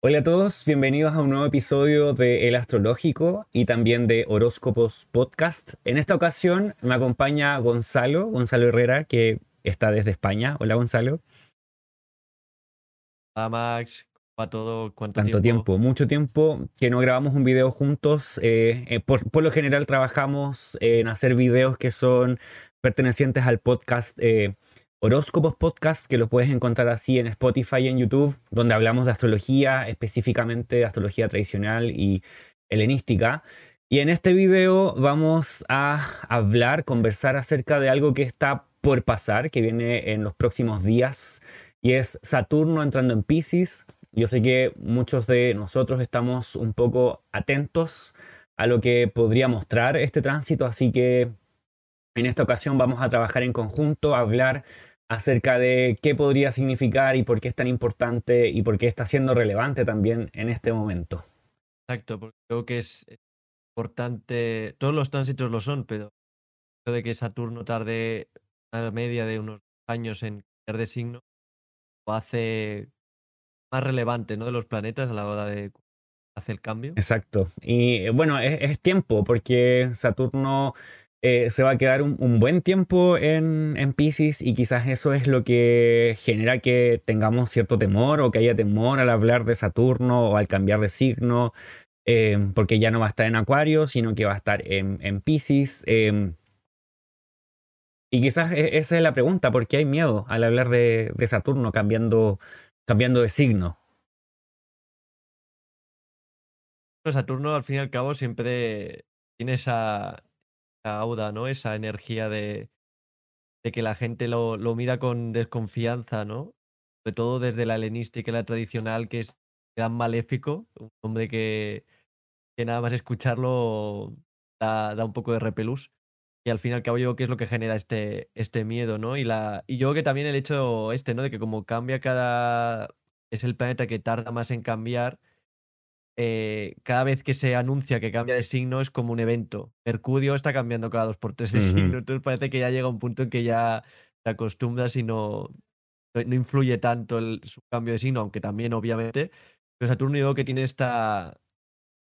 Hola a todos, bienvenidos a un nuevo episodio de El Astrológico y también de Horóscopos Podcast. En esta ocasión me acompaña Gonzalo, Gonzalo Herrera, que está desde España. Hola Gonzalo. Hola Max, ¿cómo todo? ¿Cuánto Tanto tiempo? Mucho tiempo que no grabamos un video juntos. Eh, eh, por, lo general trabajamos en hacer videos que son pertenecientes al podcast. Eh, Horóscopos Podcast, que lo puedes encontrar así en Spotify y en YouTube, donde hablamos de astrología, específicamente de astrología tradicional y helenística. Y en este video vamos a hablar, conversar acerca de algo que está por pasar, que viene en los próximos días, y es Saturno entrando en Pisces. Yo sé que muchos de nosotros estamos un poco atentos a lo que podría mostrar este tránsito, así que en esta ocasión vamos a trabajar en conjunto, a hablar acerca de qué podría significar y por qué es tan importante y por qué está siendo relevante también en este momento. Exacto, porque creo que es importante, todos los tránsitos lo son, pero de que Saturno tarde una media de unos años en cambiar de signo, lo hace más relevante ¿no? de los planetas a la hora de hacer el cambio. Exacto. Y bueno, es, es tiempo, porque Saturno eh, se va a quedar un, buen tiempo en, en, Pisces y quizás eso es lo que genera que tengamos cierto temor o que haya temor al hablar de Saturno o al cambiar de signo, eh, porque ya no va a estar en Acuario, sino que va a estar en, en Pisces. Eh, y quizás e, esa es la pregunta, ¿por qué hay miedo al hablar de, de Saturno cambiando, cambiando de signo? Saturno al fin y al cabo siempre tiene esa, auda, ¿no? Esa energía de, de que la gente lo, lo, mira con desconfianza, ¿no? Sobre todo desde la helenística y la tradicional, que es tan maléfico, un hombre que, que nada más escucharlo da, da, un poco de repelús. Y al fin y al cabo yo creo que es lo que genera este, este miedo, ¿no? Y, la, y yo creo que también el hecho este, ¿no? De que como cambia cada... es el planeta que tarda más en cambiar, eh, cada vez que se anuncia que cambia de signo es como un evento. Mercurio está cambiando cada dos por tres de signo, entonces parece que ya llega un punto en que ya te acostumbras y no, no influye tanto el, su cambio de signo, aunque también obviamente. Pero Saturno yo que tiene esta,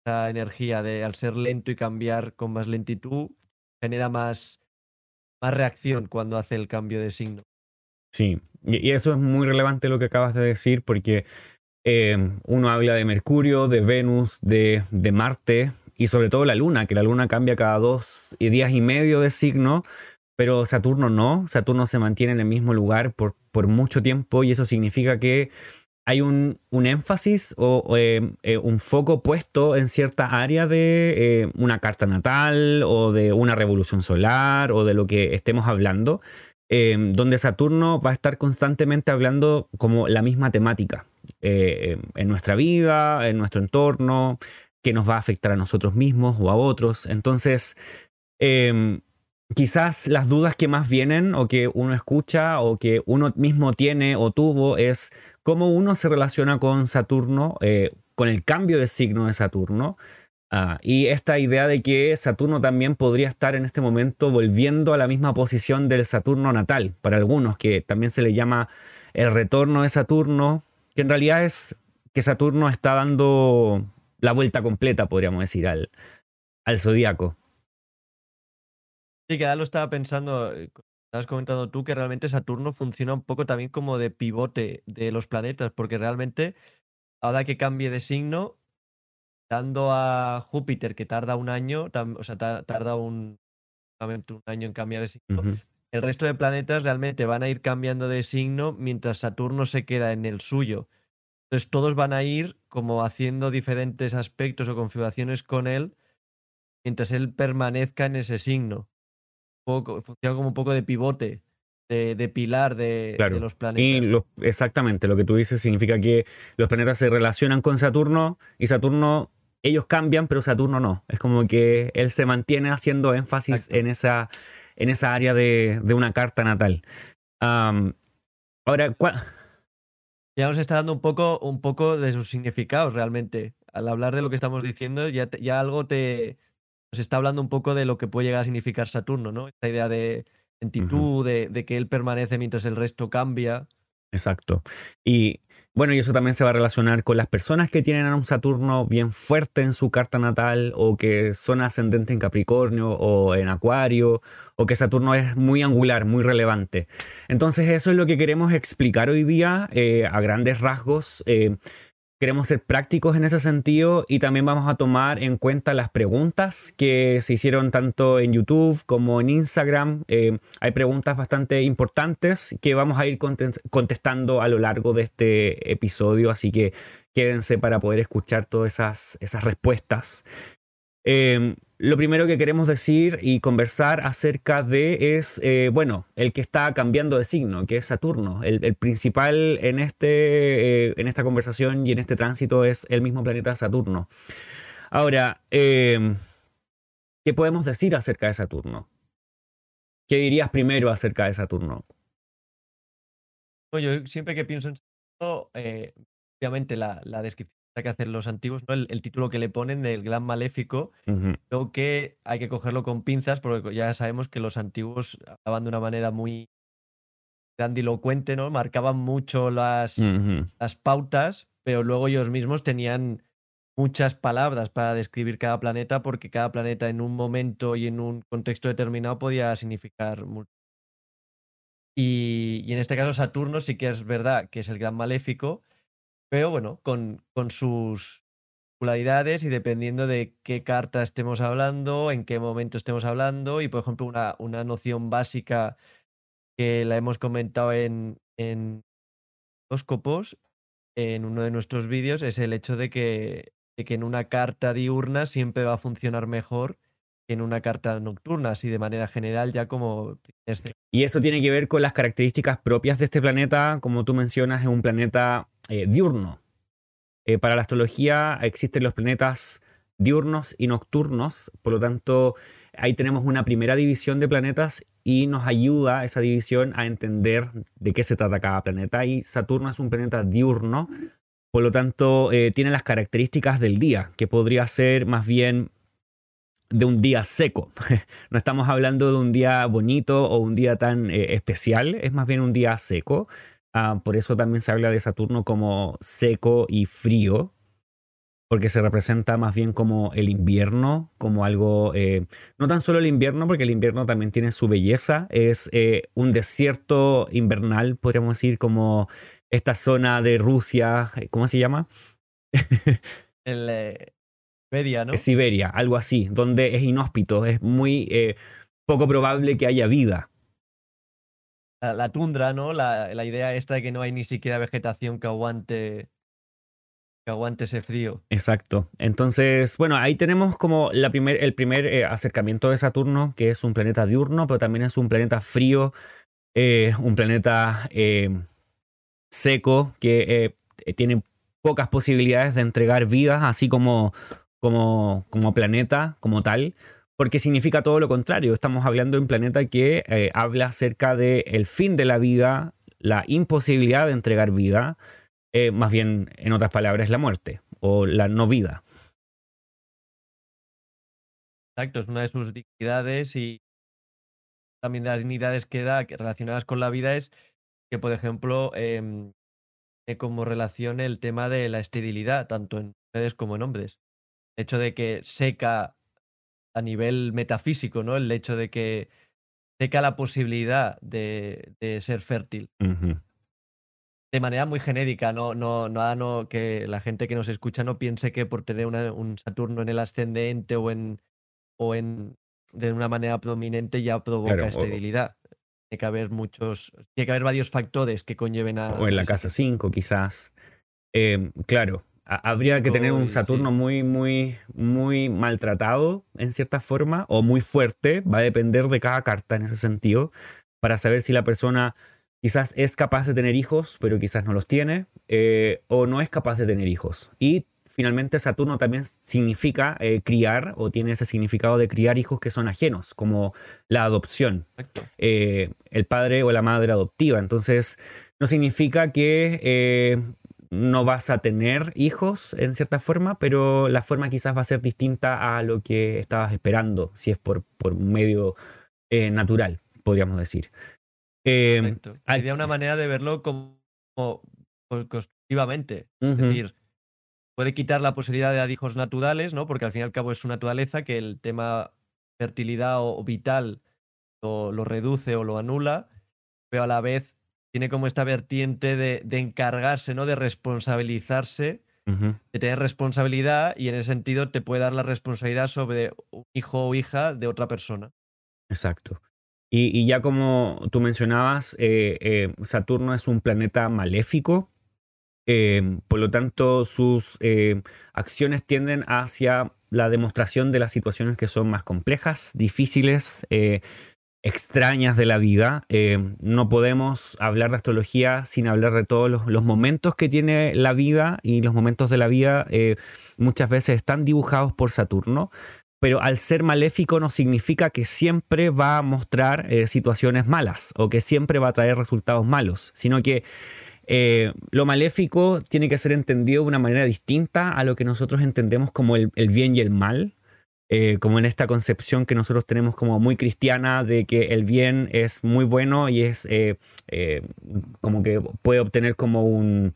esta energía de al ser lento y cambiar con más lentitud, genera más, más reacción cuando hace el cambio de signo. Sí, y eso es muy relevante lo que acabas de decir porque Em, uno habla de Mercurio, de Venus, de, de, Marte y sobre todo la Luna, que la Luna cambia cada dos días y medio de signo, pero Saturno no. Saturno se mantiene en el mismo lugar por, por mucho tiempo y eso significa que hay un, un énfasis o, em, eh, un foco puesto en cierta área de eh, una carta natal o de una revolución solar o de lo que estemos hablando. Donde Saturno va a estar constantemente hablando como la misma temática eh, en nuestra vida, en nuestro entorno, que nos va a afectar a nosotros mismos o a otros. Entonces, em, quizás las dudas que más vienen o que uno escucha o que uno mismo tiene o tuvo es cómo uno se relaciona con Saturno, eh, con el cambio de signo de Saturno. Ah, y esta idea de que Saturno también podría estar en este momento volviendo a la misma posición del Saturno natal, para algunos, que también se le llama el retorno de Saturno, que en realidad es que Saturno está dando la vuelta completa, podríamos decir, al, al zodíaco. Sí, que ya lo estaba pensando, eh, estabas comentando tú, que realmente Saturno funciona un poco también como de pivote de los planetas, porque realmente, ahora que cambie de signo, dando a Júpiter, que tarda un año, o sea, tarda un, un año en cambiar de signo, el resto de planetas realmente van a ir cambiando de signo mientras Saturno se queda en el suyo. Entonces todos van a ir como haciendo diferentes aspectos o configuraciones con él mientras él permanezca en ese signo. funciona como un poco de pivote, de, pilar de, los planetas. Y exactamente, lo que tú dices significa que los planetas se relacionan con Saturno y Saturno ellos cambian, pero Saturno no. Es como que él se mantiene haciendo énfasis en esa, en esa área de, una carta natal. ahora, Ya nos está dando un poco, un poco de sus significados realmente. Al hablar de lo que estamos diciendo, ya, ya algo te nos está hablando un poco de lo que puede llegar a significar Saturno, ¿no? Esta idea de lentitud, de, de, que él permanece mientras el resto cambia. Exacto. Y Bueno, y eso también se va a relacionar con las personas que tienen a un Saturno bien fuerte en su carta natal o que son ascendentes en Capricornio o en Acuario o que Saturno es muy angular, muy relevante. Entonces eso es lo que queremos explicar hoy día eh, a grandes rasgos. Eh, Queremos ser prácticos en ese sentido y también vamos a tomar en cuenta las preguntas que se hicieron tanto en YouTube como en Instagram. Eh, hay preguntas bastante importantes que vamos a ir contestando a lo largo de este episodio, así que quédense para poder escuchar todas esas, esas respuestas. Eh, lo primero que queremos decir y conversar acerca de es, eh, bueno, el que está cambiando de signo, que es Saturno. El, principal en, este, eh, en esta conversación y en este tránsito es el mismo planeta Saturno. Ahora, em, ¿qué podemos decir acerca de Saturno? ¿Qué dirías primero acerca de Saturno? Yo siempre que pienso en Saturno, eh, obviamente la, la descripción que hacer los antiguos, ¿no? El, título que le ponen del gran maléfico, lo que hay que cogerlo con pinzas, porque ya sabemos que los antiguos hablaban de una manera muy grandilocuente, ¿no? Marcaban mucho las, las pautas, pero luego ellos mismos tenían muchas palabras para describir cada planeta, porque cada planeta en un momento y en un contexto determinado podía significar mucho. Y, y en este caso Saturno sí que es verdad que es el gran maléfico, pero bueno, con, con sus y dependiendo de qué carta estemos hablando, en qué momento estemos hablando, y por ejemplo, una, una noción básica que la hemos comentado en, en en uno de nuestros vídeos, es el hecho de que, de que en una carta diurna siempre va a funcionar mejor en una carta nocturna, así de manera general, ya como... Y eso tiene que ver con las características propias de este planeta, como tú mencionas, es un planeta eh, diurno. Eh, para la astrología existen los planetas diurnos y nocturnos, por lo tanto ahí tenemos una primera división de planetas y nos ayuda esa división a entender de qué se trata cada planeta. Y Saturno es un planeta diurno, por lo tanto eh, tiene las características del día, que podría ser más bien de un día seco. no estamos hablando de un día bonito o un día tan especial, es más bien un día seco. Ah, por eso también se habla de Saturno como seco y frío, porque se representa más bien como el invierno, como algo, eh, no tan solo el invierno, porque el invierno también tiene su belleza, es eh, un desierto invernal, podríamos decir, como esta zona de Rusia, eh, ¿cómo se llama? el, Siberia, ¿no? Siberia, algo así, donde es inhóspito, es muy poco probable que haya vida la, tundra, ¿no? La, la, idea esta de que no hay ni siquiera vegetación que aguante que aguante ese frío. Exacto. Entonces, bueno, ahí tenemos como la primer, el primer eh, acercamiento de Saturno, que es un planeta diurno, pero también es un planeta frío, eh, un planeta eh, seco, que tiene pocas posibilidades de entregar vida, así como, como, como planeta, como tal porque significa todo lo contrario. Estamos hablando de un planeta que eh, habla acerca del el fin de la vida, la imposibilidad de entregar vida, eh, más bien, en otras palabras, la muerte o la no vida. Exacto, es una de sus dignidades y también de las dignidades que da relacionadas con la vida es que, por ejemplo, eh, como relación el tema de la esterilidad, tanto en mujeres como en hombres. El hecho de que seca a nivel metafísico, ¿no? El hecho de que seca la posibilidad de, ser fértil. De manera muy genérica, no, no, nada no, que la gente que nos escucha no piense que por tener un Saturno en el ascendente o en, o en de una manera prominente ya provoca esterilidad. Tiene que haber muchos, tiene que haber varios factores que conlleven a. O en la casa 5, quizás. Em, claro, habría que tener un Saturno muy, muy, muy maltratado en cierta forma o muy fuerte, va a depender de cada carta en ese sentido, para saber si la persona quizás es capaz de tener hijos, pero quizás no los tiene, eh, o no es capaz de tener hijos. Y finalmente Saturno también significa eh, criar o tiene ese significado de criar hijos que son ajenos, como la adopción, eh, el padre o la madre adoptiva. Entonces, no significa que no vas a tener hijos en cierta forma, pero la forma quizás va a ser distinta a lo que estabas esperando, si es por, por un medio eh, natural, podríamos decir. Eh, Sería una manera de verlo como, construir activamente. Es decir, puede quitar la posibilidad de hijos naturales, ¿no? Porque al fin y al cabo es su naturaleza que el tema fertilidad o, vital lo, lo, reduce o lo anula, pero a la vez tiene como esta vertiente de, de encargarse, ¿no? De responsabilizarse, de tener responsabilidad y en ese sentido te puede dar la responsabilidad sobre un hijo o hija de otra persona. Exacto. Y, ya como tú mencionabas, eh, eh, Saturno es un planeta maléfico, eh, por lo tanto sus acciones tienden hacia la demostración de las situaciones que son más complejas, difíciles, extrañas de la vida. no podemos hablar de astrología sin hablar de todos los, momentos que tiene la vida y los momentos de la vida muchas veces están dibujados por Saturno pero al ser maléfico no significa que siempre va a mostrar eh, situaciones malas o que siempre va a traer resultados malos, sino que eh, lo maléfico tiene que ser entendido de una manera distinta a lo que nosotros entendemos como el, bien y el mal, eh, como en esta concepción que nosotros tenemos como muy cristiana de que el bien es muy bueno y es como que puede obtener como un,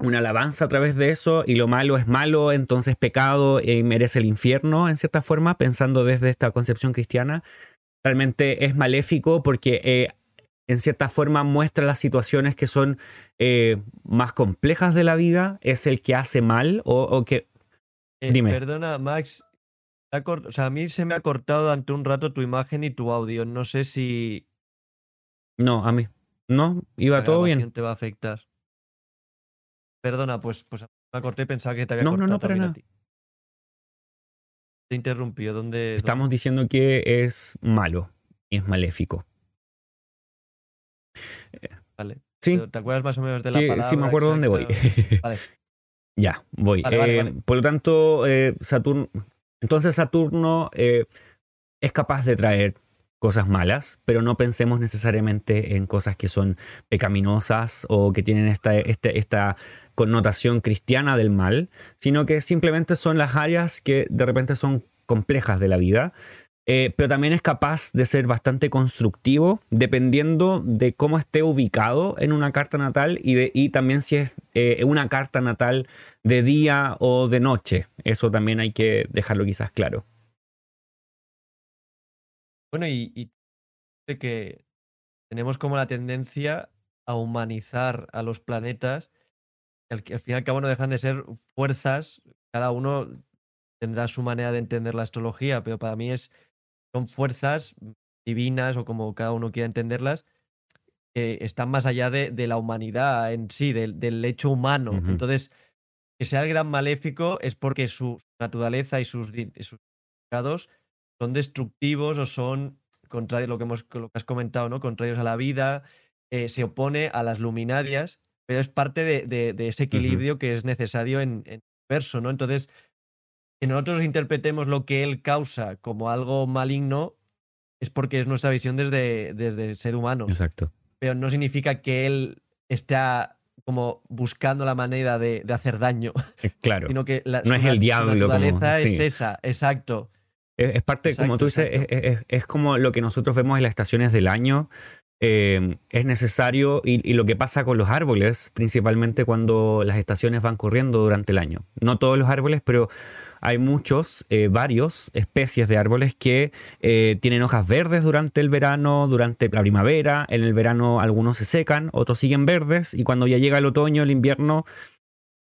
una alabanza a través de eso y lo malo es malo, entonces pecado y merece el infierno en cierta forma, pensando desde esta concepción cristiana. Realmente es maléfico porque eh, en cierta forma muestra las situaciones que son eh, más complejas de la vida, es el que hace mal o, que... Eh, Dime. Perdona, Max. O sea, a mí se me ha cortado durante un rato tu imagen y tu audio. No sé si... No, a mí. No, iba todo bien. te va a afectar. Perdona, pues, pues me corté y pensaba que te había no, cortado. No, no, para nada. Te interrumpió. ¿Dónde, Estamos diciendo que es malo y es maléfico. Vale. Sí. ¿Te acuerdas más o menos de la sí, palabra? Sí, me acuerdo dónde voy. Vale. ya, voy. Eh, por lo tanto, eh, Saturno. Entonces, Saturno eh, es capaz de traer cosas malas, pero no pensemos necesariamente en cosas que son pecaminosas o que tienen esta, este, esta connotación cristiana del mal, sino que simplemente son las áreas que de repente son complejas de la vida. Eh, pero también es capaz de ser bastante constructivo dependiendo de cómo esté ubicado en una carta natal y, de, y también si es eh, una carta natal de día o de noche. Eso también hay que dejarlo quizás claro. Bueno, y, y que tenemos como la tendencia a humanizar a los planetas, al, al fin y al cabo no dejan de ser fuerzas, cada uno tendrá su manera de entender la astrología, pero para mí es, son fuerzas divinas o como cada uno quiera entenderlas, que están más allá de, de la humanidad en sí, del, del hecho humano. Entonces, que sea el gran maléfico es porque su naturaleza y sus, sus son destructivos o son contrarios, lo que, hemos, lo que has comentado, ¿no? Contrarios a la vida, eh, se opone a las luminarias, pero es parte de, ese equilibrio que es necesario en, el universo, ¿no? Entonces, que nosotros interpretemos lo que él causa como algo maligno es porque es nuestra visión desde, desde el ser humano. Exacto. Pero no significa que él está como buscando la manera de, hacer daño. Eh, claro. Sino que la, no es el diablo. naturaleza es esa, exacto. Es, parte, como tú dices, es, como lo que nosotros vemos en las estaciones del año. Eh, es necesario, y, lo que pasa con los árboles, principalmente cuando las estaciones van corriendo durante el año. No todos los árboles, pero hay muchos, eh, varios especies de árboles que eh, tienen hojas verdes durante el verano, durante la primavera. En el verano algunos se secan, otros siguen verdes, y cuando ya llega el otoño, el invierno,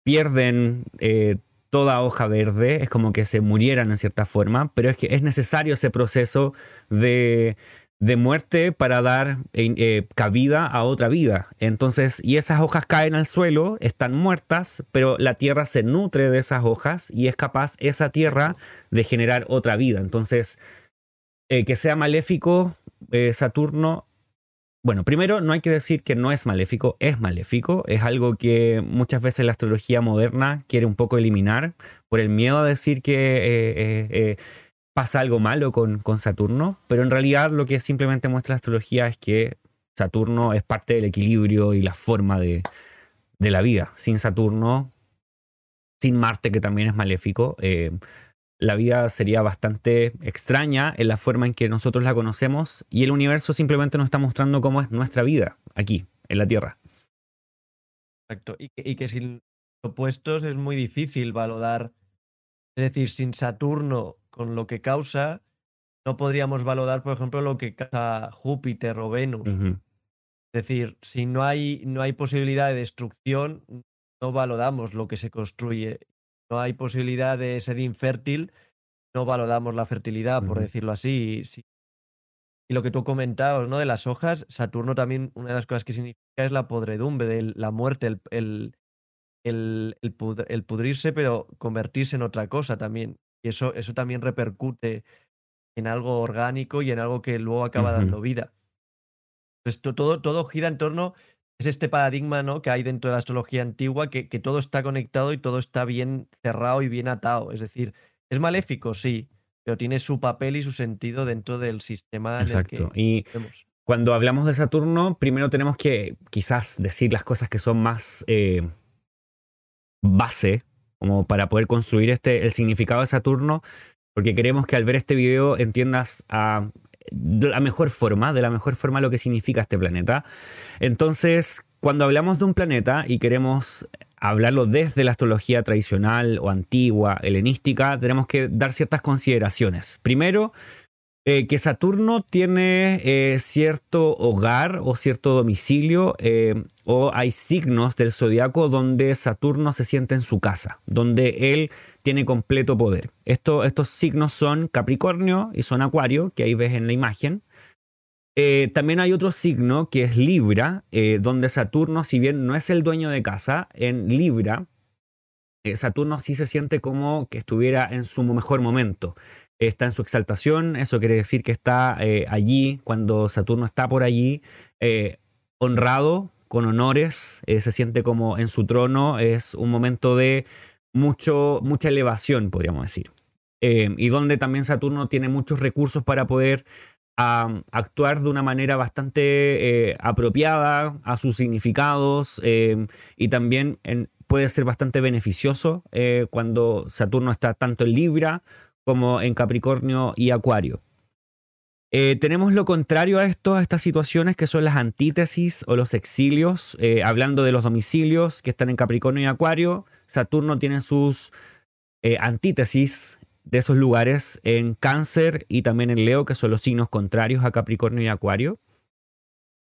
pierden toda hoja verde, es como que se murieran en cierta forma, pero es que es necesario ese proceso de, muerte para dar eh, eh, cabida a otra vida. Entonces, y esas hojas caen al suelo, están muertas, pero la tierra se nutre de esas hojas y es capaz esa tierra de generar otra vida. Entonces, eh, que sea maléfico Saturno bueno, primero no hay que decir que no es maléfico, es maléfico, es algo que muchas veces la astrología moderna quiere un poco eliminar por el miedo a decir que pasa algo malo con, con, Saturno, pero en realidad lo que simplemente muestra la astrología es que Saturno es parte del equilibrio y la forma de, de la vida. Sin Saturno, sin Marte, que también es maléfico, la vida sería bastante extraña en la forma en que nosotros la conocemos y el universo simplemente nos está mostrando cómo es nuestra vida aquí, en la Tierra. Exacto. Y que, y que sin opuestos es muy difícil valorar. Es decir, sin Saturno con lo que causa, no podríamos valorar, por ejemplo, lo que causa Júpiter o Venus. Es decir, si no hay, no hay posibilidad de destrucción, no valoramos lo que se construye. No hay posibilidad de ser infértil, no valoramos la fertilidad, por decirlo así. Y lo que tú comentabas, ¿no? De las hojas, Saturno también, una de las cosas que significa es la podredumbre, de la muerte, el, el, el, el, pudrirse, pero convertirse en otra cosa también. Y eso, eso también repercute en algo orgánico y en algo que luego acaba dando vida. Todo, todo gira en torno, es este paradigma ¿no? que hay dentro de la astrología antigua, que, que todo está conectado y todo está bien cerrado y bien atado. Es decir, es maléfico, sí, pero tiene su papel y su sentido dentro del sistema. Exacto. y cuando hablamos de Saturno, primero tenemos que quizás decir las cosas que son más eh, base, como para poder construir este, el significado de Saturno, porque queremos que al ver este video entiendas a la mejor forma, de la mejor forma lo que significa este planeta. Entonces, cuando hablamos de un planeta y queremos hablarlo desde la astrología tradicional o antigua, helenística, tenemos que dar ciertas consideraciones. Primero, eh, que Saturno tiene eh, cierto hogar o cierto domicilio eh, o hay signos del zodiaco donde Saturno se siente en su casa, donde él tiene completo poder. estos signos son Capricornio y son Acuario, que ahí ves en la imagen. también hay otro signo que es Libra, donde Saturno, si bien no es el dueño de casa, en Libra, Saturno sí se siente como que estuviera en su mejor momento está en su exaltación, eso quiere decir que está eh, allí, cuando Saturno está por allí, eh, honrado, con honores, eh, se siente como en su trono, es un momento de mucho, mucha elevación, podríamos decir. y donde también Saturno tiene muchos recursos para poder actuar de una manera bastante apropiada a sus significados y también puede ser bastante beneficioso cuando Saturno está tanto en Libra como en Capricornio y Acuario. Eh, tenemos lo contrario a esto, a estas situaciones que son las antítesis o los exilios, eh, hablando de los domicilios que están en Capricornio y Acuario. Saturno tiene sus eh, antítesis de esos lugares en Cáncer y también en Leo, que son los signos contrarios a Capricornio y Acuario.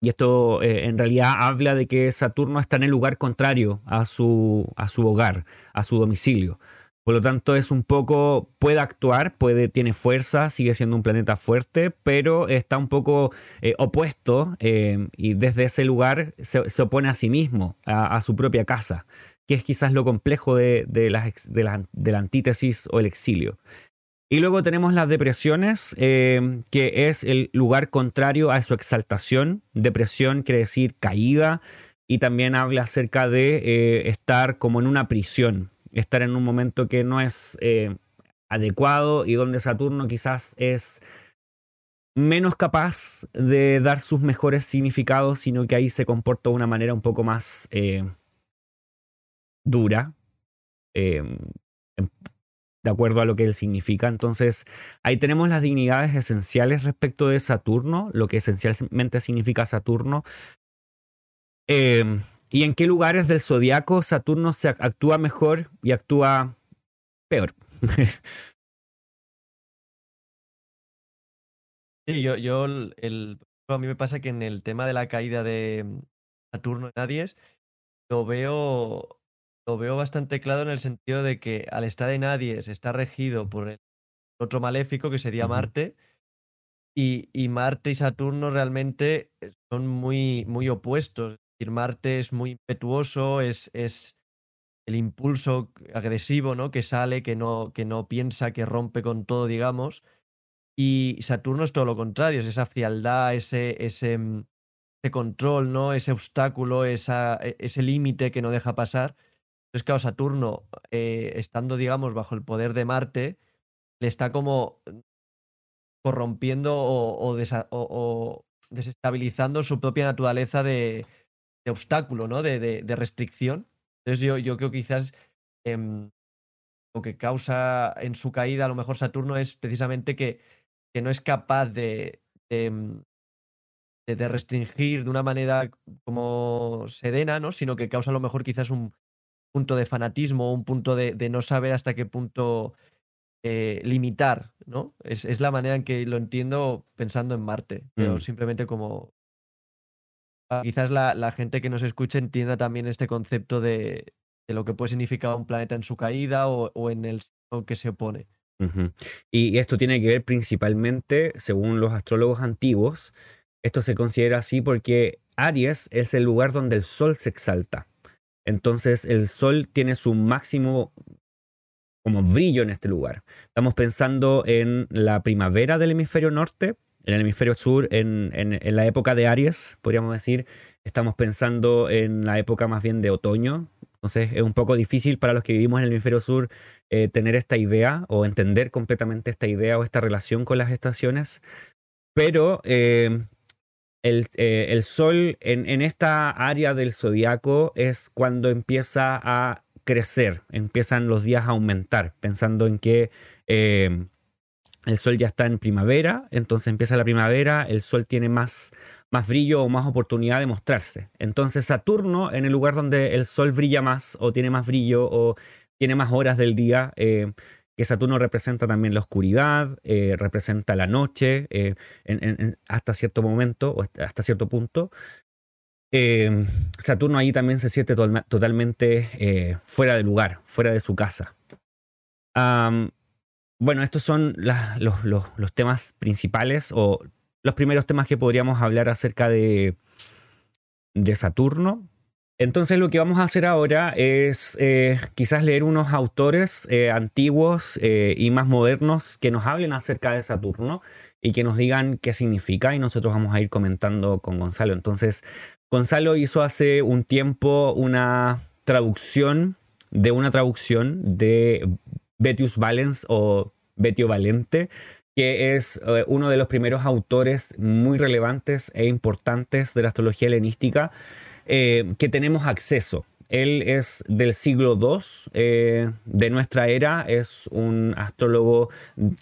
Y esto en realidad habla de que Saturno está en el lugar contrario a su, a su hogar, a su domicilio. Por lo tanto, es un poco, puede actuar, puede, tiene fuerza, sigue siendo un planeta fuerte, pero está un poco eh, opuesto eh, y desde ese lugar se, opone a sí mismo, a, su propia casa, que es quizás lo complejo de, la, antítesis o el exilio. Y luego tenemos las depresiones, eh, que es el lugar contrario a su exaltación. Depresión quiere decir caída y también habla acerca de estar como en una prisión, estar en un momento que no es eh, adecuado y donde Saturno quizás es menos capaz de dar sus mejores significados, sino que ahí se comporta de una manera un poco más eh, dura, em, em, de acuerdo a lo que él significa. Entonces, ahí tenemos las dignidades esenciales respecto de Saturno, lo que esencialmente significa Saturno. Em, ¿Y en qué lugares del zodiaco Saturno se actúa mejor y actúa peor? sí, yo, yo el, a mí me pasa que en el tema de la caída de Saturno en Aries, lo veo, lo veo bastante claro en el sentido de que al estar en Aries está regido por el otro maléfico que sería Marte. Y, y, Marte y Saturno realmente son muy, muy opuestos. Marte es muy impetuoso, es, es el impulso agresivo ¿no? que sale, que no, que no piensa, que rompe con todo, digamos. Y Saturno es todo lo contrario, es esa frialdad, ese, ese, mm, control, ¿no? ese obstáculo, esa, e, ese límite que no deja pasar. Entonces, claro, Saturno, eh, estando, digamos, bajo el poder de Marte, le está como corrompiendo o, o desestabilizando su propia naturaleza de, de obstáculo, ¿no? De, de, restricción. Entonces yo, yo creo que quizás em, lo que causa en su caída a lo mejor Saturno es precisamente que, que no es capaz de, de, em, de restringir de una manera como sedena, ¿no? Sino que causa a lo mejor quizás un punto de fanatismo, un punto de, no saber hasta qué punto eh, limitar, ¿no? Es, la manera en que lo entiendo pensando en Marte, pero mm. simplemente como... Quizás la, gente que nos escuche entienda también este concepto de, lo que puede significar un planeta en su caída o, en el que se opone. Y esto tiene que ver principalmente, según los astrólogos antiguos, esto se considera así porque Aries es el lugar donde el Sol se exalta. Entonces el Sol tiene su máximo como brillo en este lugar. Estamos pensando en la primavera del hemisferio norte, en el hemisferio sur, en, la época de Aries, podríamos decir. Estamos pensando en la época más bien de otoño. Entonces es un poco difícil para los que vivimos en el hemisferio sur eh, tener esta idea o entender completamente esta idea o esta relación con las estaciones. Pero eh, eh, el, Sol en, esta área del zodiaco es cuando empieza a crecer, empiezan los días a aumentar, pensando en que eh, el Sol ya está en primavera, entonces empieza la primavera, el Sol tiene más, más brillo o más oportunidad de mostrarse. Entonces Saturno, en el lugar donde el Sol brilla más o tiene más brillo o tiene más horas del día, eh, que Saturno representa también la oscuridad, eh, representa la noche eh, hasta cierto momento o hasta cierto punto. Saturno ahí también se siente totalmente fuera de lugar, fuera de su casa. Bueno, estos son los, temas principales o los primeros temas que podríamos hablar acerca de, de Saturno. Entonces lo que vamos a hacer ahora es eh, quizás leer unos autores eh, antiguos eh, y más modernos que nos hablen acerca de Saturno y que nos digan qué significa y nosotros vamos a ir comentando con Gonzalo. Entonces, Gonzalo hizo hace un tiempo una traducción de una traducción de Betius Valens o Betio Valente, que es uno de los primeros autores muy relevantes e importantes de la astrología helenística eh, que tenemos acceso. Él es del siglo II eh, de nuestra era, es un astrólogo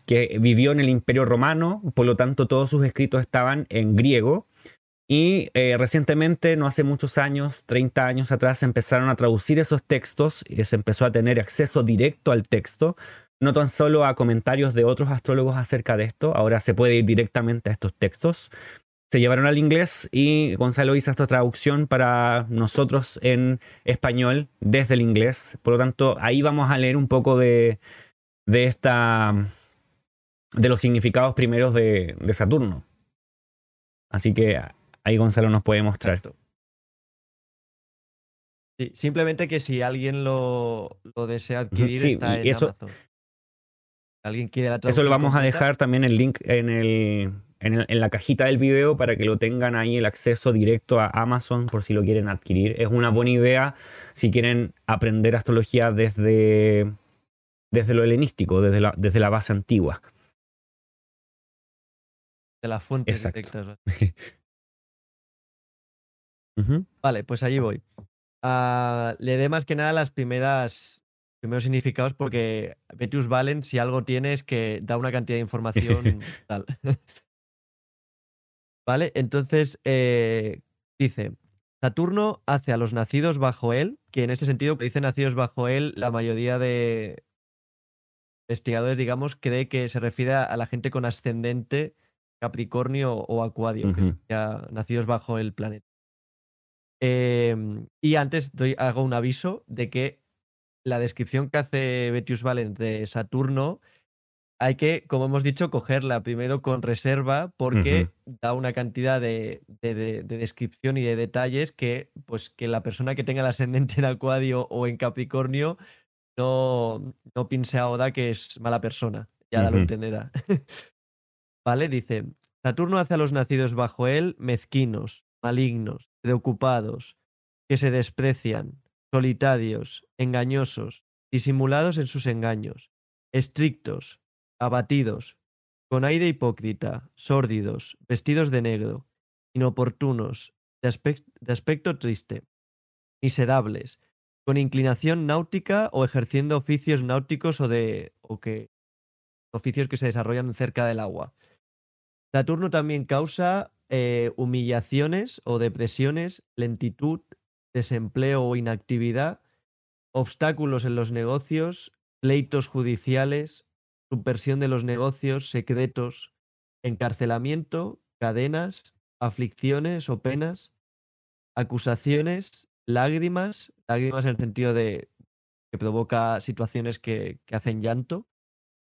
que vivió en el Imperio Romano, por lo tanto todos sus escritos estaban en griego. Y eh, recientemente, no hace muchos años, 30 años atrás, empezaron a traducir esos textos y se empezó a tener acceso directo al texto, no tan solo a comentarios de otros astrólogos acerca de esto, ahora se puede ir directamente a estos textos se llevaron al inglés y Gonzalo hizo esta traducción para nosotros en español desde el inglés. Por lo tanto, ahí vamos a leer un poco de, de esta de los significados primeros de, Saturno. Así que ahí Gonzalo nos puede mostrar. simplemente que si alguien lo, desea adquirir, está en eso, Amazon. ¿Alguien quiere la Eso lo vamos a dejar también el link en el, en, la cajita del video para que lo tengan ahí el acceso directo a Amazon por si lo quieren adquirir. Es una buena idea si quieren aprender astrología desde, desde lo helenístico, desde la, desde la base antigua. De la fuente Vale, pues allí voy. Ah, le dé más que nada las primeras primeros significados porque Betius Valen, si algo tiene, es que da una cantidad de información tal. ¿Vale? Entonces, eh, dice, Saturno hace a los nacidos bajo él, que en ese sentido, que dice nacidos bajo él, la mayoría de investigadores, digamos, cree que se refiere a la gente con ascendente Capricornio o Acuario, que ya nacidos bajo el planeta. Em, y antes doy, hago un aviso de que la descripción que hace Betius Valen de Saturno hay que, como hemos dicho, cogerla primero con reserva porque da una cantidad de, descripción y de detalles que, pues, que la persona que tenga el ascendente en Acuario o en Capricornio no, no piense a Oda que es mala persona. Ya lo entenderá. vale, dice, Saturno hace a los nacidos bajo él mezquinos, malignos, preocupados, que se desprecian, solitarios, engañosos, disimulados en sus engaños, estrictos, abatidos, con aire hipócrita, sórdidos, vestidos de negro, inoportunos, de, aspecto triste, miserables, con inclinación náutica o ejerciendo oficios náuticos o de o oficios que se desarrollan cerca del agua. Saturno también causa eh, humillaciones o depresiones, lentitud, desempleo o inactividad, obstáculos en los negocios, pleitos judiciales, subversión de los negocios, secretos, encarcelamiento, cadenas, aflicciones o penas, acusaciones, lágrimas, lágrimas en el sentido de que provoca situaciones que, hacen llanto,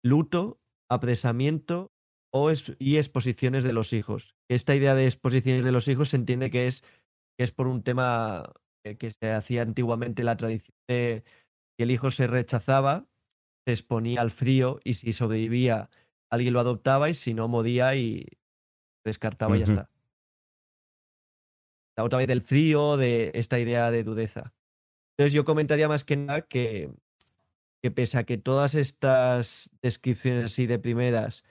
luto, apresamiento o y exposiciones de los hijos. Esta idea de exposiciones de los hijos se entiende que es, que es por un tema que se hacía antiguamente la tradición de que el hijo se rechazaba, se exponía al frío y si sobrevivía alguien lo adoptaba y si no moría y descartaba y ya está. La otra vez del frío, de esta idea de dudeza. Entonces yo comentaría más que nada que, que pese a que todas estas descripciones así de primeras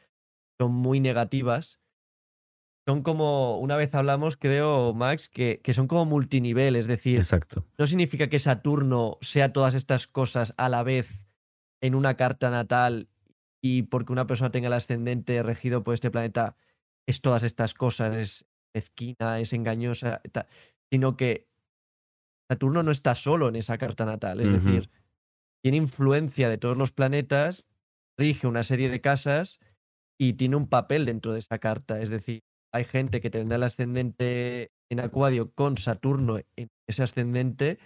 son muy negativas, son como, una vez hablamos, creo, Max, que, que, son como multinivel, es decir, Exacto. no significa que Saturno sea todas estas cosas a la vez en una carta natal y porque una persona tenga el ascendente regido por este planeta es todas estas cosas, es mezquina, es engañosa, sino que Saturno no está solo en esa carta natal, es decir, tiene influencia de todos los planetas, rige una serie de casas y tiene un papel dentro de esa carta, es decir, hay gente que tendrá el ascendente en Acuario con Saturno en ese ascendente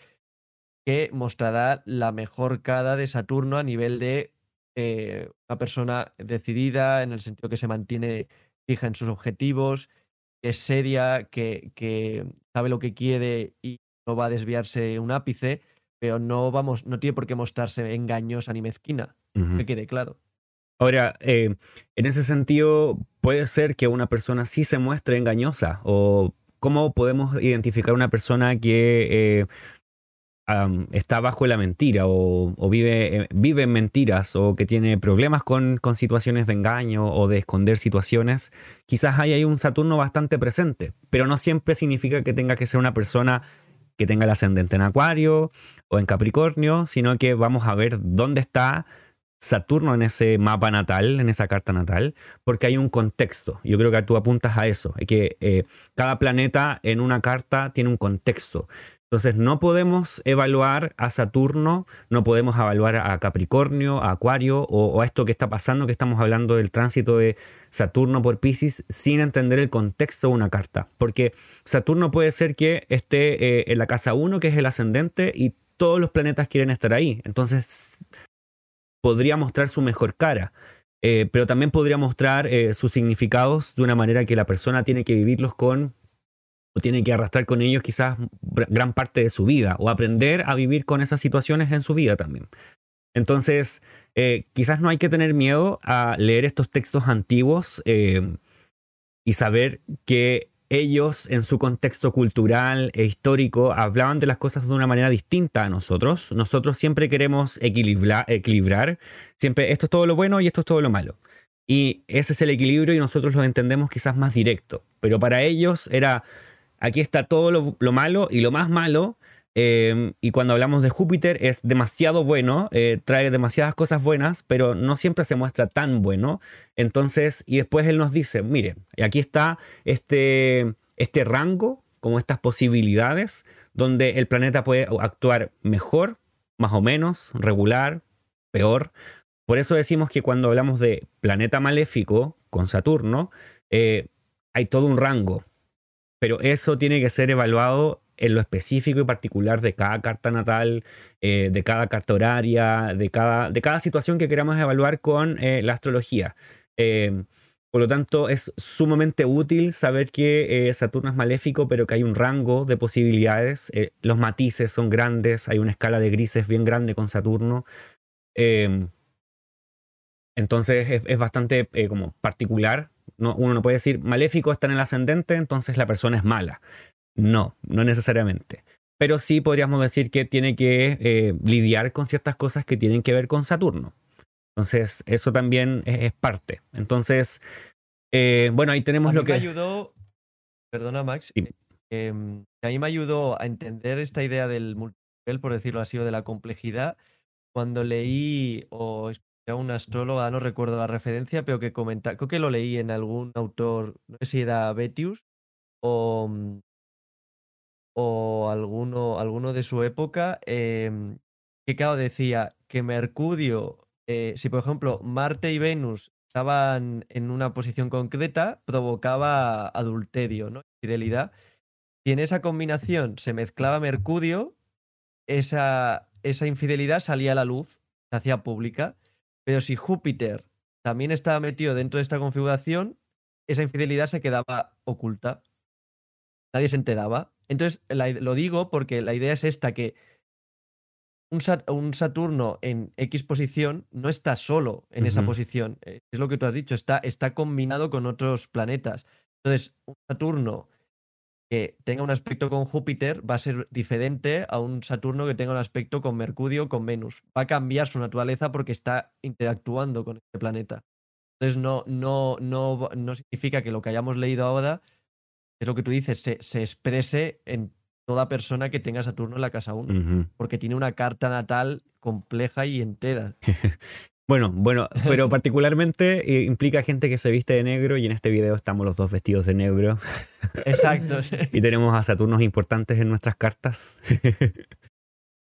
que mostrará la mejor cara de Saturno a nivel de eh, una persona decidida, en el sentido que se mantiene fija en sus objetivos, que es seria, que, que sabe lo que quiere y no va a desviarse un ápice, pero no, vamos, no tiene por qué mostrarse engañosa ni mezquina, que quede claro. Ahora, eh, en ese sentido, puede ser que una persona sí se muestre engañosa o cómo podemos identificar una persona que eh, está bajo la mentira o, vive, eh, vive en mentiras o que tiene problemas con, con, situaciones de engaño o de esconder situaciones, quizás hay un Saturno bastante presente, pero no siempre significa que tenga que ser una persona que tenga el ascendente en Acuario o en Capricornio, sino que vamos a ver dónde está Saturno en ese mapa natal, en esa carta natal, porque hay un contexto. Yo creo que tú apuntas a eso, que eh, cada planeta en una carta tiene un contexto. Entonces no podemos evaluar a Saturno, no podemos evaluar a Capricornio, a Acuario o, a esto que está pasando, que estamos hablando del tránsito de Saturno por Pisces, sin entender el contexto de una carta. Porque Saturno puede ser que esté eh, en la casa 1, que es el ascendente, y todos los planetas quieren estar ahí. Entonces podría mostrar su mejor cara. Eh, pero también podría mostrar eh, sus significados de una manera que la persona tiene que vivirlos con o tiene que arrastrar con ellos quizás gran parte de su vida o aprender a vivir con esas situaciones en su vida también. Entonces, eh, quizás no hay que tener miedo a leer estos textos antiguos y saber que ellos en su contexto cultural e histórico hablaban de las cosas de una manera distinta a nosotros. Nosotros siempre queremos equilibrar, siempre esto es todo lo bueno y esto es todo lo malo. Y ese es el equilibrio y nosotros lo entendemos quizás más directo. Pero para ellos era aquí está todo lo, malo y lo más malo. Em, y cuando hablamos de Júpiter es demasiado bueno, eh, trae demasiadas cosas buenas, pero no siempre se muestra tan bueno. Entonces, y después él nos dice, mire, aquí está este, este rango, como estas posibilidades, donde el planeta puede actuar mejor, más o menos, regular, peor. Por eso decimos que cuando hablamos de planeta maléfico con Saturno, eh, hay todo un rango pero eso tiene que ser evaluado en lo específico y particular de cada carta natal, eh, de cada carta horaria, de cada, de cada situación que queramos evaluar con eh, la astrología. Eh, por lo tanto, es sumamente útil saber que Saturno es maléfico, pero que hay un rango de posibilidades. los matices son grandes, hay una escala de grises bien grande con Saturno. entonces es, es bastante como particular uno no puede decir maléfico está en el ascendente, entonces la persona es mala. No, no necesariamente. Pero sí podríamos decir que tiene que eh, lidiar con ciertas cosas que tienen que ver con Saturno. Entonces, eso también es, parte. Entonces, eh, bueno, ahí tenemos lo que. Me ayudó, perdona Max, eh, a mí me ayudó a entender esta idea del multinivel, por decirlo así, o de la complejidad, cuando leí o una astróloga, no recuerdo la referencia, pero que comenta, creo que lo leí en algún autor, no sé si era Betius, o, mm, o alguno, alguno de su época, em, que claro, decía que Mercurio, eh, si por ejemplo Marte y Venus estaban en una posición concreta, provocaba adulterio, ¿no? Fidelidad. Y en esa combinación se mezclaba Mercurio, esa, esa infidelidad salía a la luz, se hacía pública. Pero si Júpiter también estaba metido dentro de esta configuración, esa infidelidad se quedaba oculta. Nadie se enteraba. Entonces, lo digo porque la idea es esta, que un, Saturno en X posición no está solo en esa posición. Eh, es lo que tú has dicho, está, está combinado con otros planetas. Entonces, un Saturno que tenga un aspecto con Júpiter va a ser diferente a un Saturno que tenga un aspecto con Mercurio o con Venus. Va a cambiar su naturaleza porque está interactuando con este planeta. Entonces no, no, no, no significa que lo que hayamos leído ahora, es lo que tú dices, se, se exprese en toda persona que tenga Saturno en la casa 1, porque tiene una carta natal compleja y entera. bueno, bueno, pero particularmente eh, implica gente que se viste de negro y en este video estamos los dos vestidos de negro. Exacto. y tenemos a Saturnos importantes en nuestras cartas.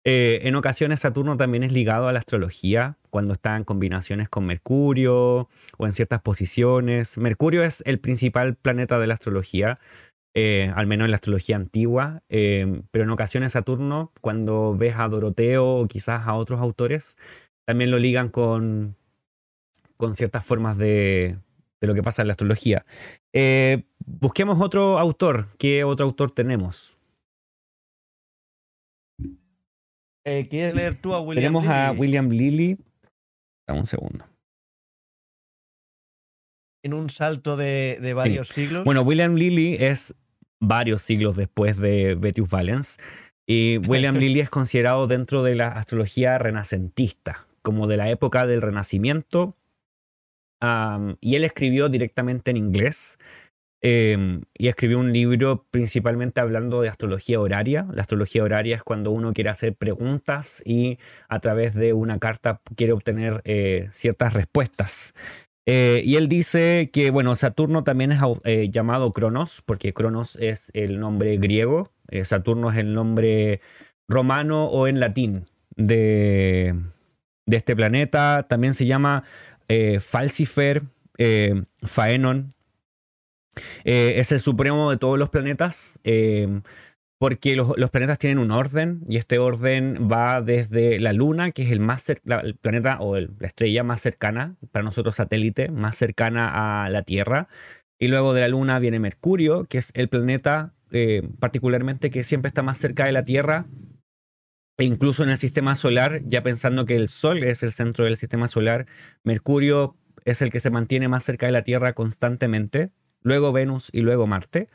Eh, en ocasiones Saturno también es ligado a la astrología, cuando está en combinaciones con Mercurio o en ciertas posiciones. Mercurio es el principal planeta de la astrología, eh, al menos en la astrología antigua, eh, pero en ocasiones Saturno, cuando ves a Doroteo o quizás a otros autores, también lo ligan con, con ciertas formas de, de lo que pasa en la astrología. Busquemos otro autor. ¿Qué otro autor tenemos? ¿Quieres leer tú a William Tenemos a William Lilly. Dame un segundo en un salto de, varios siglos. Bueno, William Lilly es varios siglos después de Betius Valens. Y William Lilly es considerado dentro de la astrología renacentista, como de la época del Renacimiento. y él escribió directamente en inglés. Em, y escribió un libro principalmente hablando de astrología horaria. La astrología horaria es cuando uno quiere hacer preguntas y a través de una carta quiere obtener eh, ciertas respuestas. Eh, y él dice que, bueno, Saturno también es eh, llamado Cronos, porque Cronos es el nombre griego, Saturno es el nombre romano o en latín de, de este planeta. También se llama Falcifer, Faenon. Es el supremo de todos los planetas porque los, planetas tienen un orden y este orden va desde la Luna, que es el, más el planeta o la estrella más cercana, para nosotros satélite, más cercana a la Tierra. Y luego de la Luna viene Mercurio, que es el planeta eh, particularmente que siempre está más cerca de la Tierra. E incluso en el sistema solar, ya pensando que el Sol es el centro del sistema solar, Mercurio es el que se mantiene más cerca de la Tierra constantemente. Luego Venus y luego Marte.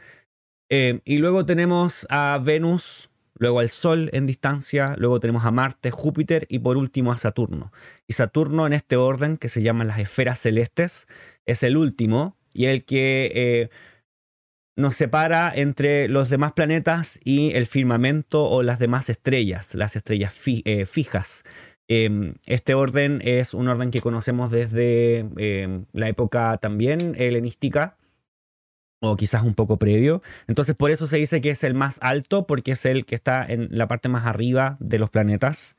Eh, y luego tenemos a Venus, luego al Sol en distancia, luego tenemos a Marte, Júpiter y por último a Saturno. Y Saturno en este orden que se llaman las esferas celestes es el último y el que eh, nos separa entre los demás planetas y el firmamento o las demás estrellas, las estrellas eh, fijas. Em, este orden es un orden que conocemos desde em, la época también helenística o quizás un poco previo. Entonces por eso se dice que es el más alto, porque es el que está en la parte más arriba de los planetas.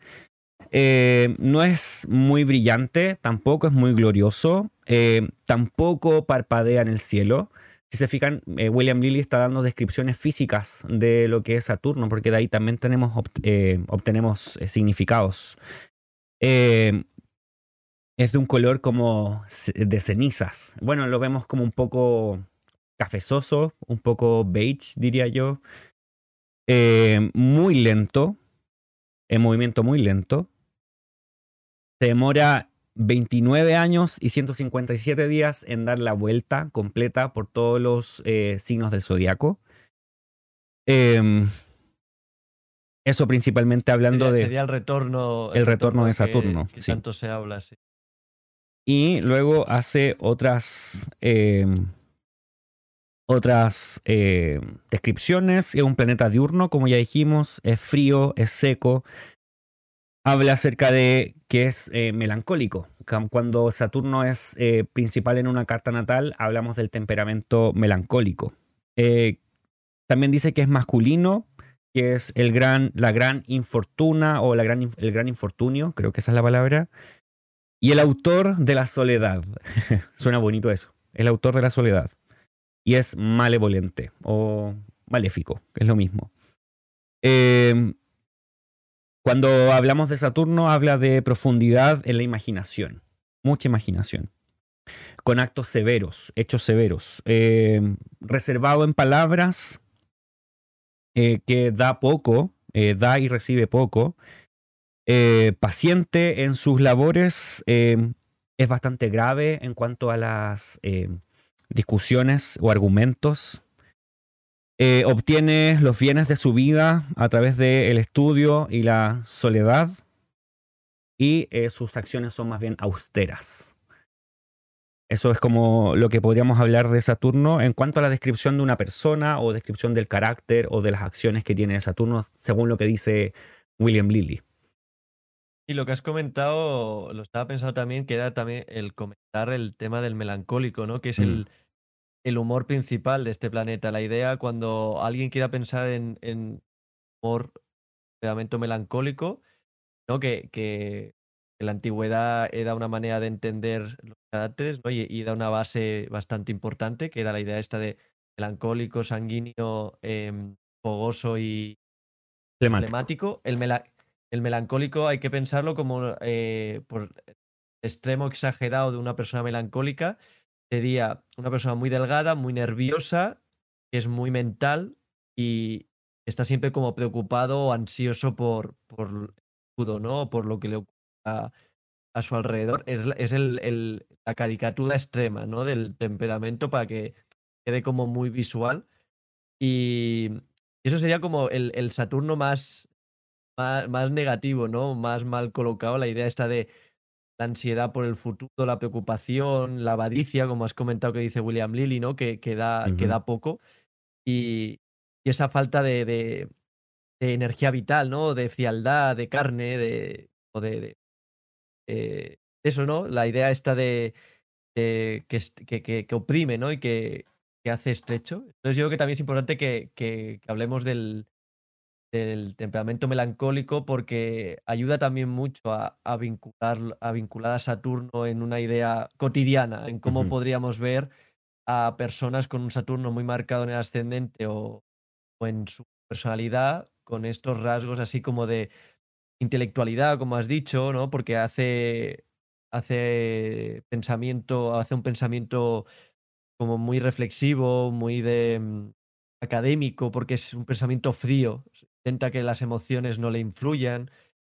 Eh, no es muy brillante, tampoco es muy glorioso, eh, tampoco parpadea en el cielo. Si se fijan, eh, William Lilly está dando descripciones físicas de lo que es Saturno, porque de ahí también tenemos, obtenemos significados. es de un color como de cenizas. Bueno, lo vemos como un poco cafezoso, un poco beige, diría yo. Eh, muy lento, en movimiento muy lento. Se demora 29 años y 157 días en dar la vuelta completa por todos los eh, signos del zodiaco. Em, eso principalmente hablando de. Sería el retorno. El, retorno, de Saturno. Que, tanto se habla, sí. Y luego hace otras. Em, otras eh, descripciones. Es un planeta diurno, como ya dijimos, es frío, es seco. Habla acerca de que es eh, melancólico. Cuando Saturno es eh, principal en una carta natal, hablamos del temperamento melancólico. También dice que es masculino, que es el gran, la gran infortuna o la gran, el gran infortunio, creo que esa es la palabra. Y el autor de la soledad. Suena bonito eso. El autor de la soledad. Y es malevolente o maléfico, que es lo mismo. Eh, cuando hablamos de Saturno, habla de profundidad en la imaginación, mucha imaginación, con actos severos, hechos severos, eh, reservado en palabras, eh, que da poco, da y recibe poco, paciente en sus labores, es bastante grave en cuanto a las discusiones o argumentos eh, obtiene los bienes de su vida a través del estudio y la soledad y eh, sus acciones son más bien austeras. Eso es como lo que podríamos hablar de Saturno en cuanto a la descripción de una persona o descripción del carácter o de las acciones que tiene Saturno, según lo que dice William Lilly. Y lo que has comentado, lo estaba pensando también, queda también el comentar el tema del melancólico, ¿no? Que es el, mm el humor principal de este planeta. La idea cuando alguien quiera pensar en, en humor pedamento melancólico, ¿no? Que, que, la antigüedad era una manera de entender los caracteres ¿no? y, da una base bastante importante, que era la idea esta de melancólico, sanguíneo, em, fogoso y emblemático. El, el, melancólico hay que pensarlo como eh, por extremo exagerado de una persona melancólica sería una persona muy delgada, muy nerviosa, que es muy mental y está siempre como preocupado o ansioso por, por todo, ¿no? Por lo que le ocurre a, su alrededor. Es, el, la caricatura extrema, ¿no? Del temperamento para que quede como muy visual. Y eso sería como el, el Saturno más, más, más negativo, ¿no? Más mal colocado. La idea está de la ansiedad por el futuro, la preocupación, la avaricia, como has comentado que dice William Lilly, ¿no? Que, que, da, poco. Y, esa falta de, energía vital, ¿no? De frialdad, de carne, de. o de, eh, eso, ¿no? La idea esta de, que, que, que, oprime, ¿no? Y que, hace estrecho. Entonces yo creo que también es importante que hablemos del, del temperamento melancólico porque ayuda también mucho a, vincular, a vincular a Saturno en una idea cotidiana, en cómo podríamos ver a personas con un Saturno muy marcado en el ascendente o, en su personalidad con estos rasgos así como de intelectualidad, como has dicho, ¿no? Porque hace, hace pensamiento, hace un pensamiento como muy reflexivo, muy de mm, académico, porque es un pensamiento frío, intenta que las emociones no le influyan,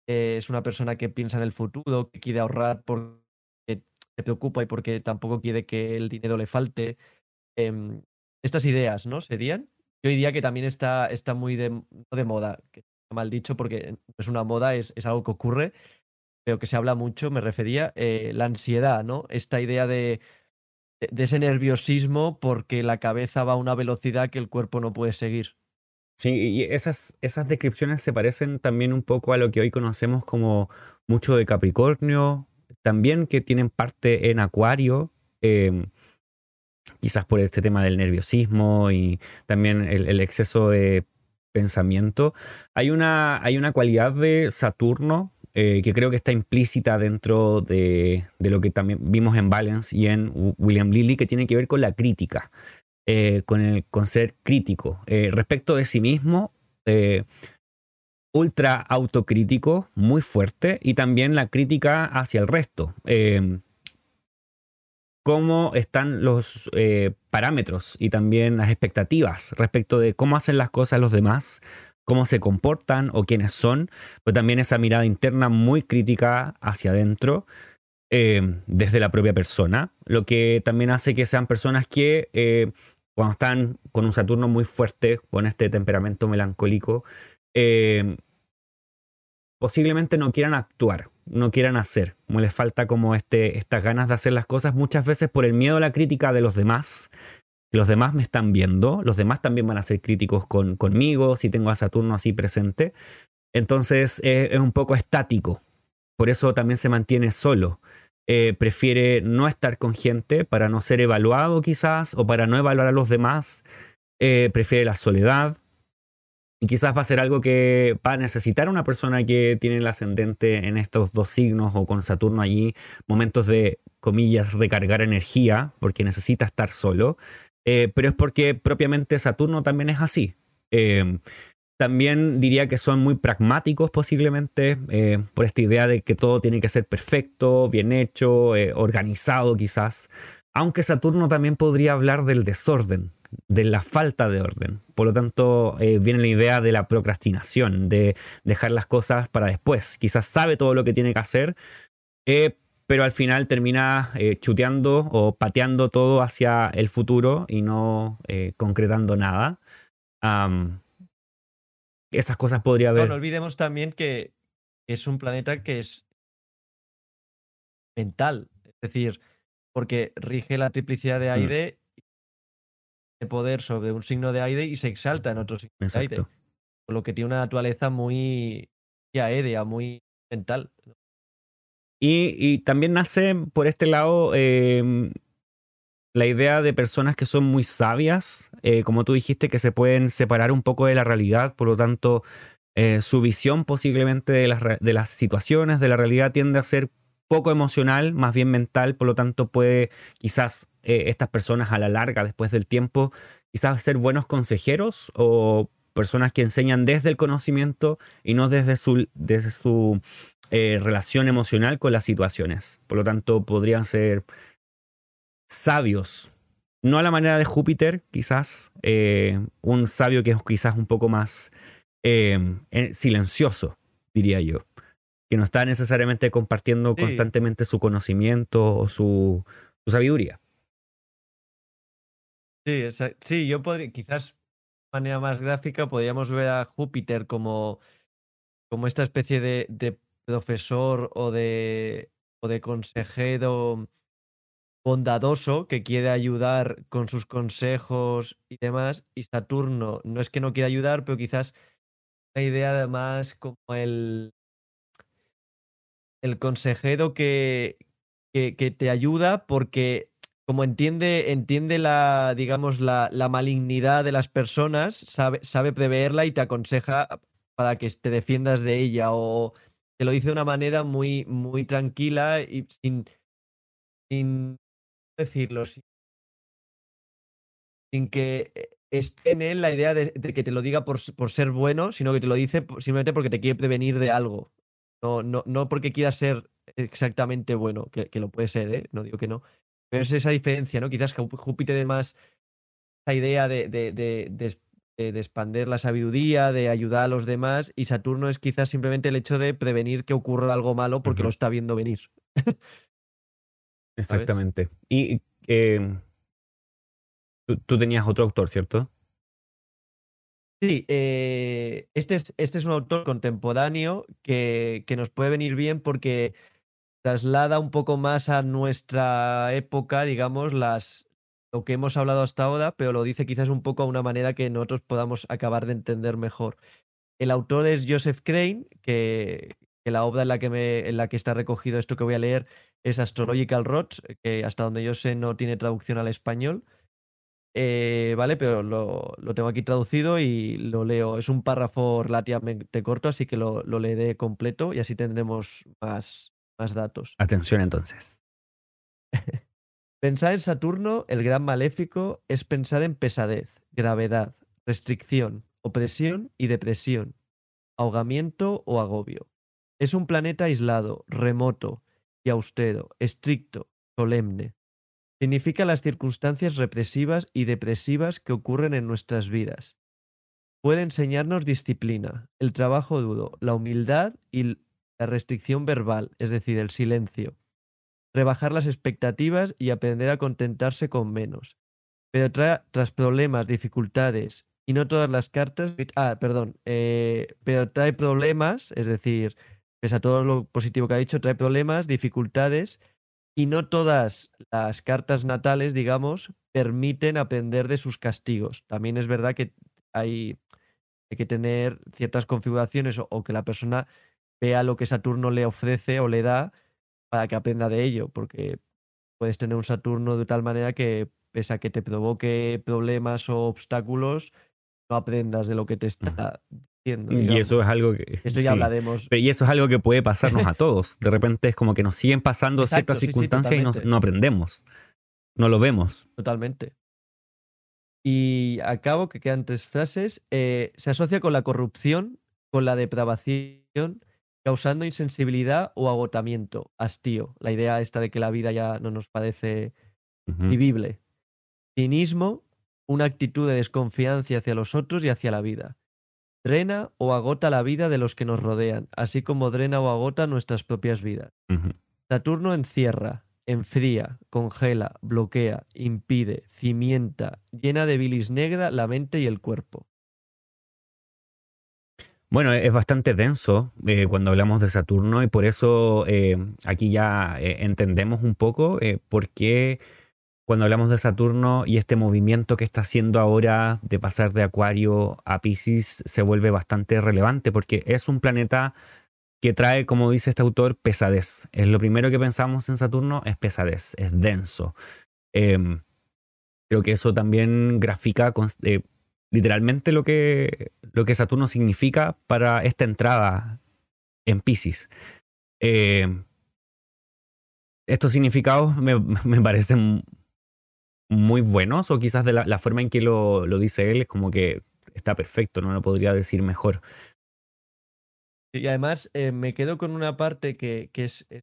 eh, es una persona que piensa en el futuro, que quiere ahorrar porque se preocupa y porque tampoco quiere que el dinero le falte. Em, estas ideas, ¿no? Serían. Yo diría que también está, está muy de, moda, que mal dicho porque es una moda, es, es, algo que ocurre, pero que se habla mucho, me refería, eh, la ansiedad, ¿no? Esta idea de, de ese nerviosismo porque la cabeza va a una velocidad que el cuerpo no puede seguir. Sí, y esas, esas descripciones se parecen también un poco a lo que hoy conocemos como mucho de Capricornio, también que tienen parte en Acuario, em, quizás por este tema del nerviosismo y también el, exceso de pensamiento. Hay una, hay una cualidad de Saturno eh, que creo que está implícita dentro de, de, lo que también vimos en Balance y en William Lilly, que tiene que ver con la crítica. Eh, con, el, con ser crítico. Eh, respecto de sí mismo, eh, ultra autocrítico, muy fuerte, y también la crítica hacia el resto. cómo están los parámetros y también las expectativas respecto de cómo hacen las cosas los demás, cómo se comportan o quiénes son, pero también esa mirada interna muy crítica hacia adentro. Desde la propia persona, lo que también hace que sean personas que cuando están con un Saturno muy fuerte, con este temperamento melancólico, eh, posiblemente no quieran actuar, no quieran hacer, como les falta como este, estas ganas de hacer las cosas muchas veces por el miedo a la crítica de los demás. Los demás me están viendo, los demás también van a ser críticos con, conmigo si tengo a Saturno así presente. Entonces eh, es un poco estático, por eso también se mantiene solo. Eh, prefiere no estar con gente para no ser evaluado quizás o para no evaluar a los demás. eh, prefiere la soledad. Y quizás va a ser algo que va a necesitar una persona que tiene el ascendente en estos dos signos o con Saturno allí, momentos de, comillas, recargar energía, porque necesita estar solo. Eh, pero es porque propiamente Saturno también es así. También diría que son muy pragmáticos posiblemente por esta idea de que todo tiene que ser perfecto, bien hecho, organizado quizás. Aunque Saturno también podría hablar del desorden, de la falta de orden. Por lo tanto, eh, viene la idea de la procrastinación, de dejar las cosas para después. Quizás sabe todo lo que tiene que hacer, eh, pero al final termina eh, chuteando o pateando todo hacia el futuro y no concretando nada. Esas cosas podría haber. No, olvidemos también que es un planeta que es mental. Es decir, porque rige la triplicidad de mm. aire de poder sobre un signo de aire y se exalta en otro signo de aire. Por lo que tiene una naturaleza muy aérea, muy mental. Y, también nace por este lado em, la idea de personas que son muy sabias, eh, como tú dijiste, que se pueden separar un poco de la realidad, por lo tanto, eh, su visión posiblemente de las, de las situaciones, de la realidad, tiende a ser poco emocional, más bien mental, por lo tanto puede quizás eh, estas personas a la larga, después del tiempo, quizás ser buenos consejeros o personas que enseñan desde el conocimiento y no desde su, desde su relación emocional con las situaciones. Por lo tanto, podrían ser sabios, no a la manera de Júpiter, quizás, eh, un sabio que es quizás un poco más silencioso, diría yo que no está necesariamente compartiendo constantemente su conocimiento o su, sabiduría. Sí, sí, yo podría, quizás de manera más gráfica, podríamos ver a Júpiter como, como esta especie de, de profesor o de, o de consejero bondadoso que quiere ayudar con sus consejos y demás, y Saturno no es que no quiera ayudar, pero quizás la idea además como el, el consejero que, que, te ayuda porque como entiende, entiende la, digamos, la, la, malignidad de las personas, sabe, sabe preverla y te aconseja para que te defiendas de ella. O te lo dice de una manera muy, muy tranquila y sin decirlo, sin, que esté en él la idea de, que te lo diga por, por, ser bueno, sino que te lo dice simplemente porque te quiere prevenir de algo. No, no, no porque quiera ser exactamente bueno, que, lo puede ser, ¿eh? no digo que no. Pero es esa diferencia, ¿no? Quizás Júpiter de más esa idea de, de, de, de, expandir la sabiduría, de ayudar a los demás, y Saturno es quizás simplemente el hecho de prevenir que ocurra algo malo porque lo está viendo venir. Exactamente. Y em, tú tenías otro autor, ¿cierto? Sí, eh, este, es, este es un autor contemporáneo que, que nos puede venir bien porque traslada un poco más a nuestra época, digamos, las, lo que hemos hablado hasta ahora, pero lo dice quizás un poco a una manera que nosotros podamos acabar de entender mejor. El autor es Joseph Crane, que, que la obra en la que, me, en la que está recogido esto que voy a leer es Astrological Rods, que hasta donde yo sé no tiene traducción al español. Eh, vale, pero lo, tengo aquí traducido y lo leo. Es un párrafo relativamente corto, así que lo, lo leeré completo y así tendremos más, más datos. Atención entonces. pensar en Saturno, el gran maléfico, es pensar en pesadez, gravedad, restricción, opresión y depresión, ahogamiento o agobio. Es un planeta aislado, remoto y austero, estricto, solemne, significa las circunstancias represivas y depresivas que ocurren en nuestras vidas. Puede enseñarnos disciplina, el trabajo duro, la humildad y la restricción verbal, es decir, el silencio. Rebajar las expectativas y aprender a contentarse con menos. Pero tras problemas, dificultades y no todas las cartas. Ah, perdón. Eh, pero trae problemas, es decir, pese a todo lo positivo que ha dicho, trae problemas, dificultades y no todas las cartas natales, digamos, permiten aprender de sus castigos. También es verdad que hay, hay que tener ciertas configuraciones o, que la persona vea lo que Saturno le ofrece o le da para que aprenda de ello, porque puedes tener un Saturno de tal manera que pese a que te provoque problemas o obstáculos, no aprendas de lo que te está diciendo. Y eso es algo que. Esto ya hablaremos. Y eso es algo que puede pasarnos a todos. De repente es como que nos siguen pasando ciertas circunstancias y no, aprendemos. No lo vemos. Totalmente. Y acabo, que quedan tres frases. Eh, se asocia con la corrupción, con la depravación, causando insensibilidad o agotamiento, hastío. La idea esta de que la vida ya no nos parece vivible. Cinismo, una actitud de desconfianza hacia los otros y hacia la vida. Drena o agota la vida de los que nos rodean, así como drena o agota nuestras propias vidas. Saturno encierra, enfría, congela, bloquea, impide, cimienta, llena de bilis negra la mente y el cuerpo. Bueno, es bastante denso eh, cuando hablamos de Saturno y por eso eh, aquí ya eh, entendemos un poco por qué cuando hablamos de Saturno y este movimiento que está haciendo ahora de pasar de Acuario a Pisces se vuelve bastante relevante porque es un planeta que trae, como dice este autor, pesadez. Es lo primero que pensamos en Saturno, es pesadez, es denso. Em, creo que eso también grafica literalmente lo que, lo que Saturno significa para esta entrada en Pisces. Eh, estos significados me, me, parecen muy buenos, o quizás de la, forma en que lo, lo, dice él es como que está perfecto, no lo podría decir mejor. Y además eh, me quedo con una parte que, que es, eh,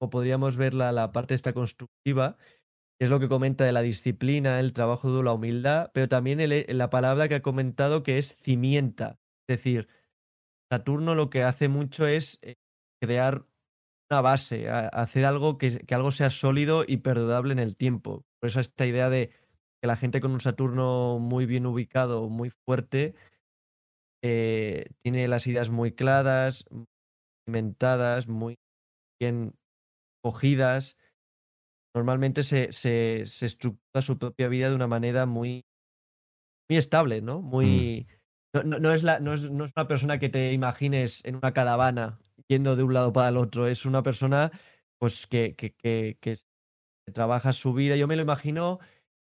o podríamos verla, la parte esta constructiva, es lo que comenta de la disciplina, el trabajo duro, la humildad, pero también la palabra que ha comentado que es cimienta. Es decir, Saturno lo que hace mucho es eh, crear una base, hacer algo que, algo sea sólido y perdurable en el tiempo. Por eso esta idea de que la gente con un Saturno muy bien ubicado, muy fuerte, eh, tiene las ideas muy claras, cimentadas, muy bien cogidas normalmente se, se, estructura su propia vida de una manera muy, muy estable, ¿no? Mm. Muy. No, es la, no, es, una persona que te imagines en una caravana yendo de un lado para el otro. Es una persona pues que, que, que, trabaja su vida. Yo me lo imagino,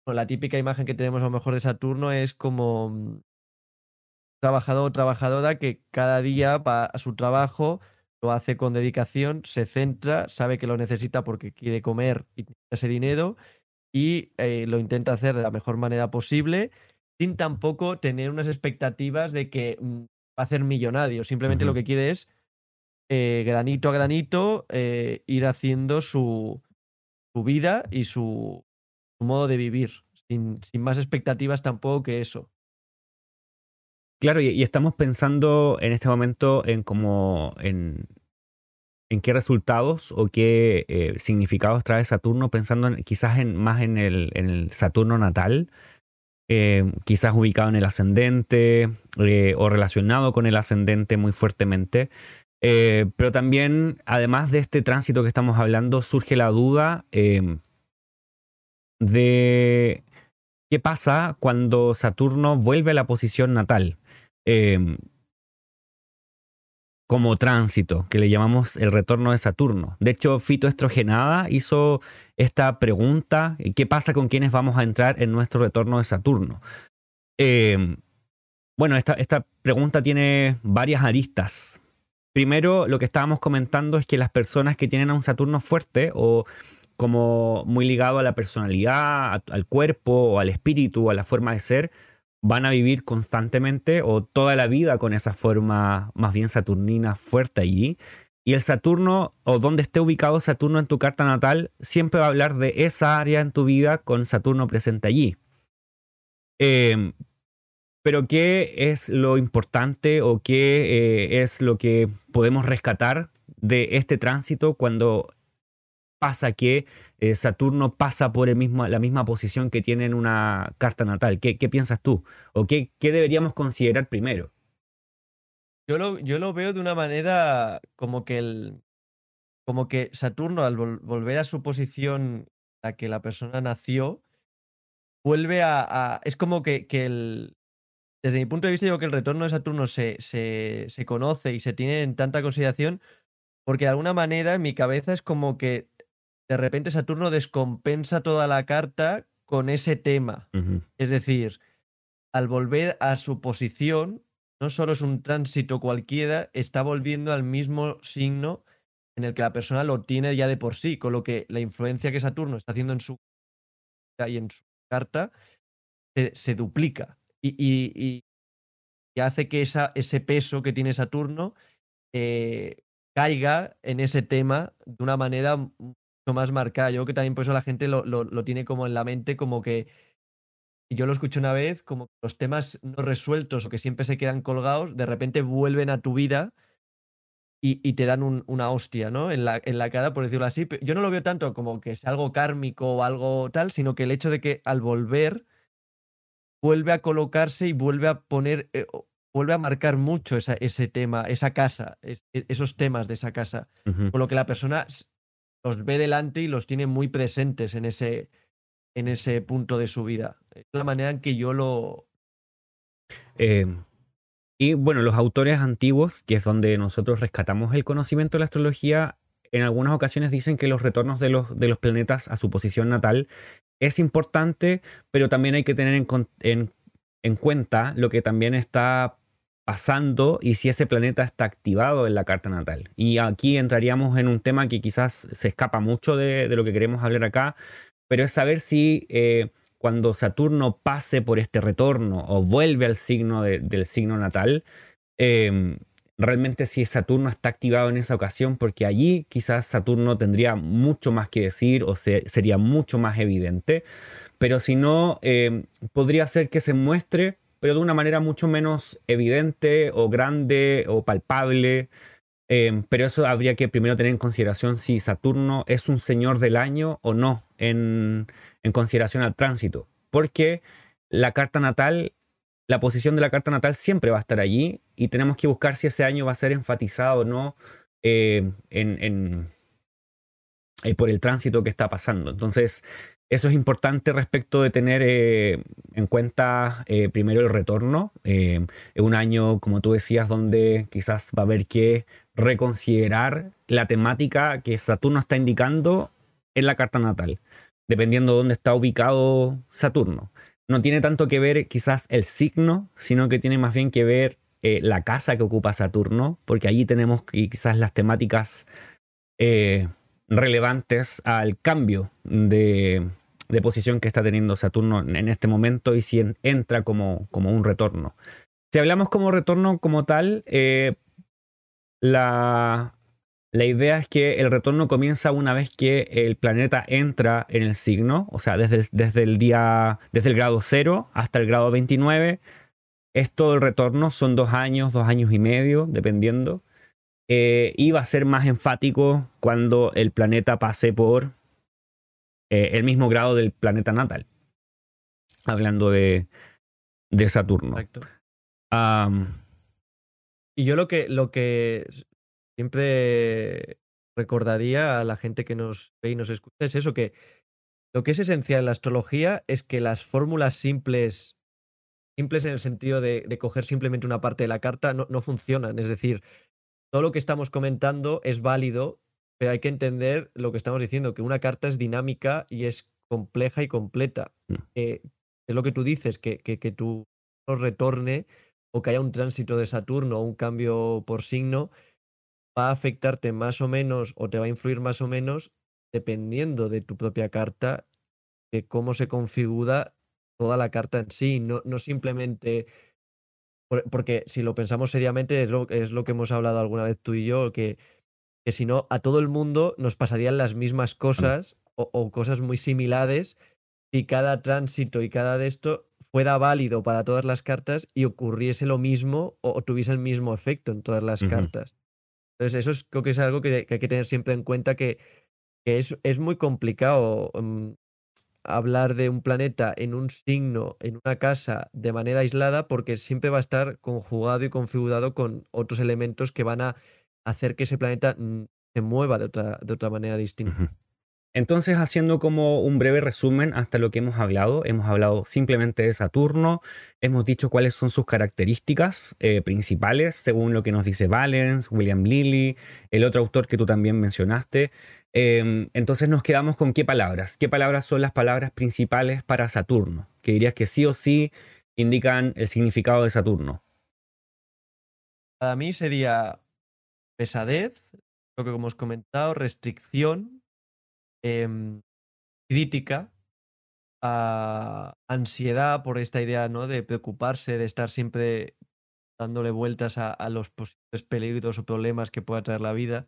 la típica imagen que tenemos a lo mejor de Saturno es como trabajador o trabajadora que cada día va a su trabajo, lo hace con dedicación, se centra, sabe que lo necesita porque quiere comer y ese dinero y eh, lo intenta hacer de la mejor manera posible sin tampoco tener unas expectativas de que mm, va a ser millonario. Simplemente lo que quiere es eh, granito a granito eh, ir haciendo su, su vida y su, modo de vivir, sin, sin más expectativas tampoco que eso. Claro, y, estamos pensando en este momento en cómo, en, en qué resultados o qué eh, significados trae Saturno, pensando quizás en, más en el, en el Saturno natal, eh, quizás ubicado en el ascendente eh, o relacionado con el ascendente muy fuertemente. Pero también, además de este tránsito que estamos hablando, surge la duda de qué pasa cuando Saturno vuelve a la posición natal. Em, como tránsito, que le llamamos el retorno de Saturno. De hecho, Fito Estrogenada hizo esta pregunta, ¿qué pasa con quienes vamos a entrar en nuestro retorno de Saturno? Em, bueno, esta, esta pregunta tiene varias aristas. Primero, lo que estábamos comentando es que las personas que tienen a un Saturno fuerte o como muy ligado a la personalidad, al cuerpo o al espíritu, a la forma de ser, van a vivir constantemente o toda la vida con esa forma más bien saturnina fuerte allí. Y el Saturno, o donde esté ubicado Saturno en tu carta natal, siempre va a hablar de esa área en tu vida con Saturno presente allí. Em, pero ¿qué es lo importante o qué eh, es lo que podemos rescatar de este tránsito cuando pasa que eh, Saturno pasa por el mismo, la misma posición que tiene en una carta natal. ¿Qué, piensas tú? ¿O qué, qué, deberíamos considerar primero? Yo lo, yo lo veo de una manera como que, el, como que Saturno al volver a su posición a que la persona nació, vuelve a... es como que, que el, desde mi punto de vista, digo que el retorno de Saturno se, se, se, conoce y se tiene en tanta consideración porque de alguna manera en mi cabeza es como que de repente Saturno descompensa toda la carta con ese tema. Es decir, al volver a su posición, no solo es un tránsito cualquiera, está volviendo al mismo signo en el que la persona lo tiene ya de por sí, con lo que la influencia que Saturno está haciendo en su y en su carta se, duplica y, hace que esa, ese peso que tiene Saturno eh, caiga en ese tema de una manera mucho más marcada. Yo creo que también por eso la gente lo, lo, tiene como en la mente, como que yo lo escuché una vez, como que los temas no resueltos o que siempre se quedan colgados, de repente vuelven a tu vida y, te dan una hostia, ¿no? En la, en la cara, por decirlo así. Yo no lo veo tanto como que es algo kármico o algo tal, sino que el hecho de que al volver vuelve a colocarse y vuelve a poner, eh, vuelve a marcar mucho ese tema, esa casa, e, esos temas de esa casa. Con lo que la persona los ve delante y los tiene muy presentes en ese, en ese punto de su vida. Es la manera en que yo lo... Eh, y bueno, los autores antiguos, que es donde nosotros rescatamos el conocimiento de la astrología, en algunas ocasiones dicen que los retornos de los, de los planetas a su posición natal es importante, pero también hay que tener en, en, cuenta lo que también está pasando y si ese planeta está activado en la carta natal. Y aquí entraríamos en un tema que quizás se escapa mucho de, lo que queremos hablar acá, pero es saber si eh, cuando Saturno pase por este retorno o vuelve al signo del signo natal, em, realmente si Saturno está activado en esa ocasión, porque allí quizás Saturno tendría mucho más que decir o sería mucho más evidente, pero si no, em, podría ser que se muestre, pero de una manera mucho menos evidente o grande o palpable. Em, pero eso habría que primero tener en consideración si Saturno es un señor del año o no en consideración al tránsito, porque la carta natal, la posición de la carta natal siempre va a estar allí y tenemos que buscar si ese año va a ser enfatizado o no eh, en, eh, por el tránsito que está pasando. Entonces, eso es importante respecto de tener eh, en cuenta primero el retorno. Es un año, como tú decías, donde quizás va a haber que reconsiderar la temática que Saturno está indicando en la carta natal dependiendo de dónde está ubicado Saturno. No tiene tanto que ver quizás el signo, sino que tiene más bien que ver eh, la casa que ocupa Saturno, porque allí tenemos quizás las temáticas eh, relevantes al cambio de, posición que está teniendo Saturno en este momento y si entra como, como un retorno. Si hablamos como retorno como tal, eh, la, la idea es que el retorno comienza una vez que el planeta entra en el signo, o sea, desde el, desde el día, desde el grado 0 hasta el grado 29. Es todo el retorno, son dos años, dos años y medio, dependiendo. Eh, y va a ser más enfático cuando el planeta pase por eh, el mismo grado del planeta natal. Hablando de, de Saturno. Exacto. y yo lo que, lo que siempre recordaría a la gente que nos ve y nos escucha es eso, que lo que es esencial en la astrología es que las fórmulas simples, simples en el sentido de, coger simplemente una parte de la carta, no, no funcionan. Es decir, todo lo que estamos comentando es válido, pero hay que entender lo que estamos diciendo, que una carta es dinámica y es compleja y completa. Mm. es lo que tú dices, que, que, que tú retorne o que haya un tránsito de Saturno o un cambio por signo, va a afectarte más o menos o te va a influir más o menos dependiendo de tu propia carta, de cómo se configura toda la carta en sí, no, no simplemente... Porque si lo pensamos seriamente, es lo, es lo que hemos hablado alguna vez tú y yo, que, que si no, a todo el mundo nos pasarían las mismas cosas o, cosas muy similares si cada tránsito y cada de esto fuera válido para todas las cartas y ocurriese lo mismo o, tuviese el mismo efecto en todas las cartas. Entonces, eso es, creo que es algo que, hay que tener siempre en cuenta que, es, muy complicado mm, hablar de un planeta en un signo, en una casa, de manera aislada, porque siempre va a estar conjugado y configurado con otros elementos que van a hacer que ese planeta mm, se mueva de otra, de otra manera distinta. Entonces, haciendo como un breve resumen hasta lo que hemos hablado, hemos hablado simplemente de Saturno, hemos dicho cuáles son sus características eh, principales, según lo que nos dice Valens, William Lilly, el otro autor que tú también mencionaste. Em, entonces nos quedamos con qué palabras. ¿Qué palabras son las palabras principales para Saturno? Que dirías que sí o sí indican el significado de Saturno. Para mí sería pesadez, lo que hemos comentado, restricción, em, crítica, ansiedad por esta idea ¿no? de preocuparse, de estar siempre dándole vueltas a, a los posibles peligros o problemas que pueda traer la vida.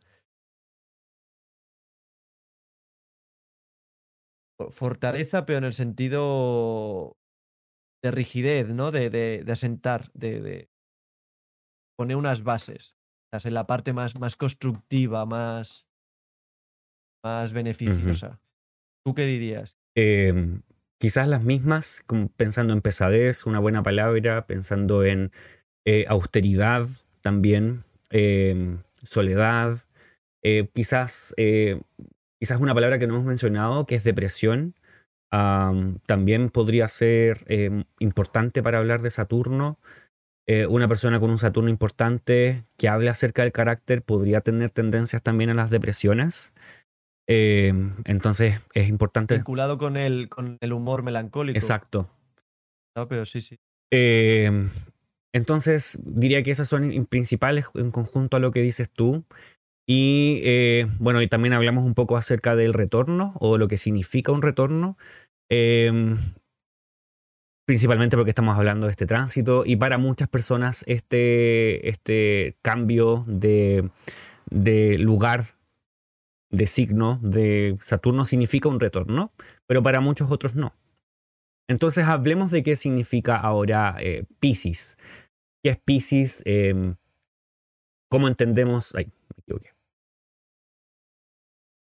Fortaleza, pero en el sentido de rigidez, ¿no? De, de, de asentar, de, de, poner unas bases. En la parte más, más constructiva, más, más beneficiosa. ¿Tú qué dirías? Em, quizás las mismas, pensando en pesadez, una buena palabra, pensando en eh, austeridad también, em, soledad, eh, quizás, eh, quizás una palabra que no hemos mencionado, que es depresión, también podría ser em, importante para hablar de Saturno. una persona con un Saturno importante que hable acerca del carácter podría tener tendencias también a las depresiones. Entonces es importante. Vinculado con el, con el humor melancólico. Exacto. No, pero sí, sí. Entonces, diría que esas son principales en conjunto a lo que dices tú. Y eh, bueno, y también hablamos un poco acerca del retorno o lo que significa un retorno. Em, principalmente porque estamos hablando de este tránsito y para muchas personas este, este cambio de, de lugar, de signo de Saturno significa un retorno, pero para muchos otros no. Entonces hablemos de qué significa ahora eh, Pisces. ¿Qué es Pisces? Em, ¿Cómo entendemos? Ay, me equivoqué.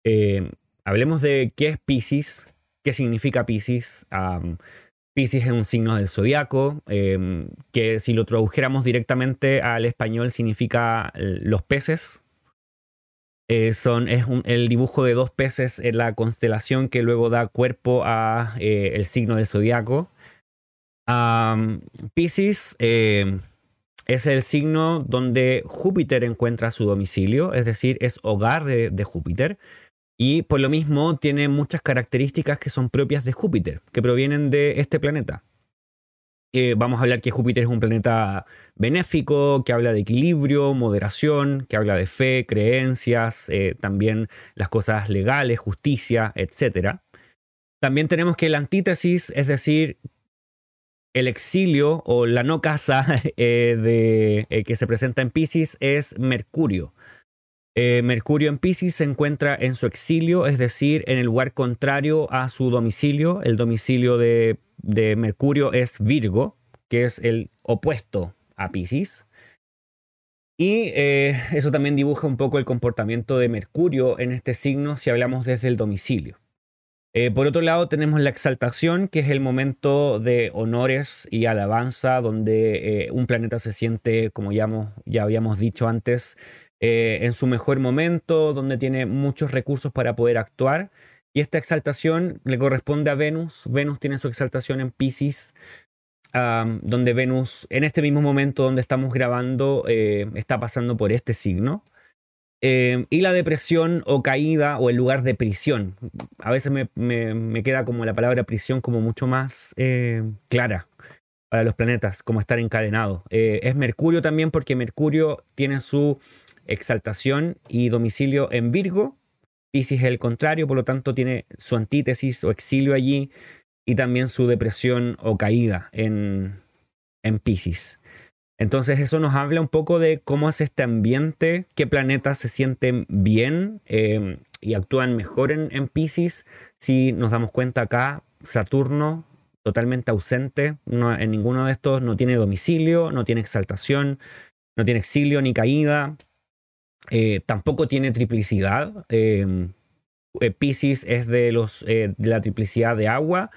Em, hablemos de qué es Pisces, qué significa Pisces. Pisces es un signo del zodiaco, em, que si lo tradujéramos directamente al español significa los peces, eh, son, es el dibujo de dos peces en la constelación que luego da cuerpo a eh, el signo del zodiaco. Pisces eh, es el signo donde Júpiter encuentra su domicilio, es decir, es hogar de, de Júpiter. Y por lo mismo tiene muchas características que son propias de Júpiter, que provienen de este planeta. Eh, vamos a hablar que Júpiter es un planeta benéfico, que habla de equilibrio, moderación, que habla de fe, creencias, eh, también las cosas legales, justicia, etc. También tenemos que la antítesis, es decir, el exilio o la no casa eh, de, que se presenta en Pisces es Mercurio. Mercurio en Pisces se encuentra en su exilio, es decir, en el lugar contrario a su domicilio. El domicilio de Mercurio es Virgo, que es el opuesto a Pisces. Y eh, eso también dibuja un poco el comportamiento de Mercurio en este signo si hablamos desde el domicilio. Eh, por otro lado, tenemos la exaltación, que es el momento de honores y alabanza, donde eh, un planeta se siente, como ya habíamos dicho antes, en su mejor momento, donde tiene muchos recursos para poder actuar y esta exaltación le corresponde a Venus. Venus tiene su exaltación en Pisces, donde Venus, en este mismo momento donde estamos grabando, eh, está pasando por este signo. Eh, y la depresión o caída o el lugar de prisión. A veces me, queda como la palabra prisión como mucho más eh, clara para los planetas, como estar encadenado. es Mercurio también porque Mercurio tiene su exaltación y domicilio en Virgo Pisces es el contrario, por lo tanto tiene su antítesis o exilio allí y también su depresión o caída en, en Pisces. Entonces eso nos habla un poco de cómo es este ambiente, qué planetas se sienten bien eh, y actúan mejor en, en Pisces. Si nos damos cuenta acá, Saturno totalmente ausente, en ninguno de estos no tiene domicilio, no tiene exaltación, no tiene exilio ni caída. Eh, tampoco tiene triplicidad. Em, eh, Pisces es de, los, eh, de la triplicidad de agua.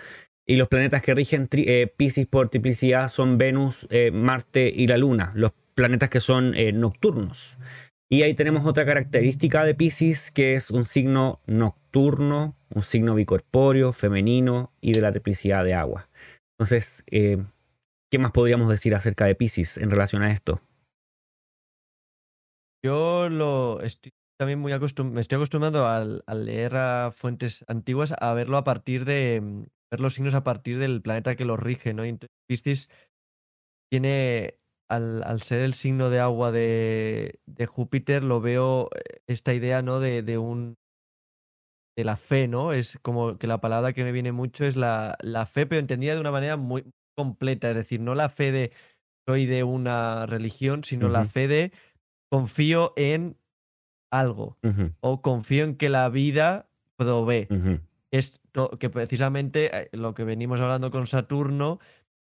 Y los planetas que rigen Pisces por triplicidad son Venus, Marte y la Luna, los planetas que son nocturnos. Y ahí tenemos otra característica de Pisces, que es un signo nocturno, un signo bicorpóreo, femenino y de la triplicidad de agua. Entonces, ¿qué más podríamos decir acerca de Pisces en relación a esto? Yo lo estoy también muy acostumbrado, me estoy acostumbrando al, leer a fuentes antiguas a verlo a partir de, mm, ver los signos a partir del planeta que los rige, ¿no? entonces Piscis tiene, al, ser el signo de agua de, Júpiter, lo veo eh, esta idea, ¿no? De, de, un de la fe, ¿no? Es como que la palabra que me viene mucho es la, la fe, pero entendida de una manera muy completa, es decir, no la fe de soy de una religión, sino la fe de confío en algo o confío en que la vida provee. Es que precisamente eh, lo que venimos hablando con Saturno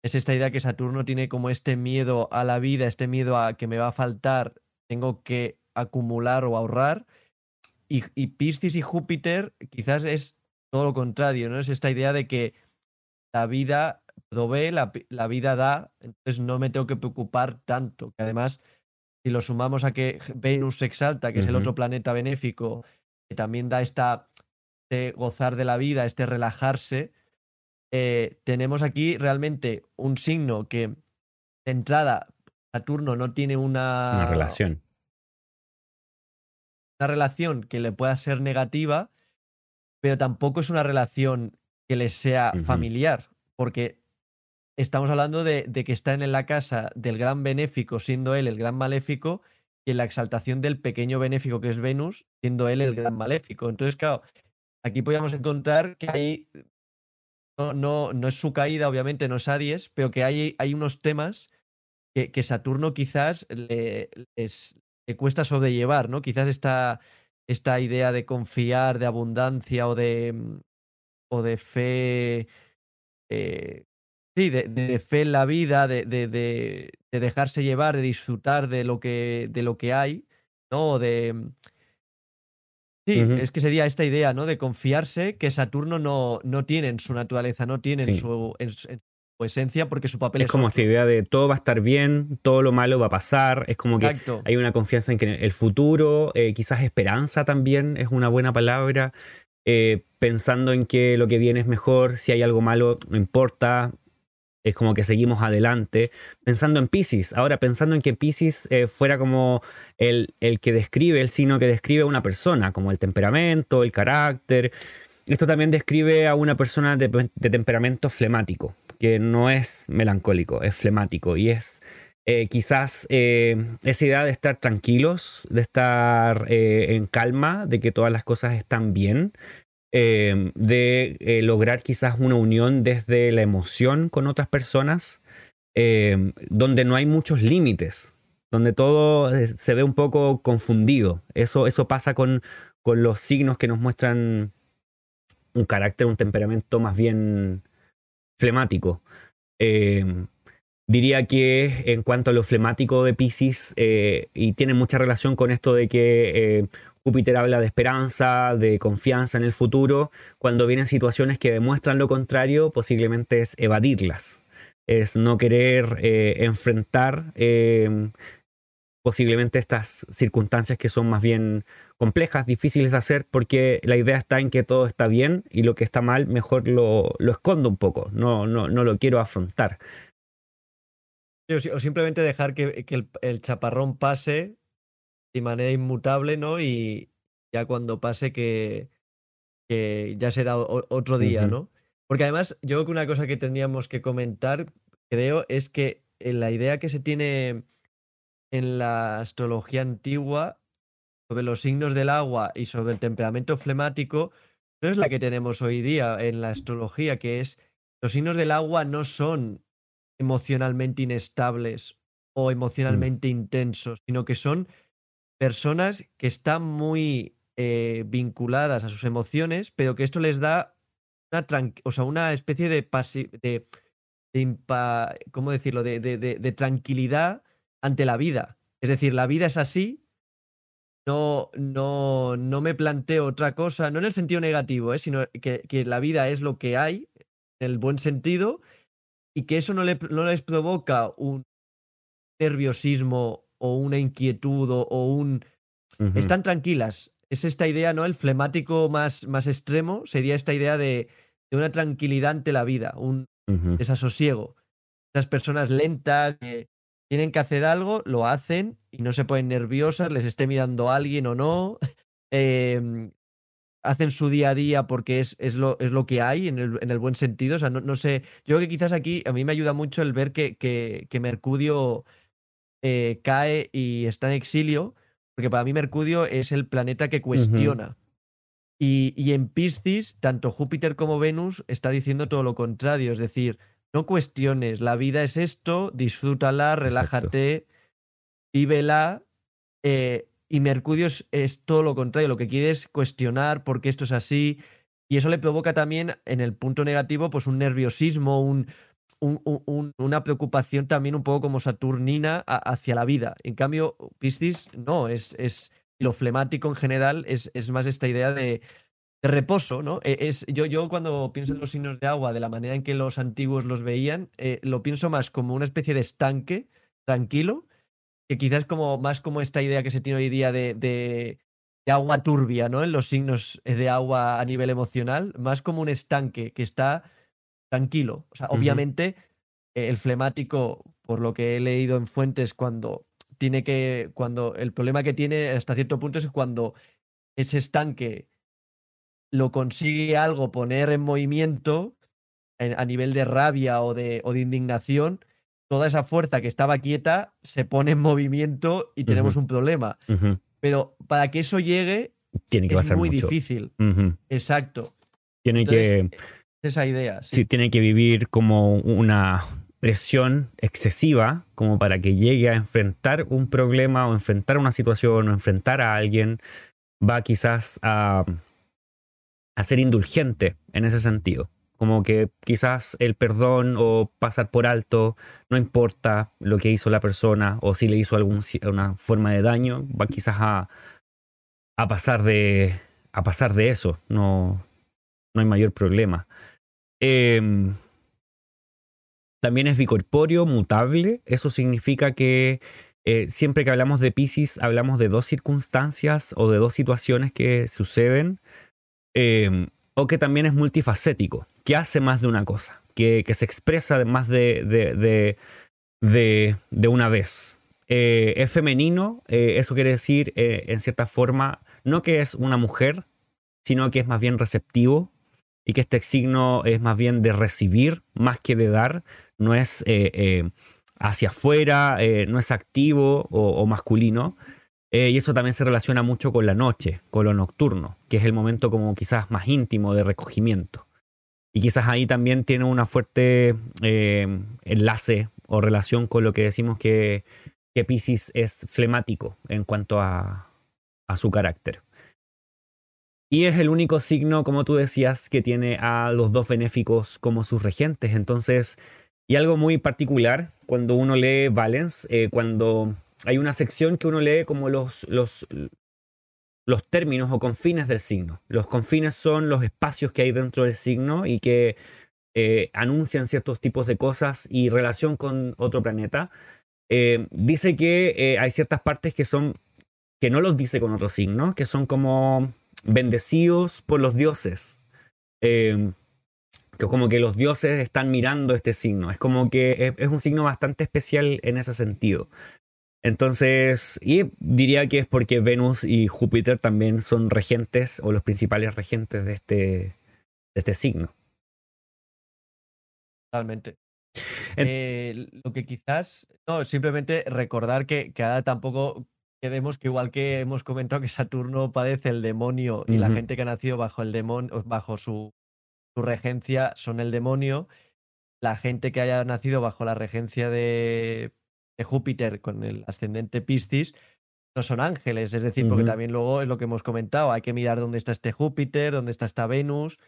es esta idea que Saturno tiene como este miedo a la vida, este miedo a que me va a faltar, tengo que acumular o ahorrar. Y, y Piscis y Júpiter quizás es todo lo contrario, ¿no? Es esta idea de que la vida provee, la, la vida da, entonces no me tengo que preocupar tanto. Que además, si lo sumamos a que Venus se exalta, que es el otro planeta benéfico, que también da esta este gozar de la vida, este relajarse, eh, tenemos aquí realmente un signo que de entrada Saturno no tiene una, una relación. Una relación que le pueda ser negativa, pero tampoco es una relación que le sea familiar, porque estamos hablando de, de, que está en la casa del gran benéfico, siendo él el gran maléfico, y en la exaltación del pequeño benéfico que es Venus, siendo él el gran maléfico. Entonces, claro, aquí podríamos encontrar que hay no, no, es su caída, obviamente, no es Aries, pero que hay, hay unos temas que, que Saturno quizás le, le cuesta sobrellevar, ¿no? Quizás esta, esta idea de confiar, de abundancia o de, mm, o de fe. Eh, sí, de, de, fe en la vida, de, de, de, dejarse llevar, de disfrutar de lo que, de lo que hay, ¿no? De, mm, Sí, es que sería esta idea, ¿no? De confiarse que Saturno no, no tiene en su naturaleza, no tiene en, su, esencia, porque su papel es. Es como esta idea de todo va a estar bien, todo lo malo va a pasar. Es como que hay una confianza en que el futuro, eh, quizás esperanza también es una buena palabra. Eh, pensando en que lo que viene es mejor, si hay algo malo, no importa, es como que seguimos adelante, pensando en Pisces. Ahora, pensando en que Pisces eh, fuera como el, el, que describe, el signo que describe a una persona, como el temperamento, el carácter. Esto también describe a una persona de, temperamento flemático, que no es melancólico, es flemático y es eh, quizás eh, esa idea de estar tranquilos, de estar en calma, de que todas las cosas están bien, de eh, lograr quizás una unión desde la emoción con otras personas, donde no hay muchos límites, donde todo eh, se ve un poco confundido. Eso, eso pasa con, con los signos que nos muestran un carácter, un temperamento más bien flemático. Em, diría que en cuanto a lo flemático de Pisces, eh, y tiene mucha relación con esto de que Júpiter habla de esperanza, de confianza en el futuro. Cuando vienen situaciones que demuestran lo contrario, posiblemente es evadirlas. Es no querer eh, enfrentar posiblemente estas circunstancias que son más bien complejas, difíciles de hacer, porque la idea está en que todo está bien y lo que está mal mejor lo, lo escondo un poco, no, no, no lo quiero afrontar. O simplemente dejar que, el, chaparrón pase de manera inmutable, ¿no? Y ya cuando pase que, que ya será otro día, ¿no? Porque además, yo creo que una cosa que tendríamos que comentar, creo, es que eh, la idea que se tiene en la astrología antigua sobre los signos del agua y sobre el temperamento flemático no es la que tenemos hoy día en la astrología, que es los signos del agua no son emocionalmente inestables o mm. emocionalmente intensos, sino que son personas que están muy eh, vinculadas a sus emociones, pero que esto les da una, o sea, una especie de, de, de ¿cómo decirlo? De, de, tranquilidad ante la vida. Es decir, la vida es así, no, no, no me planteo otra cosa, no en el sentido negativo, ¿eh? sino que, que, la vida es lo que hay, en el buen sentido, y que eso no, le, no les provoca un nerviosismo o una inquietud o, un... Están tranquilas. Es esta idea, ¿no? El flemático más, más extremo sería esta idea de, de una tranquilidad ante la vida, un desasosiego. Esas personas lentas, tienen que hacer algo, lo hacen y no se ponen nerviosas, les esté mirando a alguien o no. Em, hacen su día a día porque es, es, lo, es lo que hay en el, en el buen sentido. O sea, no, no, sé, yo creo que quizás aquí a mí me ayuda mucho el ver que, que, que Mercurio eh, cae y está en exilio, porque para mí Mercurio es el planeta que cuestiona. y, y, en Piscis, tanto Júpiter como Venus está diciendo todo lo contrario, es decir, no cuestiones, la vida es esto, disfrútala, relájate, vívela. Eh, y Mercurio es, todo lo contrario, lo que quiere es cuestionar por qué esto es así. Y eso le provoca también en el punto negativo, pues un nerviosismo, un, una preocupación también un poco como saturnina hacia la vida. En cambio, Piscis no, es, es lo flemático en general, es, es más esta idea de, de reposo, ¿no? E, es, yo, yo cuando pienso en los signos de agua, de la manera en que los antiguos los veían, eh, lo pienso más como una especie de estanque tranquilo, que quizás como más como esta idea que se tiene hoy día de, de, agua turbia, ¿no? En los signos de agua a nivel emocional, más como un estanque que está tranquilo. O sea, obviamente el flemático, por lo que he leído en fuentes, cuando tiene que, cuando el problema que tiene hasta cierto punto es cuando ese estanque lo consigue algo poner en movimiento a nivel de rabia o de, o de indignación, toda esa fuerza que estaba quieta se pone en movimiento y tenemos un problema. Pero para que eso llegue tiene que es muy difícil. Exacto. Tiene que... Esa idea. Sí. tiene que vivir como una presión excesiva como para que llegue a enfrentar un problema o enfrentar una situación o enfrentar a alguien. Va quizás a a ser indulgente en ese sentido. Como que quizás el perdón o pasar por alto no importa lo que hizo la persona o si le hizo alguna forma de daño, va quizás a, a, pasar, de, a pasar de eso. No, no hay mayor problema. Em, también es bicorpóreo, mutable. Eso significa que eh, siempre que hablamos de Pisces hablamos de dos circunstancias o de dos situaciones que suceden Em, o que también es multifacético, que hace más de una cosa, que, se expresa más de, una vez. Eh, es femenino, eh, eso quiere decir, eh, en cierta forma, no que es una mujer, sino que es más bien receptivo y que este signo es más bien de recibir más que de dar, no es hacia afuera, no es activo o masculino, eh, y eso también se relaciona mucho con la noche, con lo nocturno, que es el momento como quizás más íntimo de recogimiento. Y quizás ahí también tiene una fuerte eh, enlace o relación con lo que decimos que, que Pisces es flemático en cuanto a, a su carácter. Y es el único signo, como tú decías, que tiene a los dos benéficos como sus regentes. Entonces, y algo muy particular, cuando uno lee Valens, eh, cuando hay una sección que uno lee como los, los, los términos o confines del signo. Los confines son los espacios que hay dentro del signo y que eh, anuncian ciertos tipos de cosas y relación con otro planeta. Eh, dice que eh, hay ciertas partes que son que no los dice con otro signo, que son como bendecidos por los dioses. que como que los dioses están mirando este signo. Es como que es un signo bastante especial en ese sentido. Entonces, y diría que es porque Venus y Júpiter también son regentes o los principales regentes de este, de este signo. Totalmente. Eh, lo que quizás, no, simplemente recordar que, que ahora tampoco quedemos que igual que hemos comentado que Saturno padece el demonio y la gente que ha nacido bajo el demonio, bajo su, su regencia son el demonio, la gente que haya nacido bajo la regencia de de Júpiter con el ascendente Piscis no son ángeles, es decir, porque también luego es lo que hemos comentado, hay que mirar dónde está este Júpiter, dónde está esta Venus,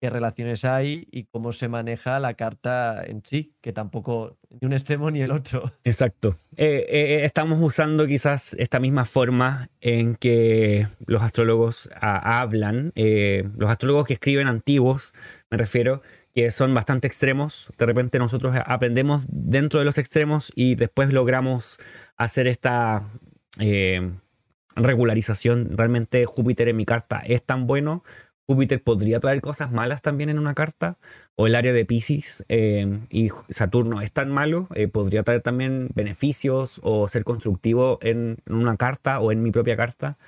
qué relaciones hay y cómo se maneja la carta en sí, que tampoco ni un extremo ni el otro. Exacto. Eh, eh, estamos usando quizás esta misma forma en que los astrólogos ah, hablan, eh, los astrólogos que escriben antiguos, me refiero, que son bastante extremos. De repente nosotros aprendemos dentro de los extremos y después logramos hacer esta eh, regularización. Realmente Júpiter en mi carta es tan bueno. Júpiter podría traer cosas malas también en una carta, o el área de Pisces eh, y Saturno es tan malo, eh, podría traer también beneficios o ser constructivo en, una carta o en mi propia carta.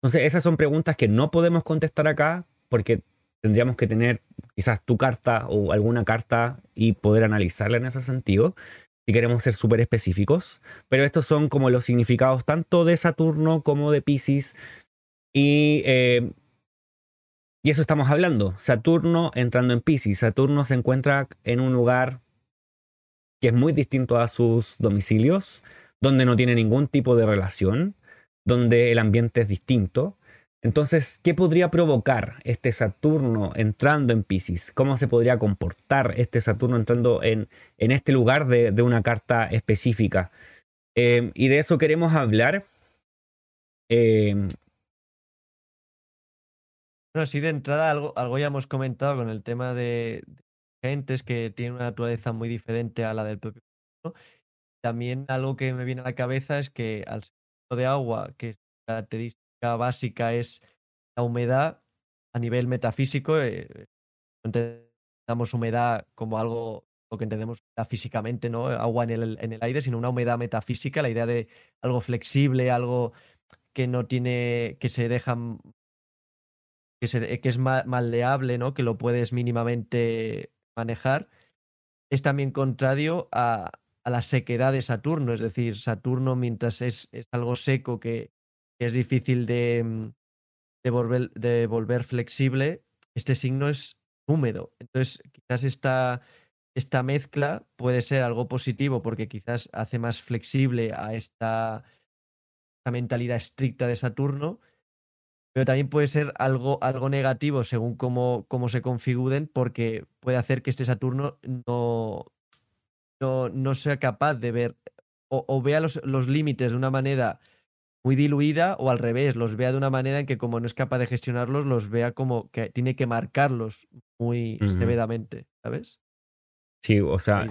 Entonces, esas son preguntas que no podemos contestar acá porque tendríamos que tener quizás tu carta o alguna carta y poder analizarla en ese sentido si queremos ser súper específicos. Pero estos son como los significados tanto de Saturno como de Pisces. Y eh, y eso estamos hablando. Saturno entrando en Pisces. Saturno se encuentra en un lugar que es muy distinto a sus domicilios, donde no tiene ningún tipo de relación, donde el ambiente es distinto. Entonces, ¿qué podría provocar este Saturno entrando en Pisces? ¿Cómo se podría comportar este Saturno entrando en, en este lugar de, una carta específica? Eh, y de eso queremos hablar. Eh, bueno, así de entrada, algo, algo ya hemos comentado con el tema de, gentes que tienen una naturaleza muy diferente a la del propio. También algo que me viene a la cabeza es que al ser de agua, que es característica básica es la humedad a nivel metafísico, eh, entendamos humedad como algo lo que entendemos físicamente, ¿no? Agua en el, en el aire, sino una humedad metafísica, la idea de algo flexible, algo que no tiene, que se deja que, es maldeable, ¿no? que lo puedes mínimamente manejar, es también contrario a, la sequedad de Saturno. Es decir, Saturno, mientras es, algo seco que, es difícil de, mm, de, volver, de volver flexible, este signo es húmedo. Entonces, quizás esta, esta mezcla puede ser algo positivo porque quizás hace más flexible a esta, esta mentalidad estricta de Saturno pero también puede ser algo, algo negativo según cómo, cómo, se configuren, porque puede hacer que este Saturno no, no, sea capaz de ver o, vea los, los límites de una manera muy diluida o al revés, los vea de una manera en que como no es capaz de gestionarlos, los vea como que tiene que marcarlos muy severamente, ¿sabes? Sí, o sea,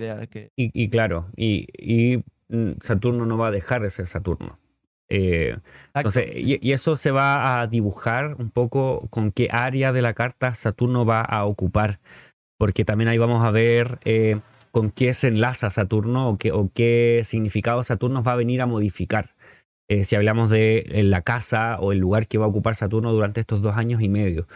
y, claro, y, y mm, Saturno no va a dejar de ser Saturno. Eh, y, eso se va a dibujar un poco con qué área de la carta Saturno va a ocupar, porque también ahí vamos a ver eh, con qué se enlaza Saturno o qué, o qué significado Saturno va a venir a modificar. Eh, si hablamos de la casa o el lugar que va a ocupar Saturno durante estos dos años y medio.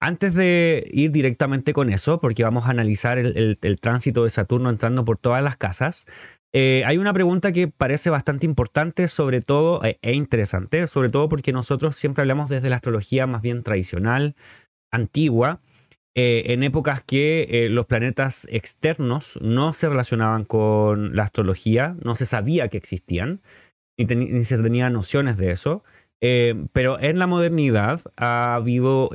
Antes de ir directamente con eso, porque vamos a analizar el tránsito de Saturno entrando por todas las casas, eh, hay una pregunta que parece bastante importante, sobre todo, eh, e interesante, sobre todo porque nosotros siempre hablamos desde la astrología más bien tradicional, antigua, eh, en épocas que los planetas externos no se relacionaban con la astrología, no se sabía que existían, ni, se tenía nociones de eso. pero en la modernidad ha habido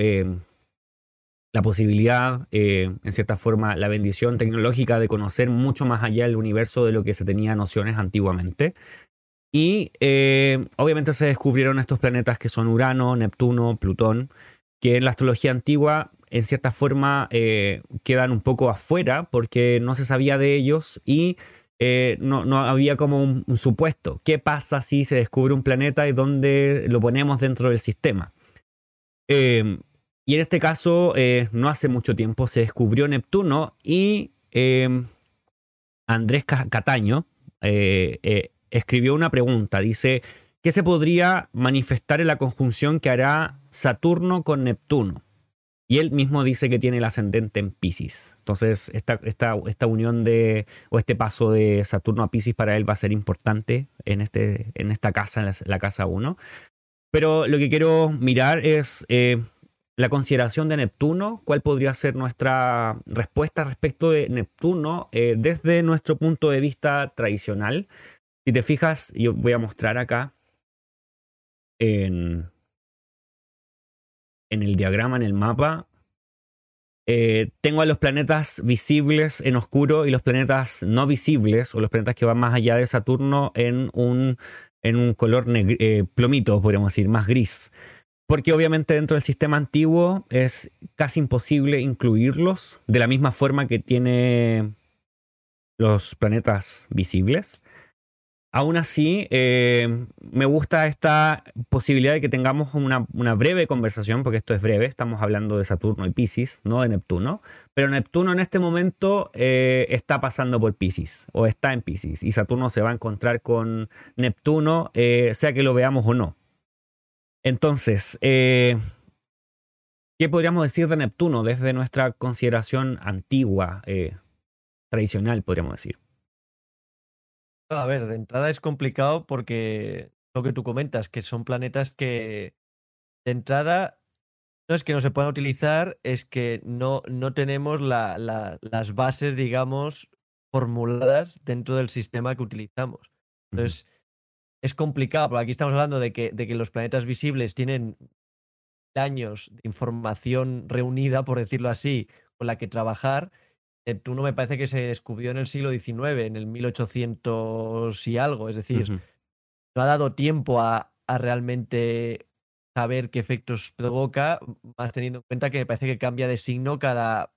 la posibilidad, eh, en cierta forma, la bendición tecnológica de conocer mucho más allá del universo de lo que se tenía nociones antiguamente. Y eh, obviamente se descubrieron estos planetas que son Urano, Neptuno, Plutón, que en la astrología antigua, en cierta forma, eh, quedan un poco afuera porque no se sabía de ellos y no, no, había como un, supuesto. ¿Qué pasa si se descubre un planeta y dónde lo ponemos dentro del sistema? Y en este caso, eh, no hace mucho tiempo se descubrió Neptuno y em, Andrés Cataño eh, eh, escribió una pregunta. Dice, ¿qué se podría manifestar en la conjunción que hará Saturno con Neptuno? Y él mismo dice que tiene el ascendente en Pisces. Entonces, esta, esta, esta unión de, o este paso de Saturno a Pisces para él va a ser importante en, este, en esta casa, en la, casa 1. Pero lo que quiero mirar es la consideración de Neptuno, cuál podría ser nuestra respuesta respecto de Neptuno eh, desde nuestro punto de vista tradicional. Si te fijas, yo voy a mostrar acá en, en el diagrama, en el mapa, eh, tengo a los planetas visibles en oscuro y los planetas no visibles, o los planetas que van más allá de Saturno, en un, en un color eh, plomito, podríamos decir, más gris porque obviamente dentro del sistema antiguo es casi imposible incluirlos de la misma forma que tiene los planetas visibles. Aún así, eh, me gusta esta posibilidad de que tengamos una, breve conversación, porque esto es breve, estamos hablando de Saturno y Pisces, no de Neptuno, pero Neptuno en este momento eh, está pasando por Pisces o está en Pisces y Saturno se va a encontrar con Neptuno, eh, sea que lo veamos o no. Entonces, ¿qué podríamos decir de Neptuno desde nuestra consideración antigua, tradicional, podríamos decir? A ver, de entrada es complicado porque lo que tú comentas, que son planetas que de entrada no es que no se puedan utilizar, es que no, no tenemos las bases, digamos, formuladas dentro del sistema que utilizamos. Entonces, es complicado, porque aquí estamos hablando de que, de que los planetas visibles tienen años de información reunida, por decirlo así, con la que trabajar, Neptuno me parece que se descubrió en el siglo XIX, en el 1800 y algo. Es decir, no ha dado tiempo a, realmente saber qué efectos provoca, más teniendo en cuenta que me parece que cambia de signo cada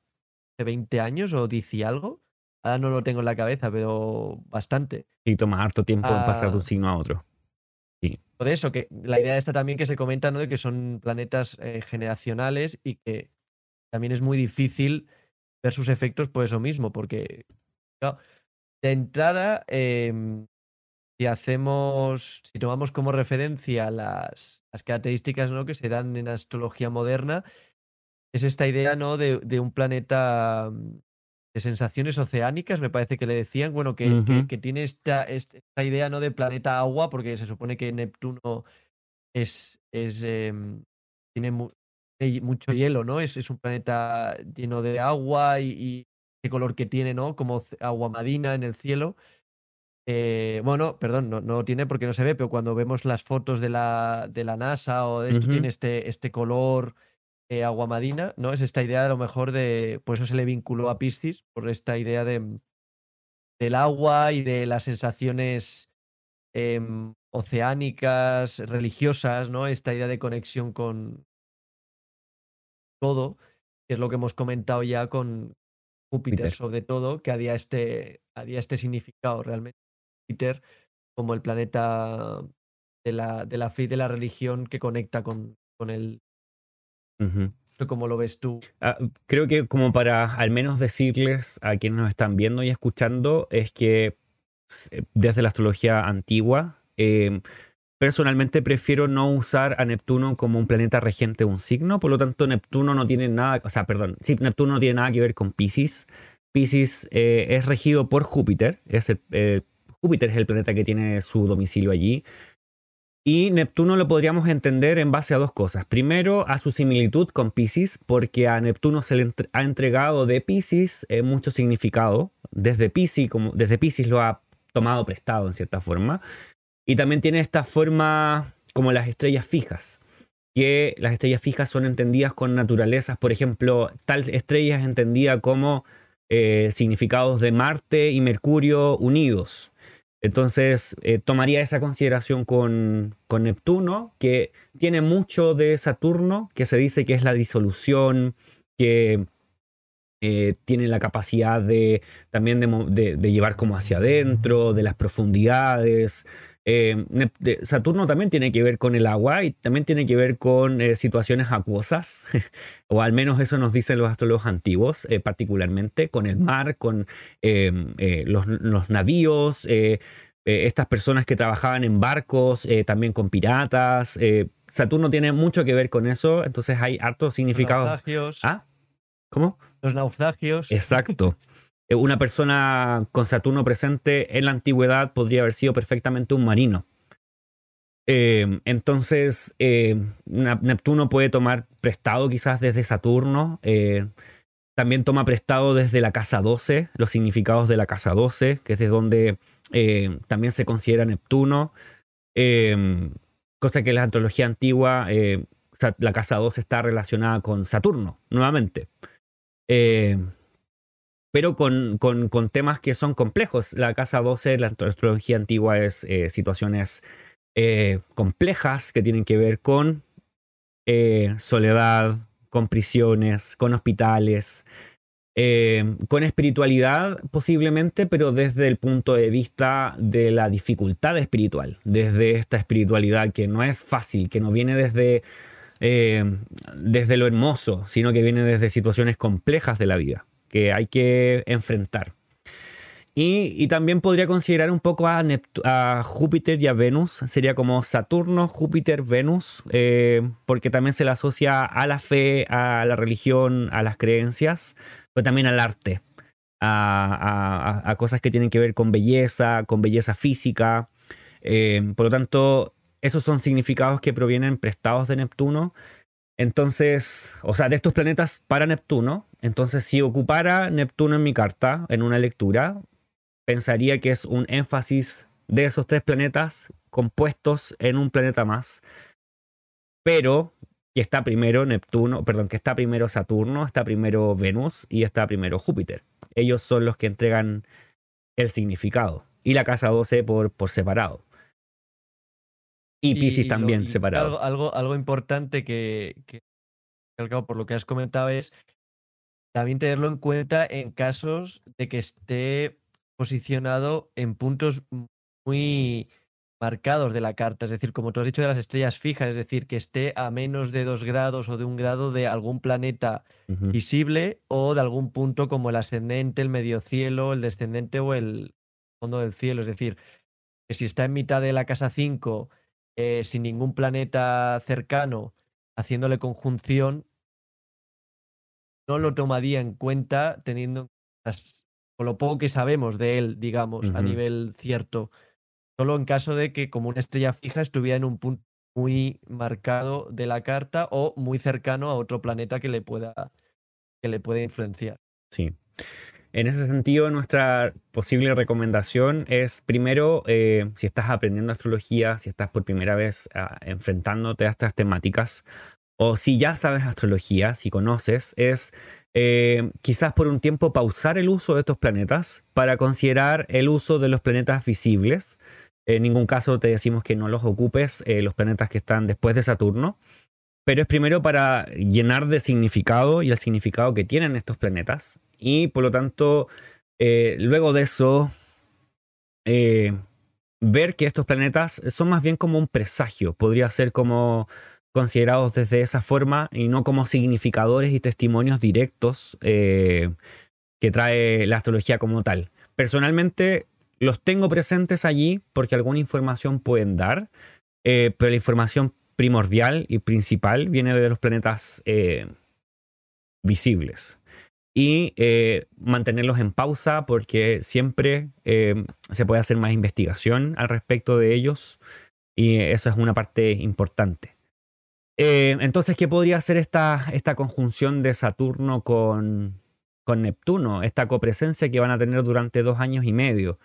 20 años o dice algo. Ahora no lo tengo en la cabeza, pero bastante. Y toma harto tiempo en pasar de un ah. signo a otro. Sí. Por eso, que la idea está también que se comenta, ¿no? De que son planetas eh, generacionales y que también es muy difícil ver sus efectos por eso mismo, porque de entrada, em, si hacemos, si tomamos como referencia las, las características ¿no? que se dan en astrología moderna, es esta idea ¿no? de, de un planeta mm, de sensaciones oceánicas, me parece que le decían, bueno, que, que, tiene esta, esta, idea ¿no? de planeta agua, porque se supone que Neptuno es, es em, tiene mucho hielo, ¿no? Es, es un planeta lleno de agua y, qué color que tiene, ¿no? Como agua marina en el cielo. Eh, bueno, perdón, no, no tiene porque no se ve, pero cuando vemos las fotos de la, de la NASA o de esto, tiene este, este color eh, agua marina, ¿no? Es esta idea a lo mejor de, por eso se le vinculó a Piscis, por esta idea de, del agua y de las sensaciones em, oceánicas, religiosas, ¿no? Esta idea de conexión con, todo, que es lo que hemos comentado ya con Júpiter, sobre todo, que había este, había este significado realmente. Júpiter como el planeta de la, de la fe y de la religión que conecta con, con el... ¿Cómo lo ves tú? Ah, creo que como para al menos decirles a quienes nos están viendo y escuchando, es que desde la astrología antigua, eh, Personalmente prefiero no usar a Neptuno como un planeta regente de un signo, por lo tanto Neptuno no tiene nada, o sea, perdón, Neptuno no tiene nada que ver con Pisces. Pisces eh, es regido por Júpiter, es eh, Júpiter es el planeta que tiene su domicilio allí. Y Neptuno lo podríamos entender en base a dos cosas. Primero, a su similitud con Pisces, porque a Neptuno se le ha entregado de Pisces eh, mucho significado. Desde Pisces, desde Pisces lo ha tomado prestado en cierta forma. Y también tiene esta forma como las estrellas fijas, que las estrellas fijas son entendidas con naturalezas, por ejemplo, tal estrella es entendida como eh, significados de Marte y Mercurio unidos. Entonces, eh, tomaría esa consideración con, con, Neptuno, que tiene mucho de Saturno, que se dice que es la disolución, que eh, tiene la capacidad de también de, de, llevar como hacia adentro, de las profundidades. Eh, Saturno también tiene que ver con el agua y también tiene que ver con eh, situaciones acuosas, o al menos eso nos dicen los astrólogos antiguos, eh, particularmente con el mar, con los, navíos, estas personas que trabajaban en barcos, también con piratas. Saturno tiene mucho que ver con eso, entonces hay harto significado. Los naufragios. ¿Ah? ¿Cómo? Los naufragios. Exacto. Eh, una persona con Saturno presente en la antigüedad podría haber sido perfectamente un marino. Eh, entonces, eh, Neptuno puede tomar prestado quizás desde Saturno. también toma prestado desde la casa 12, los significados de la casa 12, que es de donde también se considera Neptuno. cosa que en la antología antigua, la casa 12 está relacionada con Saturno, nuevamente pero con, con, temas que son complejos. La casa 12, la astrología antigua, es eh, situaciones eh, complejas que tienen que ver con eh, soledad, con prisiones, con hospitales. con espiritualidad posiblemente, pero desde el punto de vista de la dificultad espiritual, desde esta espiritualidad que no es fácil, que no viene desde, desde lo hermoso, sino que viene desde situaciones complejas de la vida, que hay que enfrentar. Y, también podría considerar un poco a, Júpiter y a Venus. Sería como Saturno, Júpiter, Venus, eh, porque también se le asocia a la fe, a la religión, a las creencias, pero también al arte, a, cosas que tienen que ver con belleza, con belleza física. Eh, por lo tanto, esos son significados que provienen prestados de Neptuno. Entonces, o sea, de estos planetas para Neptuno. Entonces, si ocupara Neptuno en mi carta, en una lectura, pensaría que es un énfasis de esos tres planetas compuestos en un planeta más, pero que está primero Neptuno, perdón, que está primero Saturno, está primero Venus y está primero Júpiter. Ellos son los que entregan el significado. Y la casa 12 por, por separado. Y Pisces también separado. Algo, algo, importante que, que, por lo que has comentado, es también tenerlo en cuenta en casos de que esté posicionado en puntos muy marcados de la carta, es decir, como tú has dicho de las estrellas fijas, es decir, que esté a menos de dos grados o de un grado de algún planeta visible o de algún punto como el ascendente, el medio cielo, el descendente o el fondo del cielo, es decir, que si está en mitad de la casa 5 eh, sin ningún planeta cercano haciéndole conjunción, no lo tomaría en cuenta teniendo con lo poco que sabemos de él, digamos, a nivel cierto, solo en caso de que como una estrella fija estuviera en un punto muy marcado de la carta o muy cercano a otro planeta que le pueda, que le pueda influenciar. Sí. En ese sentido, nuestra posible recomendación es, primero, eh, si estás aprendiendo astrología, si estás por primera vez ah, enfrentándote a estas temáticas, o si ya sabes astrología, si conoces, es eh, quizás por un tiempo pausar el uso de estos planetas para considerar el uso de los planetas visibles. En ningún caso te decimos que no los ocupes, eh, los planetas que están después de Saturno, pero es primero para llenar de significado y el significado que tienen estos planetas. Y por lo tanto, eh, luego de eso, ver que estos planetas son más bien como un presagio, podría ser como considerados desde esa forma y no como significadores y testimonios directos eh, que trae la astrología como tal. Personalmente los tengo presentes allí porque alguna información pueden dar, eh, pero la información primordial y principal viene de los planetas eh, visibles. Y mantenerlos en pausa porque siempre se puede hacer más investigación al respecto de ellos y eso es una parte importante. Eh, entonces, ¿qué podría ser esta, conjunción de Saturno con, Neptuno? Esta copresencia que van a tener durante dos años y medio.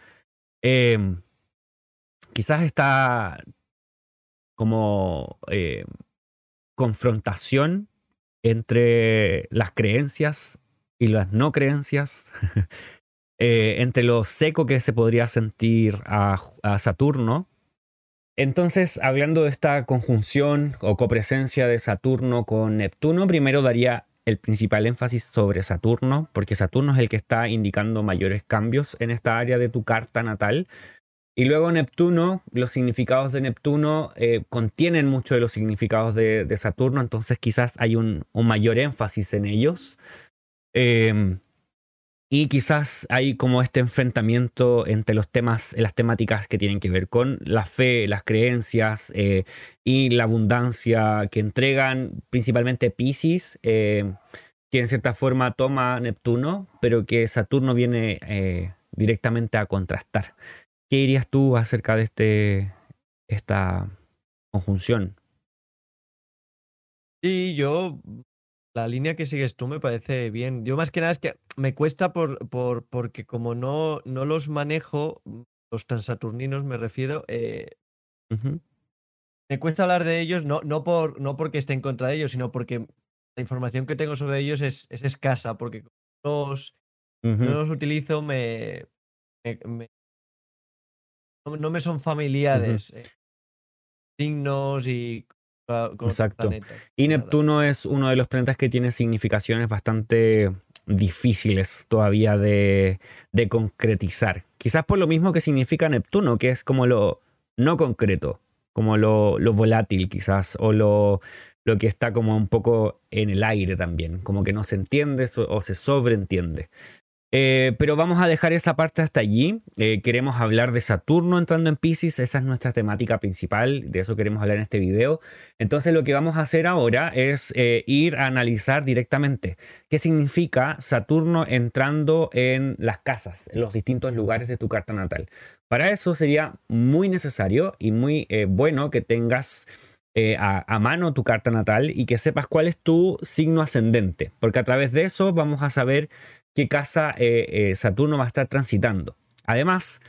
Eh, quizás esta como eh, confrontación entre las creencias y las no creencias, entre lo seco que se podría sentir a Saturno entonces, hablando de esta conjunción o copresencia de Saturno con Neptuno, primero daría el principal énfasis sobre Saturno, porque Saturno es el que está indicando mayores cambios en esta área de tu carta natal. Y luego Neptuno, los significados de Neptuno eh, contienen mucho de los significados de, Saturno, entonces quizás hay un, mayor énfasis en ellos. Em, y quizás hay como este enfrentamiento entre los temas, las temáticas que tienen que ver con la fe, las creencias eh, y la abundancia que entregan principalmente Pisces, eh, que en cierta forma toma Neptuno, pero que Saturno viene eh, directamente a contrastar. ¿Qué dirías tú acerca de este, esta conjunción? Sí, yo la línea que sigues tú me parece bien. Yo más que nada es que me cuesta por, por, porque como no, no los manejo, los transaturninos me refiero, eh, me cuesta hablar de ellos, no, no, por, no porque esté en contra de ellos, sino porque la información que tengo sobre ellos es, es escasa, porque los, no los utilizo, me, no, me son familiares. Eh, signos y Exacto. Y Neptuno es uno de los planetas que tiene significaciones bastante difíciles todavía de, concretizar. Quizás por lo mismo que significa Neptuno, que es como lo no concreto, como lo, volátil quizás, o lo, lo, que está como un poco en el aire también, como que no se entiende o se sobreentiende. Eh, pero vamos a dejar esa parte hasta allí. Eh, queremos hablar de Saturno entrando en Pisces, esa es nuestra temática principal, de eso queremos hablar en este video. Entonces lo que vamos a hacer ahora es eh, ir a analizar directamente qué significa Saturno entrando en las casas, en los distintos lugares de tu carta natal. Para eso sería muy necesario y muy bueno que tengas a, mano tu carta natal y que sepas cuál es tu signo ascendente, porque a través de eso vamos a saber qué casa eh, eh, Saturno va a estar transitando. Además,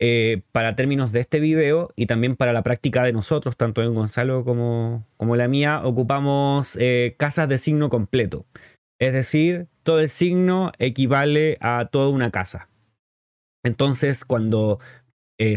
eh, para términos de este video y también para la práctica de nosotros, tanto en Gonzalo como, como la mía, ocupamos casas de signo completo. Es decir, todo el signo equivale a toda una casa. Entonces, cuando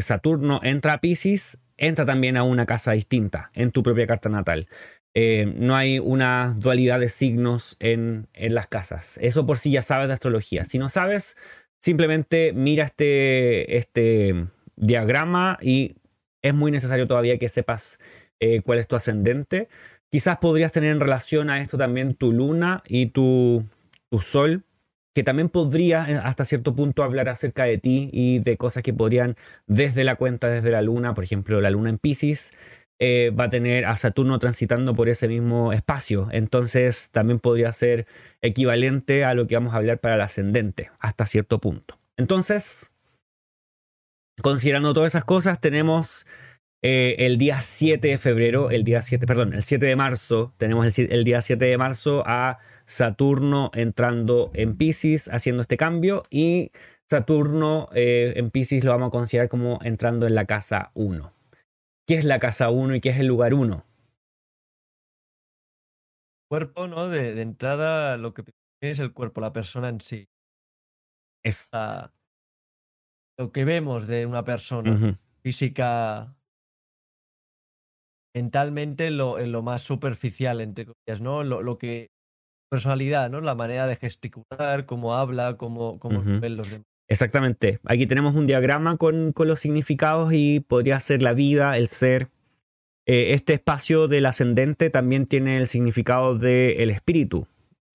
Saturno entra a Pisces, entra también a una casa distinta en tu propia carta natal. Eh, no hay una dualidad de signos en, las casas. Eso por sí ya sabes de astrología. Si no sabes, simplemente mira este, este diagrama y es muy necesario todavía que sepas eh, cuál es tu ascendente. Quizás podrías tener en relación a esto también tu luna y tu, tu sol, que también podría eh, hasta cierto punto hablar acerca de ti y de cosas que podrían desde la cuenta, desde la luna, por ejemplo, la luna en Pisces, eh, va a tener a Saturno transitando por ese mismo espacio. Entonces también podría ser equivalente a lo que vamos a hablar para el ascendente, hasta cierto punto. Entonces, considerando todas esas cosas, tenemos eh, el día 7 de febrero, el día 7, perdón, el 7 de marzo, tenemos el, día 7 de marzo a Saturno entrando en Pisces, haciendo este cambio, y Saturno eh, en Pisces lo vamos a considerar como entrando en la casa 1 qué es la casa 1 y qué es el lugar 1. Cuerpo, ¿no? De, entrada, lo que es el cuerpo, la persona en sí. Es. lo que vemos de una persona física, mentalmente, lo, en lo más superficial, entre comillas, ¿no? Lo, lo, que. Personalidad, ¿no? La manera de gesticular, cómo habla, cómo, cómo ven los demás. Exactamente. Aquí tenemos un diagrama con, los significados y podría ser la vida, el ser. Eh, este espacio del ascendente también tiene el significado del espíritu,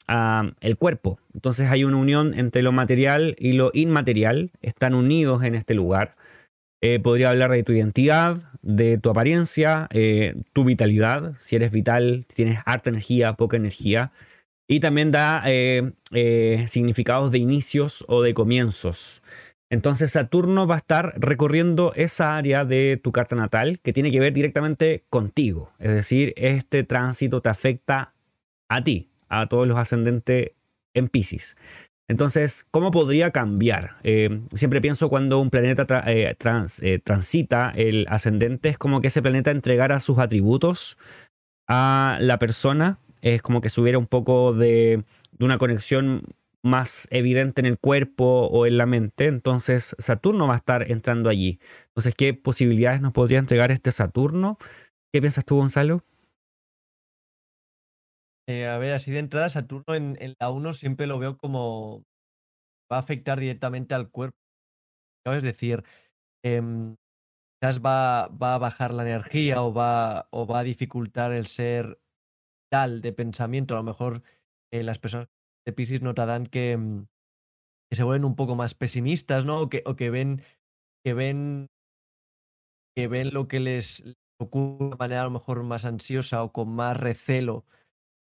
ah, el cuerpo. Entonces hay una unión entre lo material y lo inmaterial. Están unidos en este lugar. Eh, podría hablar de tu identidad, de tu apariencia, eh, tu vitalidad, si eres vital, tienes harta energía, poca energía. Y también da eh, eh, significados de inicios o de comienzos. Entonces Saturno va a estar recorriendo esa área de tu carta natal que tiene que ver directamente contigo. Es decir, este tránsito te afecta a ti, a todos los ascendentes en Pisces. Entonces, ¿cómo podría cambiar? Eh, siempre pienso cuando un planeta transita el ascendente, es como que ese planeta entregara sus atributos a la persona es como que subiera un poco de, una conexión más evidente en el cuerpo o en la mente, entonces Saturno va a estar entrando allí. Entonces, ¿qué posibilidades nos podría entregar este Saturno? ¿Qué piensas tú, Gonzalo? Eh, a ver, así de entrada, Saturno en, la 1 siempre lo veo como va a afectar directamente al cuerpo. Es decir, em, quizás va, va, a bajar la energía o va, o va a dificultar el ser de pensamiento, a lo mejor eh, las personas de Pisces notarán mm, que, se vuelven un poco más pesimistas, ¿no? O que, o que ven que ven que ven lo que les ocurre de manera a lo mejor más ansiosa o con más recelo,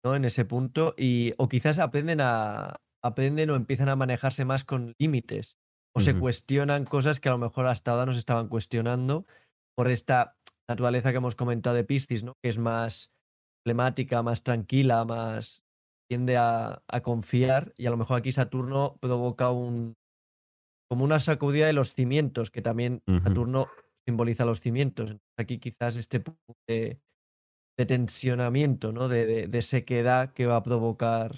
¿no? En ese punto y o quizás aprenden a aprenden o empiezan a manejarse más con límites o se cuestionan cosas que a lo mejor hasta ahora nos estaban cuestionando por esta naturaleza que hemos comentado de Piscis, ¿no? Que es más más tranquila, más tiende a, confiar y a lo mejor aquí Saturno provoca un como una sacudida de los cimientos, que también Saturno simboliza los cimientos. aquí quizás este punto de, tensionamiento, ¿no? De, de, sequedad que va a provocar.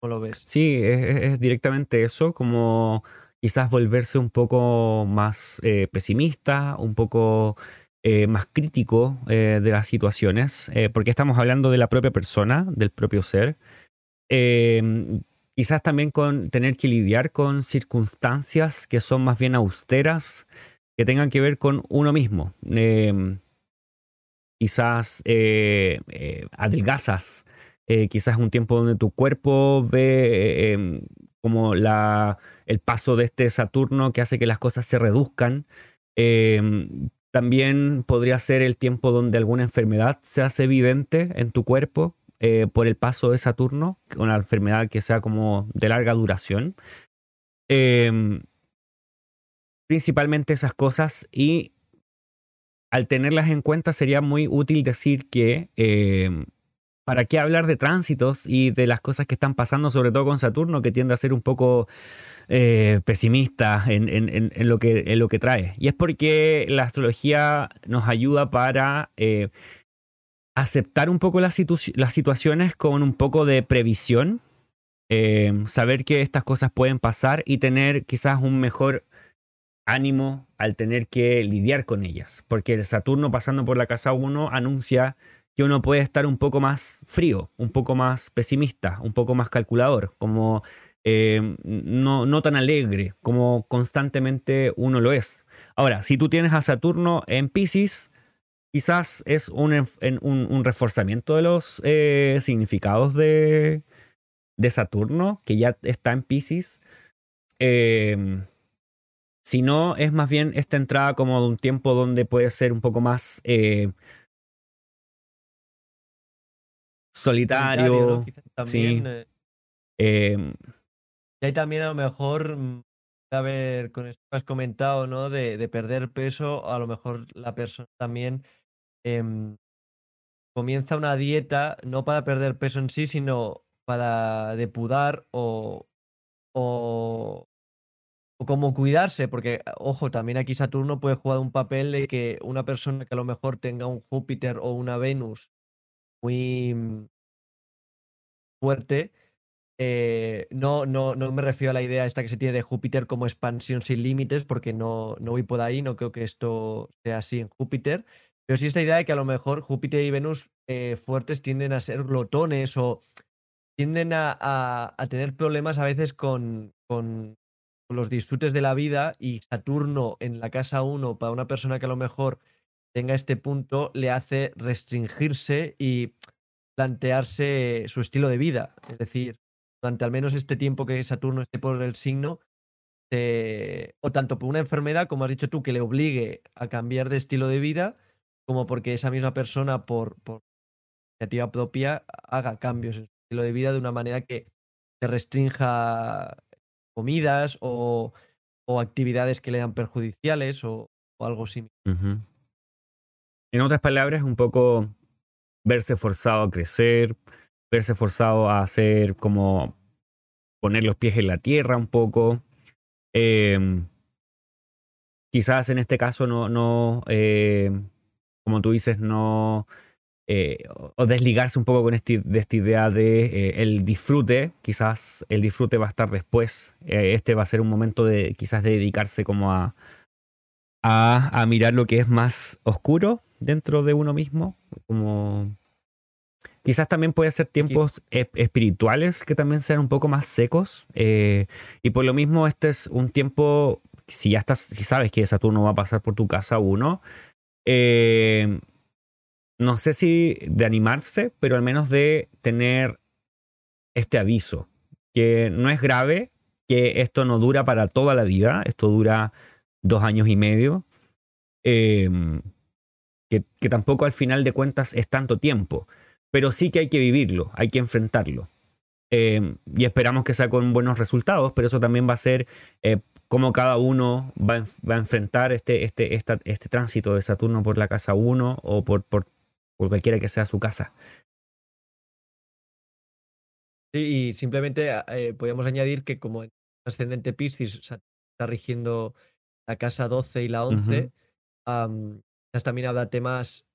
¿Cómo lo ves? Sí, es, directamente eso, como quizás volverse un poco más eh, pesimista, un poco eh, más crítico eh, de las situaciones, eh, porque estamos hablando de la propia persona, del propio ser. Em, quizás también con tener que lidiar con circunstancias que son más bien austeras, que tengan que ver con uno mismo. Em, quizás adelgazas, quizás un tiempo donde tu cuerpo ve em, como la, el paso de este Saturno que hace que las cosas se reduzcan. También podría ser el tiempo donde alguna enfermedad se hace evidente en tu cuerpo por el paso de Saturno, una enfermedad que sea como de larga duración. Em, principalmente esas cosas y al tenerlas en cuenta sería muy útil decir que em, ¿para qué hablar de tránsitos y de las cosas que están pasando, sobre todo con Saturno, que tiende a ser un poco eh, pesimista en, lo que, en lo que trae? Y es porque la astrología nos ayuda para eh, aceptar un poco las, situaciones con un poco de previsión, em, saber que estas cosas pueden pasar y tener quizás un mejor ánimo al tener que lidiar con ellas, porque el Saturno pasando por la casa 1 anuncia que uno puede estar un poco más frío, un poco más pesimista, un poco más calculador, como eh, no, no tan alegre como constantemente uno lo es. Ahora, si tú tienes a Saturno en Pisces, quizás es un, un, reforzamiento de los eh, significados de, de, Saturno, que ya está en Pisces. Eh, si no, es más bien esta entrada como de un tiempo donde puede ser un poco más eh, solitario. También, eh, em, y hay también a lo mejor, mm, a ver, con esto que has comentado, ¿no? De, de perder peso, a lo mejor la persona también em, comienza una dieta no para perder peso en sí, sino para depurar o, o o como cuidarse, porque, ojo, también aquí Saturno puede jugar un papel de que una persona que a lo mejor tenga un Júpiter o una Venus muy mm, fuerte, eh, no, no, no me refiero a la idea esta que se tiene de Júpiter como expansión sin límites, porque no, no voy por ahí, no creo que esto sea así en Júpiter, pero sí esta idea de que a lo mejor Júpiter y Venus eh, fuertes tienden a ser glotones o tienden a, a, tener problemas a veces con, con los disfrutes de la vida y Saturno en la casa 1 para una persona que a lo mejor tenga este punto le hace restringirse y plantearse su estilo de vida. Es decir, durante al menos este tiempo que Saturno esté por el signo, o tanto por una enfermedad, como has dicho tú, que le obligue a cambiar de estilo de vida, como porque esa misma persona, por, iniciativa propia, haga cambios en su estilo de vida de una manera que se restrinja comidas o, actividades que le dan perjudiciales o, algo similar. En otras palabras, un poco verse forzado a crecer, verse forzado a hacer como poner los pies en la tierra un poco. Em, quizás en este caso no, no eh, como tú dices, no eh, o desligarse un poco con este, de esta idea de eh, el disfrute, quizás el disfrute va a estar después, eh, este va a ser un momento de quizás de dedicarse como a, a, mirar lo que es más oscuro dentro de uno mismo, como quizás también puede ser tiempos espirituales que también sean un poco más secos y por lo mismo este es un tiempo, si ya estás, si sabes que Saturno va a pasar por tu casa uno, eh, no sé si de animarse, pero al menos de tener este aviso, que no es grave, que esto no dura para toda la vida, esto dura dos años y medio, em, que, tampoco al final de cuentas es tanto tiempo, pero sí que hay que vivirlo, hay que enfrentarlo. Em, y esperamos que sea con buenos resultados, pero eso también va a ser eh, cómo cada uno va, a enfrentar este, este, este tránsito de Saturno por la casa 1 o por, por, por cualquiera que sea su casa. Sí, y simplemente ah, eh, podríamos añadir que como en ascendente Piscis está rigiendo la casa 12 y la 11, también habla temas,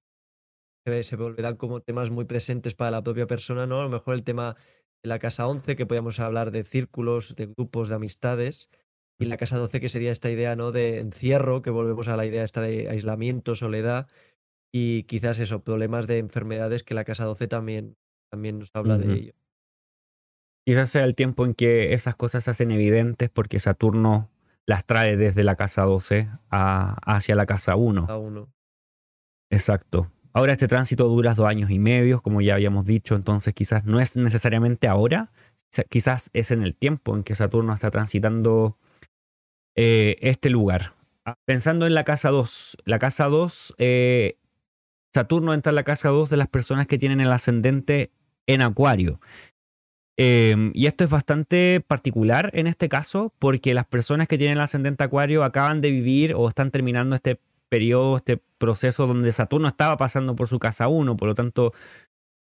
se, se volverán como temas muy presentes para la propia persona, ¿no? A lo mejor el tema de la casa 11, que podríamos hablar de círculos, de grupos, de amistades, y la casa 12 que sería esta idea, ¿no? De encierro, que volvemos a la idea esta de aislamiento, soledad, y quizás eso, problemas de enfermedades que la casa 12 también, también nos habla de ello. Quizás sea el tiempo en que esas cosas se hacen evidentes porque Saturno las trae desde la casa 12 hacia la casa 1. Exacto. Ahora este tránsito dura dos años y medio, como ya habíamos dicho, entonces quizás no es necesariamente ahora, quizás es en el tiempo en que Saturno está transitando eh, este lugar. Ah, pensando en la casa 2, la casa 2, eh, Saturno entra en la casa 2 de las personas que tienen el ascendente en Acuario. Em, y esto es bastante particular en este caso porque las personas que tienen el ascendente Acuario acaban de vivir o están terminando este periodo, este proceso donde Saturno estaba pasando por su casa 1. Por lo tanto,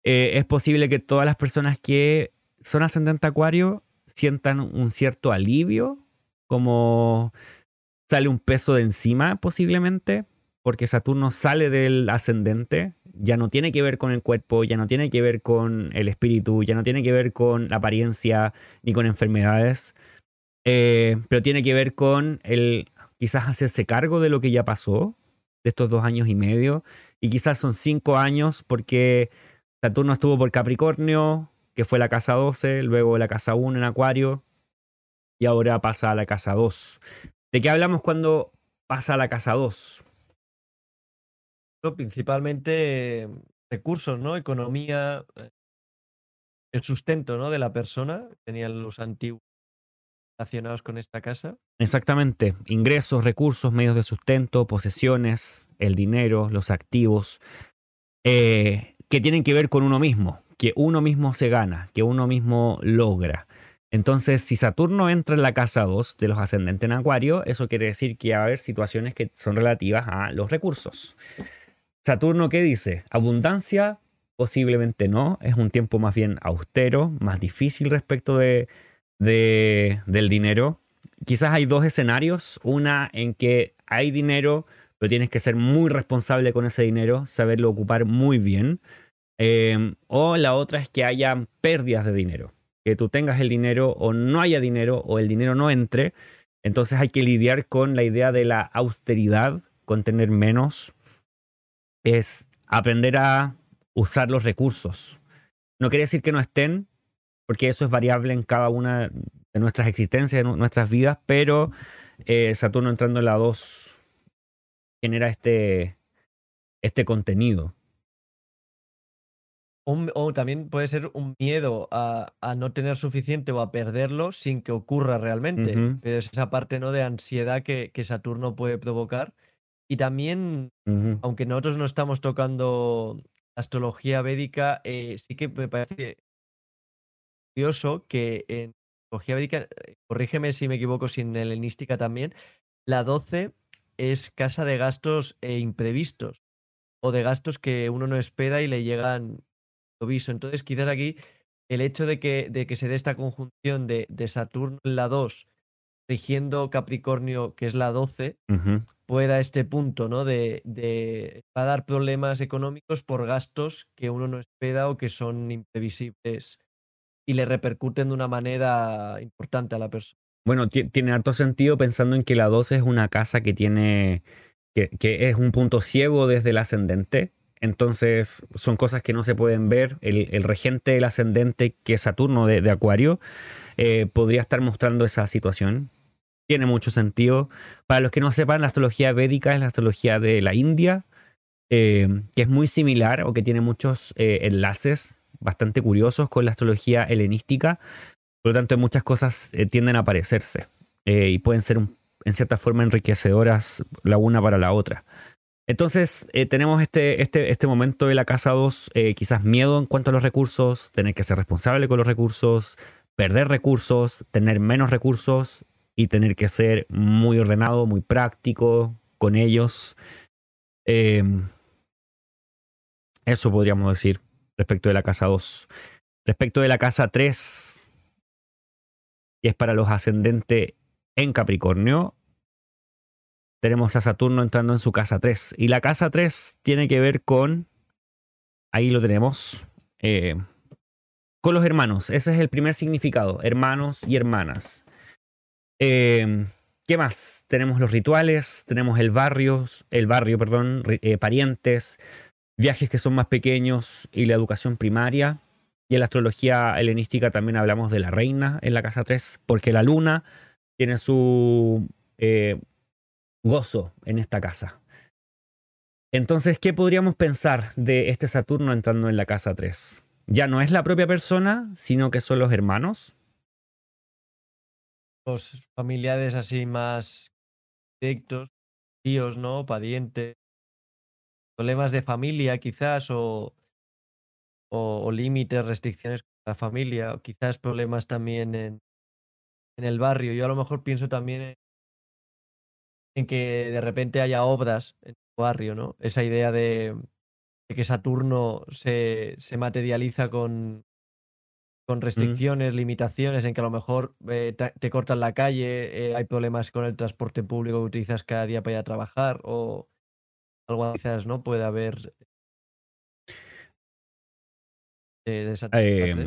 eh, es posible que todas las personas que son ascendente Acuario sientan un cierto alivio, como sale un peso de encima posiblemente, porque Saturno sale del ascendente, ya no tiene que ver con el cuerpo, ya no tiene que ver con el espíritu, ya no tiene que ver con la apariencia ni con enfermedades, eh, pero tiene que ver con el quizás hacerse cargo de lo que ya pasó, de estos dos años y medio, y quizás son cinco años porque Saturno estuvo por Capricornio, que fue la casa 12, luego la casa 1 en Acuario, y ahora pasa a la casa 2. ¿De qué hablamos cuando pasa a la casa 2? Principalmente recursos, ¿no? Economía, eh, el sustento, ¿no? De la persona. Tenían los antiguos relacionados con esta casa. Exactamente. Ingresos, recursos, medios de sustento, posesiones, el dinero, los activos, eh, que tienen que ver con uno mismo, que uno mismo se gana, que uno mismo logra. Entonces, si Saturno entra en la casa 2 de los ascendentes en Acuario, eso quiere decir que va a haber situaciones que son relativas a los recursos. Saturno, ¿qué dice? Abundancia, posiblemente no, es un tiempo más bien austero, más difícil respecto de, del dinero. Quizás hay dos escenarios, una en que hay dinero, pero tienes que ser muy responsable con ese dinero, saberlo ocupar muy bien. Em, o la otra es que haya pérdidas de dinero, que tú tengas el dinero o no haya dinero o el dinero no entre. Entonces hay que lidiar con la idea de la austeridad, con tener menos, es aprender a usar los recursos. No quiere decir que no estén, porque eso es variable en cada una de nuestras existencias, de nuestras vidas, pero eh, Saturno entrando en la 2 genera este, este contenido. o también puede ser un miedo a, no tener suficiente o a perderlo sin que ocurra realmente. es esa parte ¿no? de ansiedad que, que Saturno puede provocar y también, aunque nosotros no estamos tocando astrología védica, eh, sí que me parece curioso que en astrología védica, eh, corrígeme si me equivoco, sin helenística también, la 12 es casa de gastos e imprevistos o de gastos que uno no espera y le llegan viso. Entonces, quizás aquí el hecho de que, de que se dé esta conjunción de, de Saturno en la 2 rigiendo Capricornio, que es la 12, pueda este punto, ¿no? De, de va a dar problemas económicos por gastos que uno no espera o que son imprevisibles y le repercuten de una manera importante a la persona. Bueno, tiene harto sentido pensando en que la 12 es una casa que tiene, que, es un punto ciego desde el ascendente. Entonces son cosas que no se pueden ver. El, regente del ascendente, que es Saturno de, Acuario, eh, podría estar mostrando esa situación tiene mucho sentido. Para los que no sepan, la astrología védica es la astrología de la India, eh, que es muy similar o que tiene muchos eh, enlaces bastante curiosos con la astrología helenística. Por lo tanto, muchas cosas eh, tienden a parecerse y pueden ser en cierta forma enriquecedoras la una para la otra. Entonces, tenemos este, este, este momento de la casa 2, quizás miedo en cuanto a los recursos, tener que ser responsable con los recursos, perder recursos, tener menos recursos, y tener que ser muy ordenado, muy práctico con ellos. Em, eso podríamos decir respecto de la casa 2. Respecto de la casa 3, que es para los ascendentes en Capricornio, tenemos a Saturno entrando en su casa 3. Y la casa 3 tiene que ver con, ahí lo tenemos, eh, con los hermanos. Ese es el primer significado, hermanos y hermanas. Em, ¿Qué más? Tenemos los rituales, tenemos el barrio, el barrio, perdón, eh, parientes, viajes que son más pequeños y la educación primaria. Y en la astrología helenística también hablamos de la reina en la casa 3, porque la luna tiene su eh, gozo en esta casa. Entonces, ¿qué podríamos pensar de este Saturno entrando en la casa 3? Ya no es la propia persona, sino que son los hermanos. Los familiares así más directos, tíos, ¿no? Parientes. Problemas de familia, quizás, o, o, límites, restricciones con la familia, o quizás problemas también en, en el barrio. Yo a lo mejor pienso también en, en que de repente haya obras en tu barrio, ¿no? Esa idea de, que Saturno se, se materializa con, con mm. restricciones, limitaciones, en que a lo mejor eh, te, cortan la calle, eh, hay problemas con el transporte público que utilizas cada día para ir a trabajar, o algo quizás, ¿no? Puede haber. Eh, em,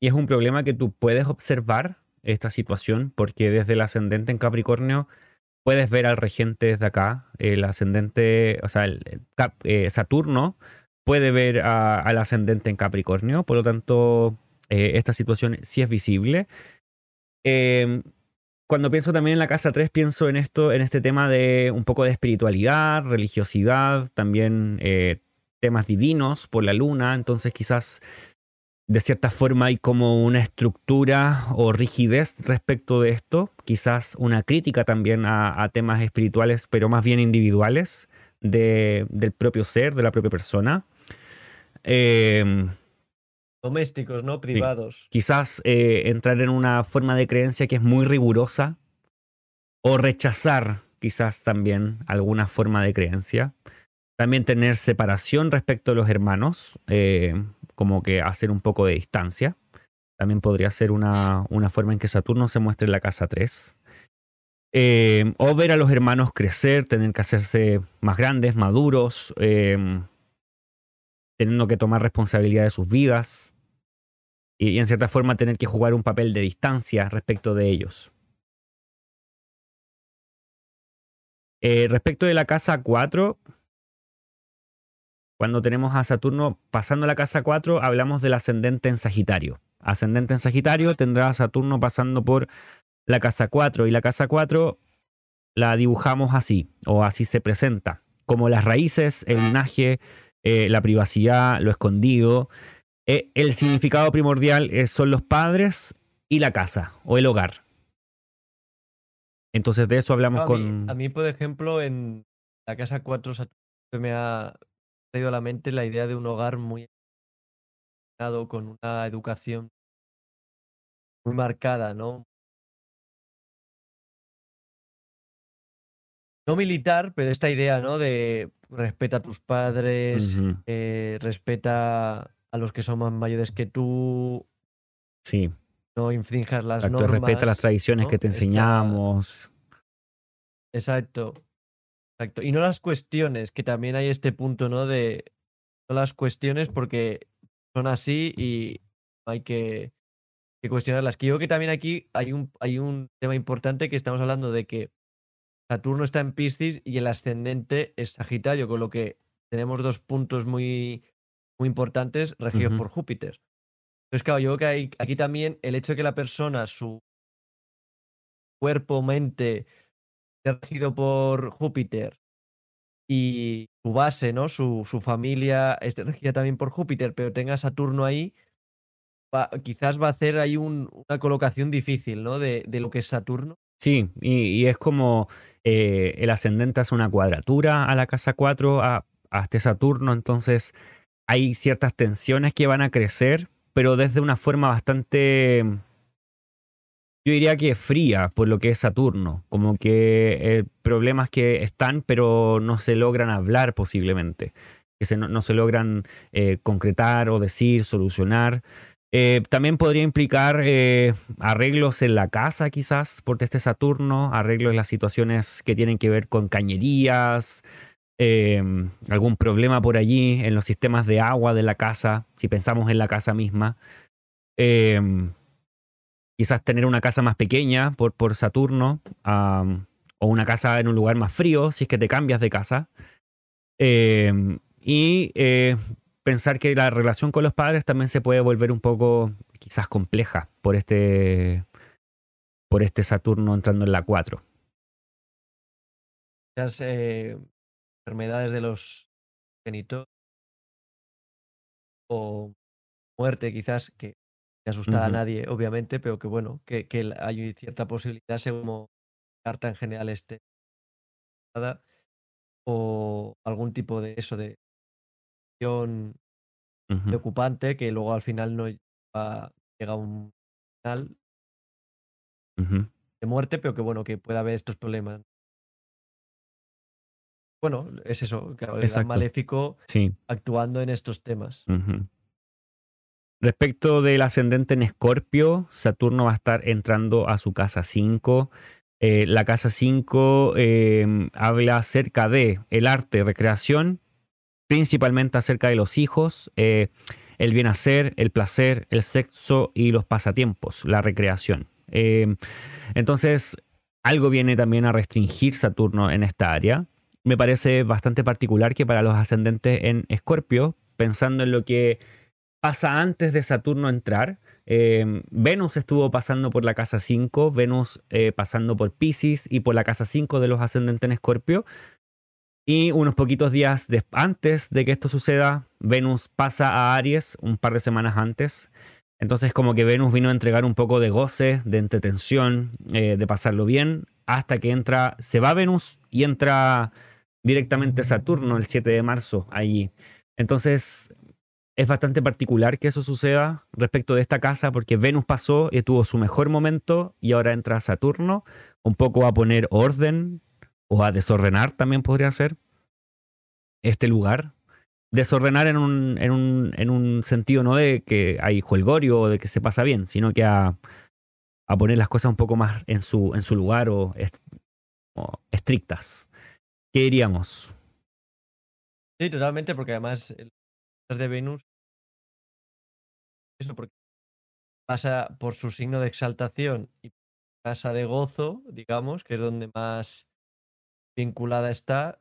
y es un problema que tú puedes observar esta situación, porque desde el ascendente en Capricornio puedes ver al regente desde acá, el ascendente, o sea, el, eh, Saturno puede ver al ascendente en Capricornio, por lo tanto, eh, esta situación sí es visible. Cuando pienso también en la casa 3, pienso en esto, en este tema de un poco de espiritualidad, religiosidad, también eh, temas divinos por la luna, entonces quizás de cierta forma hay como una estructura o rigidez respecto de esto, quizás una crítica también a, temas espirituales, pero más bien individuales del propio ser, de la propia persona. Em, Domésticos, ¿no? Privados. Quizás eh, entrar en una forma de creencia que es muy rigurosa o rechazar quizás también alguna forma de creencia. También tener separación respecto a los hermanos. Eh, como que hacer un poco de distancia. También podría ser una, forma en que Saturno se muestre en la casa 3. Eh, o ver a los hermanos crecer, tener que hacerse más grandes, maduros, teniendo que tomar responsabilidad de sus vidas y, en cierta forma tener que jugar un papel de distancia respecto de ellos. Eh, respecto de la casa 4, cuando tenemos a Saturno pasando la casa 4, hablamos del ascendente en Sagitario. Ascendente en Sagitario tendrá a Saturno pasando por la casa 4 y la casa 4 la dibujamos así o así se presenta, como las raíces, el linaje, eh, la privacidad, lo escondido. Eh, el significado primordial eh, son los padres y la casa o el hogar. Entonces de eso hablamos con... a mí, por ejemplo, en la casa 4 me ha, traído a la mente la idea de un hogar muy con una educación muy marcada, ¿no? No militar, pero esta idea, ¿no? De respeta a tus padres, eh, respeta a los que son más mayores que tú. Sí. No infrinjas las normas. Respeta las tradiciones que te enseñamos. Exacto. Exacto. Y no las cuestiones, que también hay este punto, ¿no? De no las cuestiones porque son así y hay que, cuestionarlas. Que yo que también aquí hay un, hay un tema importante que estamos hablando de que Saturno está en Piscis y el ascendente es Sagitario, con lo que tenemos dos puntos muy, muy importantes regidos por Júpiter. Entonces, claro, yo creo que hay, aquí también el hecho de que la persona, su cuerpo, mente, regido por Júpiter y su base, ¿no? Su, su familia esté regida también por Júpiter, pero tenga Saturno ahí, quizás va a hacer ahí una colocación difícil, ¿no? De, de, lo que es Saturno. Sí, y, es como eh, el ascendente hace una cuadratura a la casa 4, a, a este Saturno, entonces hay ciertas tensiones que van a crecer, pero desde una forma bastante yo diría que fría por lo que es Saturno, como que eh, problemas que están pero no se logran hablar posiblemente, que no, se logran eh, concretar o decir, solucionar. Eh, también podría implicar arreglos en la casa quizás por este Saturno, arreglos en las situaciones que tienen que ver con cañerías, algún problema por allí en los sistemas de agua de la casa, si pensamos en la casa misma quizás tener una casa más pequeña por, por Saturno, o una casa en un lugar más frío, si es que te cambias de casa. Em, y eh, pensar que la relación con los padres también se puede volver un poco quizás compleja por este, por este Saturno entrando en la 4. Las eh, enfermedades de los genitores o muerte quizás que no asusta a nadie, obviamente, pero que bueno, que, que hay cierta posibilidad según carta en general esté o algún tipo de eso de preocupante que luego al final no llega a un final de muerte, pero que bueno, que pueda haber estos problemas. Bueno, es eso, el maléfico actuando en estos temas. Respecto del ascendente en Escorpio, Saturno va a estar entrando a su casa 5 eh, la casa 5 em, habla acerca de el arte, recreación, principalmente acerca de los hijos, eh, el bien hacer, el placer, el sexo y los pasatiempos, la recreación. Em, entonces, algo viene también a restringir Saturno en esta área. Me parece bastante particular que para los ascendentes en Escorpio, pensando en lo que pasa antes de Saturno entrar, Em, Venus estuvo pasando por la casa 5, Venus eh, pasando por Pisces y por la casa 5 de los ascendentes en Escorpio. Y unos poquitos días antes de que esto suceda, Venus pasa a Aries un par de semanas antes. Entonces como que Venus vino a entregar un poco de goce, de entretención, eh, de pasarlo bien, hasta que entra, se va Venus y entra directamente Saturno el 7 de marzo allí. Entonces es bastante particular que eso suceda respecto de esta casa porque Venus pasó y tuvo su mejor momento y ahora entra Saturno, un poco a poner orden o a desordenar también podría ser este lugar. Desordenar en un, en un, en un sentido no de que hay juelgorio o de que se pasa bien, sino que a, a poner las cosas un poco más en su, en su lugar o, estrictas. ¿Qué diríamos? Sí, totalmente, porque además de Venus, eso porque pasa por su signo de exaltación y casa de gozo, digamos, que es donde más vinculada está.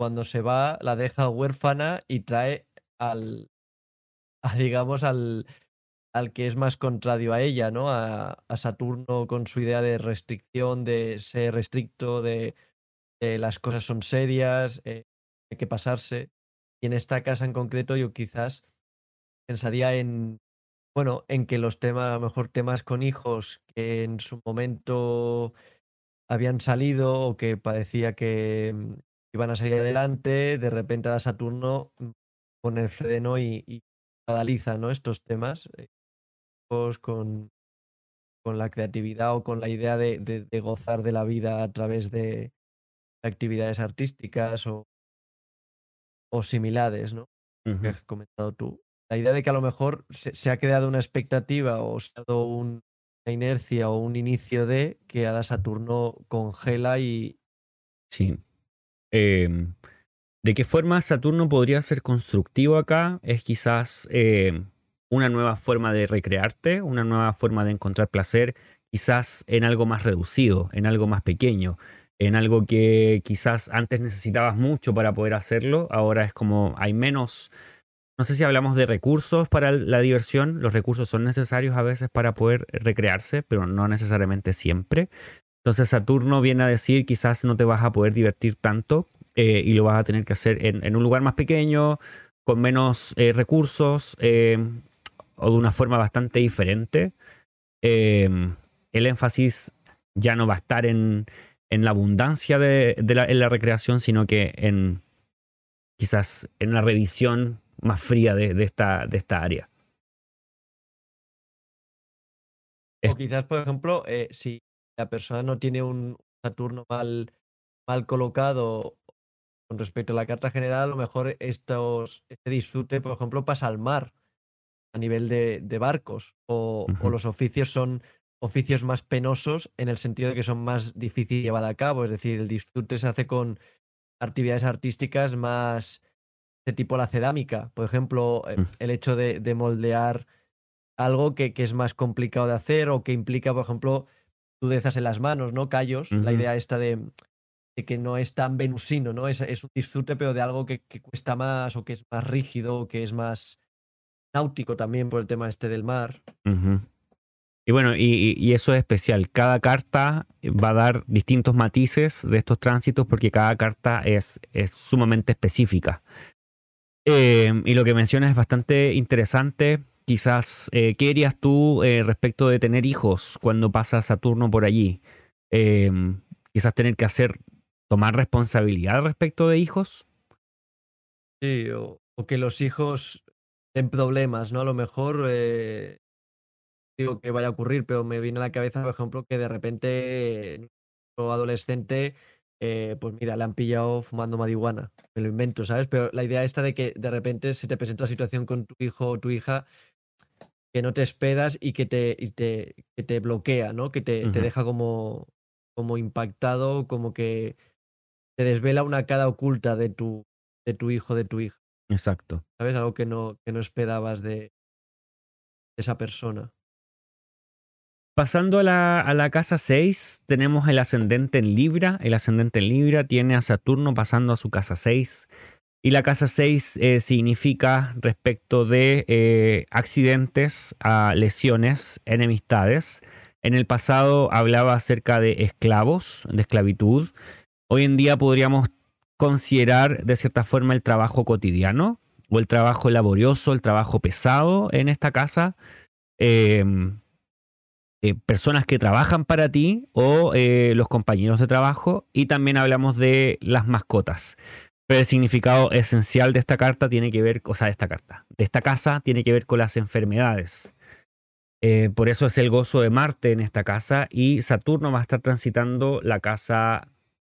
Cuando se va, la deja huérfana y trae al, digamos, al, al que es más contrario a ella, ¿no? A, Saturno con su idea de restricción, de ser restricto, de, las cosas son serias, eh, hay que pasarse. Y en esta casa en concreto yo quizás pensaría en, bueno, en que los temas, a lo mejor temas con hijos que en su momento habían salido o que parecía que mm, iban a salir adelante, de repente a Saturno mm, pone el freno y, y ¿no? estos temas eh, con, con la creatividad o con la idea de, de gozar de la vida a través de actividades artísticas o, o similares, ¿no? Que has comentado tú. La idea de que a lo mejor se, ha creado una expectativa o se ha dado una inercia o un inicio de que a Saturno congela y. Sí. Em, ¿De qué forma Saturno podría ser constructivo acá? Es quizás em, una nueva forma de recrearte, una nueva forma de encontrar placer, quizás en algo más reducido, en algo más pequeño en algo que quizás antes necesitabas mucho para poder hacerlo, ahora es como hay menos, no sé si hablamos de recursos para la diversión, los recursos son necesarios a veces para poder recrearse, pero no necesariamente siempre. Entonces Saturno viene a decir quizás no te vas a poder divertir tanto eh, y lo vas a tener que hacer en, un lugar más pequeño, con menos eh, recursos eh, o de una forma bastante diferente. el énfasis ya no va a estar en, en la abundancia de, la, en la recreación, sino que en quizás en la revisión más fría de, esta, de esta área. O quizás, por ejemplo, eh, si la persona no tiene un Saturno mal, mal colocado con respecto a la carta general, a lo mejor estos, este disfrute, por ejemplo, pasa al mar a nivel de, barcos o, los oficios son oficios más penosos en el sentido de que son más difíciles de llevar a cabo. Es decir, el disfrute se hace con actividades artísticas más de tipo la cerámica. Por ejemplo, eh, mm. el hecho de, moldear algo que, es más complicado de hacer o que implica, por ejemplo, durezas en las manos, ¿no? Callos. La idea esta de que no es tan venusino, ¿no? Es, es un disfrute, pero de algo que, que, cuesta más o que es más rígido o que es más náutico también por el tema este del mar. Y bueno, y, eso es especial. Cada carta va a dar distintos matices de estos tránsitos porque cada carta es, sumamente específica. Eh, y lo que mencionas es bastante interesante. Quizás, eh, ¿qué dirías tú eh, respecto de tener hijos cuando pasa Saturno por allí? quizás tener que hacer, tomar responsabilidad respecto de hijos. Sí, o, que los hijos den problemas, ¿no? A lo mejor digo que vaya a ocurrir, pero me viene a la cabeza, por ejemplo, que de repente o adolescente, eh, pues mira, le han pillado fumando marihuana. Me lo invento, ¿sabes? Pero la idea esta de que de repente se te presenta una situación con tu hijo o tu hija que no te esperas y que te, te, que te bloquea, ¿no? Que te, te deja como, como impactado, como que te desvela una cara oculta de tu, de tu hijo, de tu hija. Exacto. ¿Sabes? Algo que no, que no esperabas de, de esa persona. Pasando a la, casa 6, tenemos el ascendente en Libra. El ascendente en Libra tiene a Saturno pasando a su casa 6. Y la casa 6 eh, significa respecto de eh, accidentes, a lesiones, enemistades. En el pasado hablaba acerca de esclavos, de esclavitud. Hoy en día podríamos considerar de cierta forma el trabajo cotidiano o el trabajo laborioso, el trabajo pesado en esta casa. Eh, eh, personas que trabajan para ti o eh, los compañeros de trabajo y también hablamos de las mascotas. Pero el significado esencial de esta carta tiene que ver, o sea, de esta carta, de esta casa tiene que ver con las enfermedades. Eh, por eso es el gozo de Marte en esta casa y Saturno va a estar transitando la casa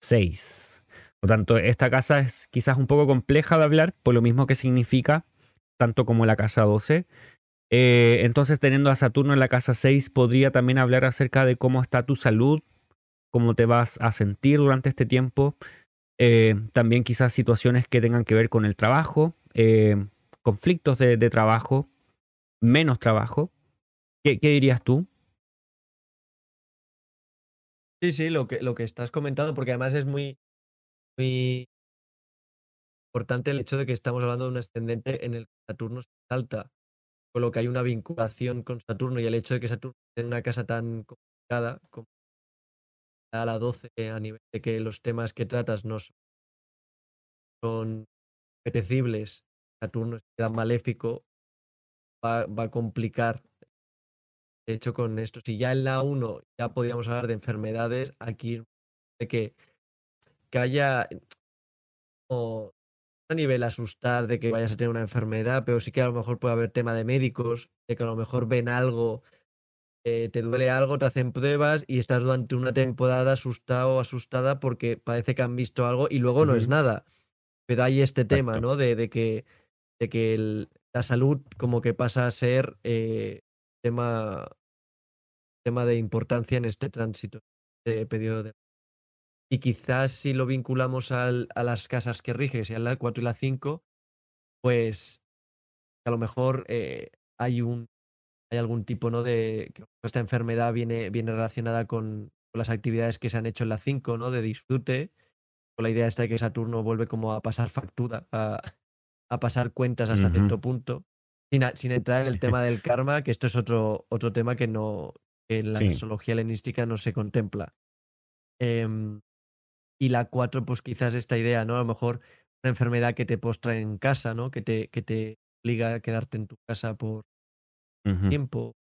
6. Por tanto, esta casa es quizás un poco compleja de hablar, por lo mismo que significa, tanto como la casa 12 eh, entonces, teniendo a Saturno en la casa 6, podría también hablar acerca de cómo está tu salud, cómo te vas a sentir durante este tiempo. Eh, también quizás situaciones que tengan que ver con el trabajo, eh, conflictos de, trabajo, menos trabajo. ¿Qué, dirías tú? Sí, sí, lo que, lo que estás comentando, porque además es muy, muy importante el hecho de que estamos hablando de un ascendente en el Saturno se salta con lo que hay una vinculación con Saturno y el hecho de que Saturno en una casa tan complicada como a la 12 a nivel de que los temas que tratas no son apetecibles, Saturno es maléfico, va, a complicar. De hecho, con esto, si ya en la 1 ya podíamos hablar de enfermedades, aquí de que, que haya a nivel asustar de que vayas a tener una enfermedad, pero sí que a lo mejor puede haber tema de médicos, de que a lo mejor ven algo, eh, te duele algo, te hacen pruebas y estás durante una temporada asustado o asustada porque parece que han visto algo y luego no es nada. Pero hay este tema, ¿no? De, de, que, de que la salud como que pasa a ser eh, tema, tema de importancia en este tránsito, de periodo de y quizás si lo vinculamos al, a las casas que rige, que sean la 4 y la 5, pues a lo mejor eh, hay un hay algún tipo ¿no? de que esta enfermedad viene, viene relacionada con, las actividades que se han hecho en la 5, ¿no? De disfrute, con la idea esta de que Saturno vuelve como a pasar factura, a, a pasar cuentas hasta cierto punto, sin, sin, entrar en el tema del karma, que esto es otro, otro tema que no en la astrología helenística no se contempla. Em, y la 4, pues quizás esta idea, ¿no? A lo mejor una enfermedad que te postra en casa, ¿no? Que te, que te obliga a quedarte en tu casa por tiempo.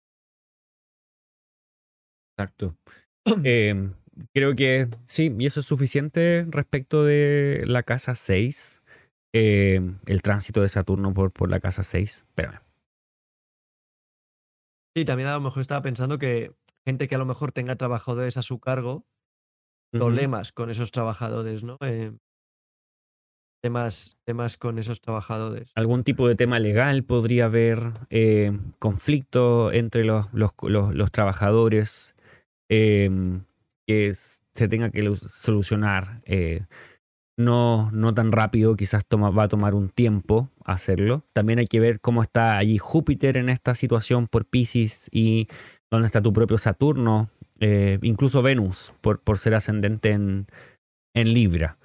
Exacto. Em, creo que sí, y eso es suficiente respecto de la casa 6. Em, el tránsito de Saturno por, por la casa 6. Espérame. Sí, también a lo mejor estaba pensando que gente que a lo mejor tenga trabajadores a su cargo, problemas con esos trabajadores, ¿no? Eh, temas, temas con esos trabajadores. Algún tipo de tema legal podría haber eh, conflicto entre los, los, trabajadores em, que se tenga que solucionar. Eh, no, no tan rápido, quizás toma, va a tomar un tiempo hacerlo. También hay que ver cómo está allí Júpiter en esta situación por Pisces y dónde está tu propio Saturno, eh, incluso Venus, por, por ser ascendente en, en Libra.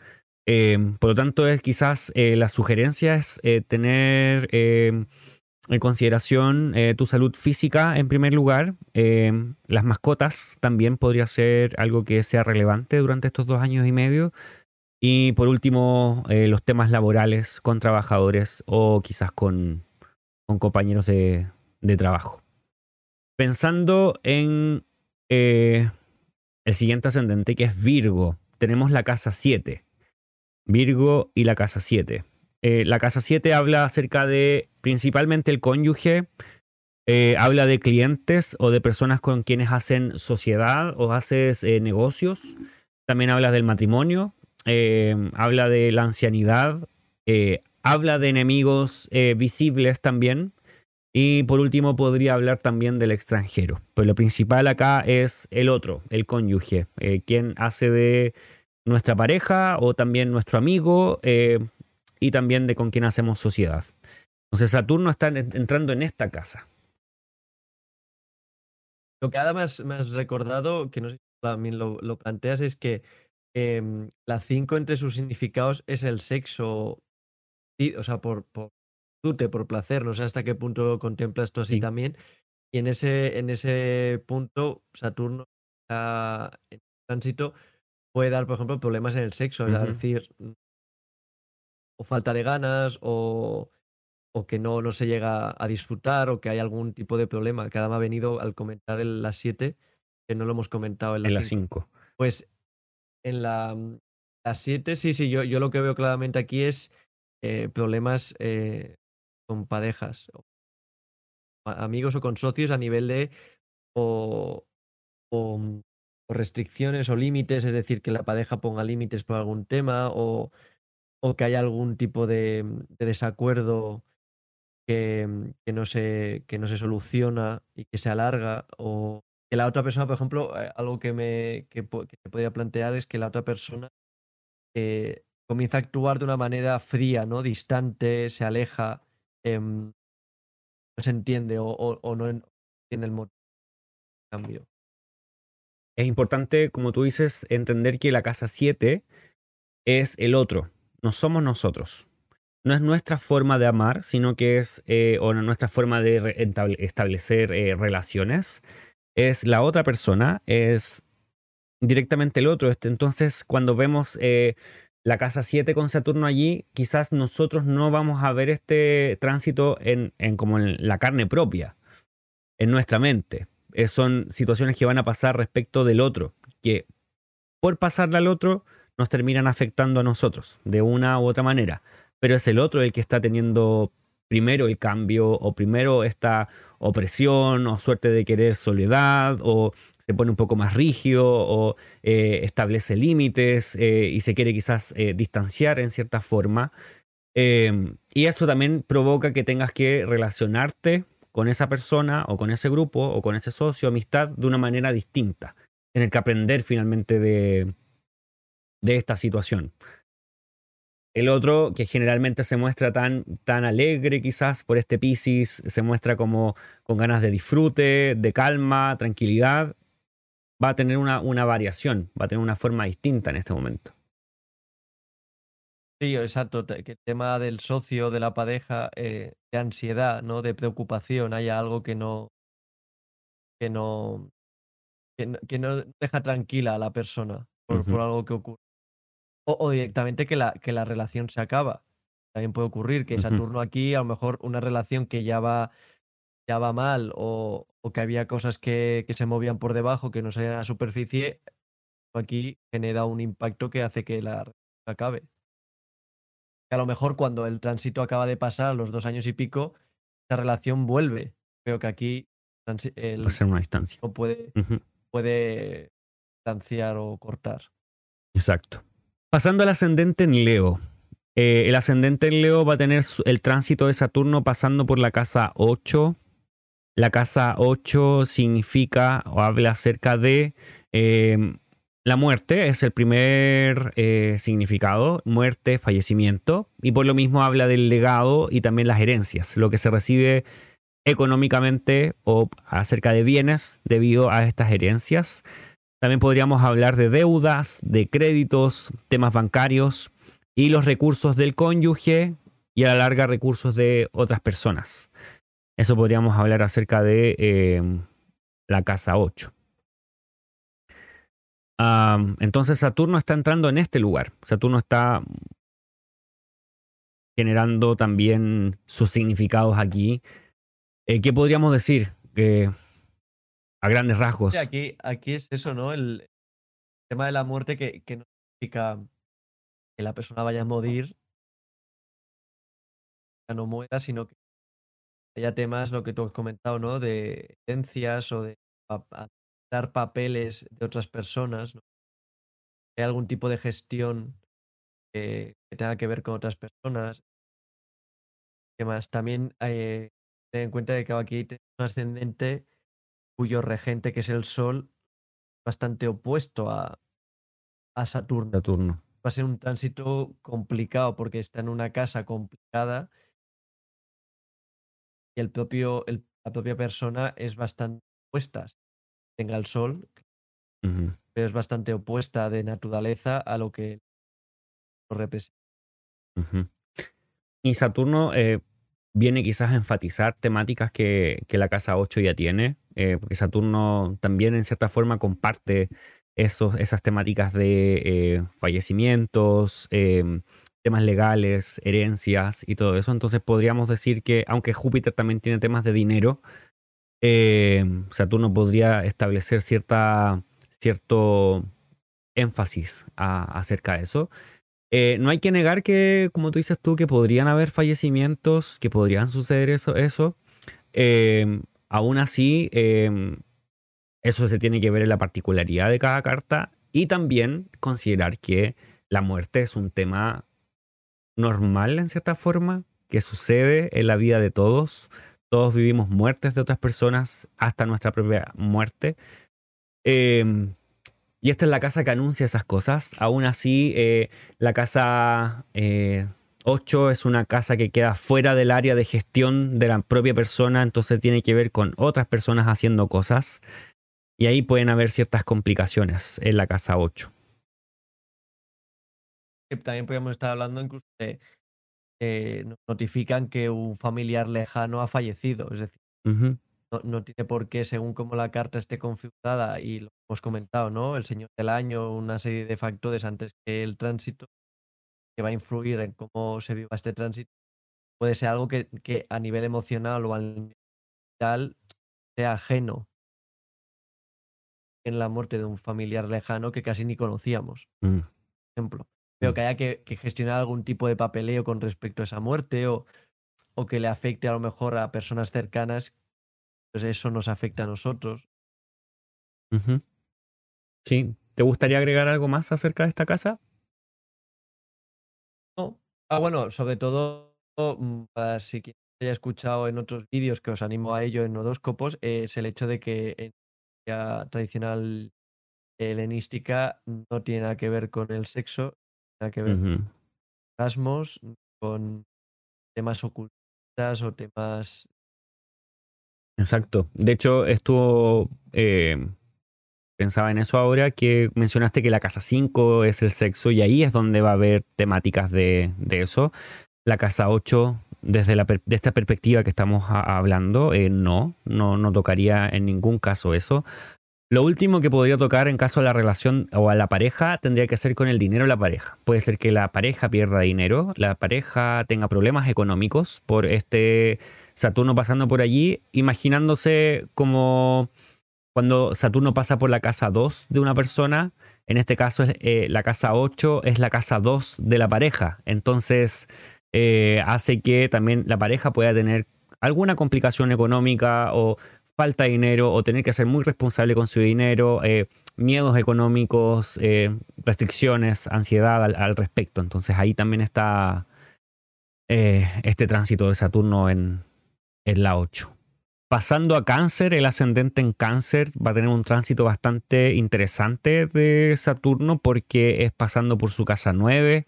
por lo tanto, es quizás la sugerencia es tener en consideración tu salud física en primer lugar. las mascotas también podría ser algo que sea relevante durante estos dos años y medio. Y por último, los temas laborales con trabajadores o quizás con, compañeros de trabajo. Pensando en eh, el siguiente ascendente, que es Virgo, tenemos la casa 7. Virgo y la casa 7. Eh, la casa 7 habla acerca de principalmente el cónyuge, eh, habla de clientes o de personas con quienes hacen sociedad o haces negocios. También habla del matrimonio, habla de la ancianidad, habla de enemigos visibles también. Y por último, podría hablar también del extranjero. Pero lo principal acá es el otro, el cónyuge, eh, quien hace de nuestra pareja o también nuestro amigo eh, y también de con quien hacemos sociedad. Entonces Saturno está entrando en esta casa. Lo que además me has recordado, que no sé si también lo, planteas, es que em, la 5 entre sus significados es el sexo, o sea, por por placer, no sé hasta qué punto contemplas esto así también. Y en ese, en ese punto, Saturno en tránsito puede dar, por ejemplo, problemas en el sexo, es decir, mm, o falta de ganas, o, o que no, no se llega a disfrutar, o que hay algún tipo de problema. Cada me ha venido al comentar en las 7, que no lo hemos comentado en la 5. Pues en la, mm, las 7, sí, sí, yo, yo lo que veo claramente aquí es eh, problemas eh, con parejas, amigos o con socios a nivel de o, o, restricciones o límites, es decir, que la pareja ponga límites por algún tema o, o que haya algún tipo de, desacuerdo que, que, no se, que no se soluciona y que se alarga o que la otra persona, por ejemplo, eh, algo que me que, podría plantear es que la otra persona eh, comienza a actuar de una manera fría, ¿no? Distante, se aleja Em, no se entiende o, no entiende el motivo cambio. Es importante, como tú dices, entender que la casa 7 es el otro, no somos nosotros. No es nuestra forma de amar, sino que es eh, o nuestra forma de establecer eh, relaciones. Es la otra persona, es directamente el otro. Este, entonces, cuando vemos eh, la casa 7 con Saturno allí, quizás nosotros no vamos a ver este tránsito en, como en la carne propia, en nuestra mente. Eh, son situaciones que van a pasar respecto del otro, que por pasarle al otro nos terminan afectando a nosotros de una u otra manera. Pero es el otro el que está teniendo primero el cambio o primero esta opresión o suerte de querer soledad o se pone un poco más rígido o eh, establece límites eh, y se quiere quizás eh, distanciar en cierta forma. Em, y eso también provoca que tengas que relacionarte con esa persona o con ese grupo o con ese socio, amistad, de una manera distinta. Tener que aprender finalmente de, de esta situación. El otro, que generalmente se muestra tan, tan alegre quizás por este Pisces, se muestra como con ganas de disfrute, de calma, tranquilidad, va a tener una, una variación, va a tener una forma distinta en este momento. Sí, exacto. Que el tema del socio, de la pareja, eh, de ansiedad, ¿no? De preocupación, haya algo que no. que no. que no, deja tranquila a la persona por, por algo que ocurre. O, directamente que la, que la relación se acaba. También puede ocurrir que Saturno aquí, a lo mejor una relación que ya va, ya va mal o, o que había cosas que, que, se movían por debajo, que no salían a la superficie, aquí genera un impacto que hace que la relación acabe. a lo mejor cuando el tránsito acaba de pasar, los dos años y pico, esa relación vuelve. Creo que aquí el, puede ser una distancia. O puede, puede distanciar o cortar. Exacto. Pasando al ascendente en Leo. Eh, el ascendente en Leo va a tener el tránsito de Saturno pasando por la casa 8. La casa 8 significa o habla acerca de em, la muerte, es el primer eh, significado, muerte, fallecimiento, y por lo mismo habla del legado y también las herencias, lo que se recibe económicamente o acerca de bienes debido a estas herencias. También podríamos hablar de deudas, de créditos, temas bancarios y los recursos del cónyuge y a la larga recursos de otras personas. Eso podríamos hablar acerca de eh, la casa 8. entonces Saturno está entrando en este lugar. Saturno está generando también sus significados aquí. Eh, ¿Qué podríamos decir? Que a grandes rasgos. aquí, aquí es eso, ¿no? El tema de la muerte que, que no significa que la persona vaya a morir, no muera, sino que haya temas, lo que tú has comentado, ¿no? De herencias o de dar papeles de otras personas, ¿no? Hay algún tipo de gestión que, tenga que ver con otras personas. ¿Qué más? También eh, ten en cuenta que aquí tiene un ascendente cuyo regente, que es el Sol, bastante opuesto a, a Saturno. Saturno. Va a ser un tránsito complicado porque está en una casa complicada y el propio, la propia persona es bastante opuesta. Tenga el Sol, pero es bastante opuesta de naturaleza a lo que lo representa. Y Saturno eh, viene quizás a enfatizar temáticas que, que la casa 8 ya tiene, eh, porque Saturno también en cierta forma comparte esos, esas temáticas de eh, fallecimientos, em, temas legales, herencias y todo eso. Entonces podríamos decir que, aunque Júpiter también tiene temas de dinero, em, Saturno podría establecer cierta, cierto énfasis acerca de eso. Eh, no hay que negar que, como tú dices tú, que podrían haber fallecimientos, que podrían suceder eso. eso. Em, aún así, em, eso se tiene que ver en la particularidad de cada carta y también considerar que la muerte es un tema normal en cierta forma, que sucede en la vida de todos. Todos vivimos muertes de otras personas hasta nuestra propia muerte. Eh, y esta es la casa que anuncia esas cosas. Aún así, eh, la casa 8 eh, es una casa que queda fuera del área de gestión de la propia persona, entonces tiene que ver con otras personas haciendo cosas. Y ahí pueden haber ciertas complicaciones en la casa 8. También podríamos estar hablando incluso de que nos notifican que un familiar lejano ha fallecido. Es decir, no, tiene por qué, según cómo la carta esté configurada, y lo hemos comentado, ¿no? El señor del año, una serie de factores antes que el tránsito, que va a influir en cómo se viva este tránsito, puede ser algo que, a nivel emocional o al nivel sea ajeno en la muerte de un familiar lejano que casi ni conocíamos, mm. por ejemplo. Pero mm. que haya que, gestionar algún tipo de papeleo con respecto a esa muerte o, o que le afecte a lo mejor a personas cercanas pues eso nos afecta a nosotros. Sí. ¿Te gustaría agregar algo más acerca de esta casa? Ah, bueno, sobre todo, mm, para si quien haya escuchado en otros vídeos que os animo a ello en Odóscopos, es el hecho de que en la tradicional helenística no tiene nada que ver con el sexo, nada que ver con orgasmos, con temas ocultas o temas Exacto. De hecho, estuvo. Eh, pensaba en eso ahora que mencionaste que la casa 5 es el sexo y ahí es donde va a haber temáticas de, eso. La casa 8, desde la de esta perspectiva que estamos hablando, eh, no, no, no tocaría en ningún caso eso. Lo último que podría tocar en caso a la relación o a la pareja tendría que ser con el dinero de la pareja. Puede ser que la pareja pierda dinero, la pareja tenga problemas económicos por este Saturno pasando por allí, imaginándose como cuando Saturno pasa por la casa 2 de una persona, en este caso eh, la casa 8 es la casa 2 de la pareja, entonces eh, hace que también la pareja pueda tener alguna complicación económica o falta de dinero o tener que ser muy responsable con su dinero, eh, miedos económicos, restricciones, ansiedad al, respecto. Entonces ahí también está este tránsito de Saturno en, es la 8. Pasando a cáncer, el ascendente en cáncer va a tener un tránsito bastante interesante de Saturno porque es pasando por su casa 9.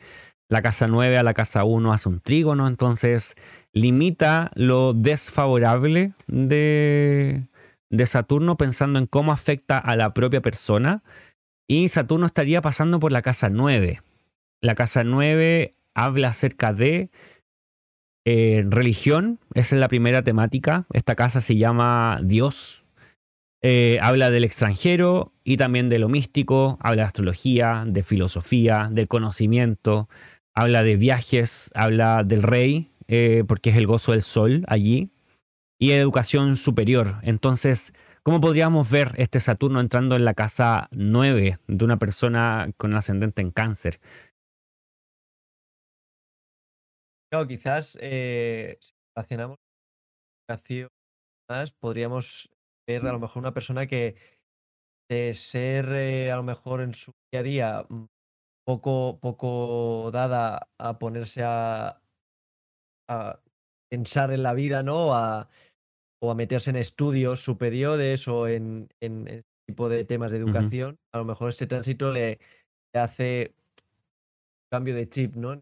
La casa 9 a la casa 1 hace un trígono, entonces limita lo desfavorable de, de Saturno pensando en cómo afecta a la propia persona. Y Saturno estaría pasando por la casa 9. La casa 9 habla acerca de eh, religión, es la primera temática. Esta casa se llama Dios. Eh, habla del extranjero y también de lo místico, habla de astrología, de filosofía, del conocimiento, habla de viajes, habla del rey, eh, porque es el gozo del sol allí, y educación superior. Entonces, ¿cómo podríamos ver este Saturno entrando en la casa 9 de una persona con ascendente en cáncer? Claro, quizás eh, si relacionamos más, podríamos ver a lo mejor una persona que de ser eh, a lo mejor en su día a día mm, poco, poco dada a ponerse a, a pensar en la vida, ¿no? A, o a meterse en estudios superiores o en, en, este tipo de temas de educación, a lo mejor ese tránsito le, le hace cambio de chip, ¿no?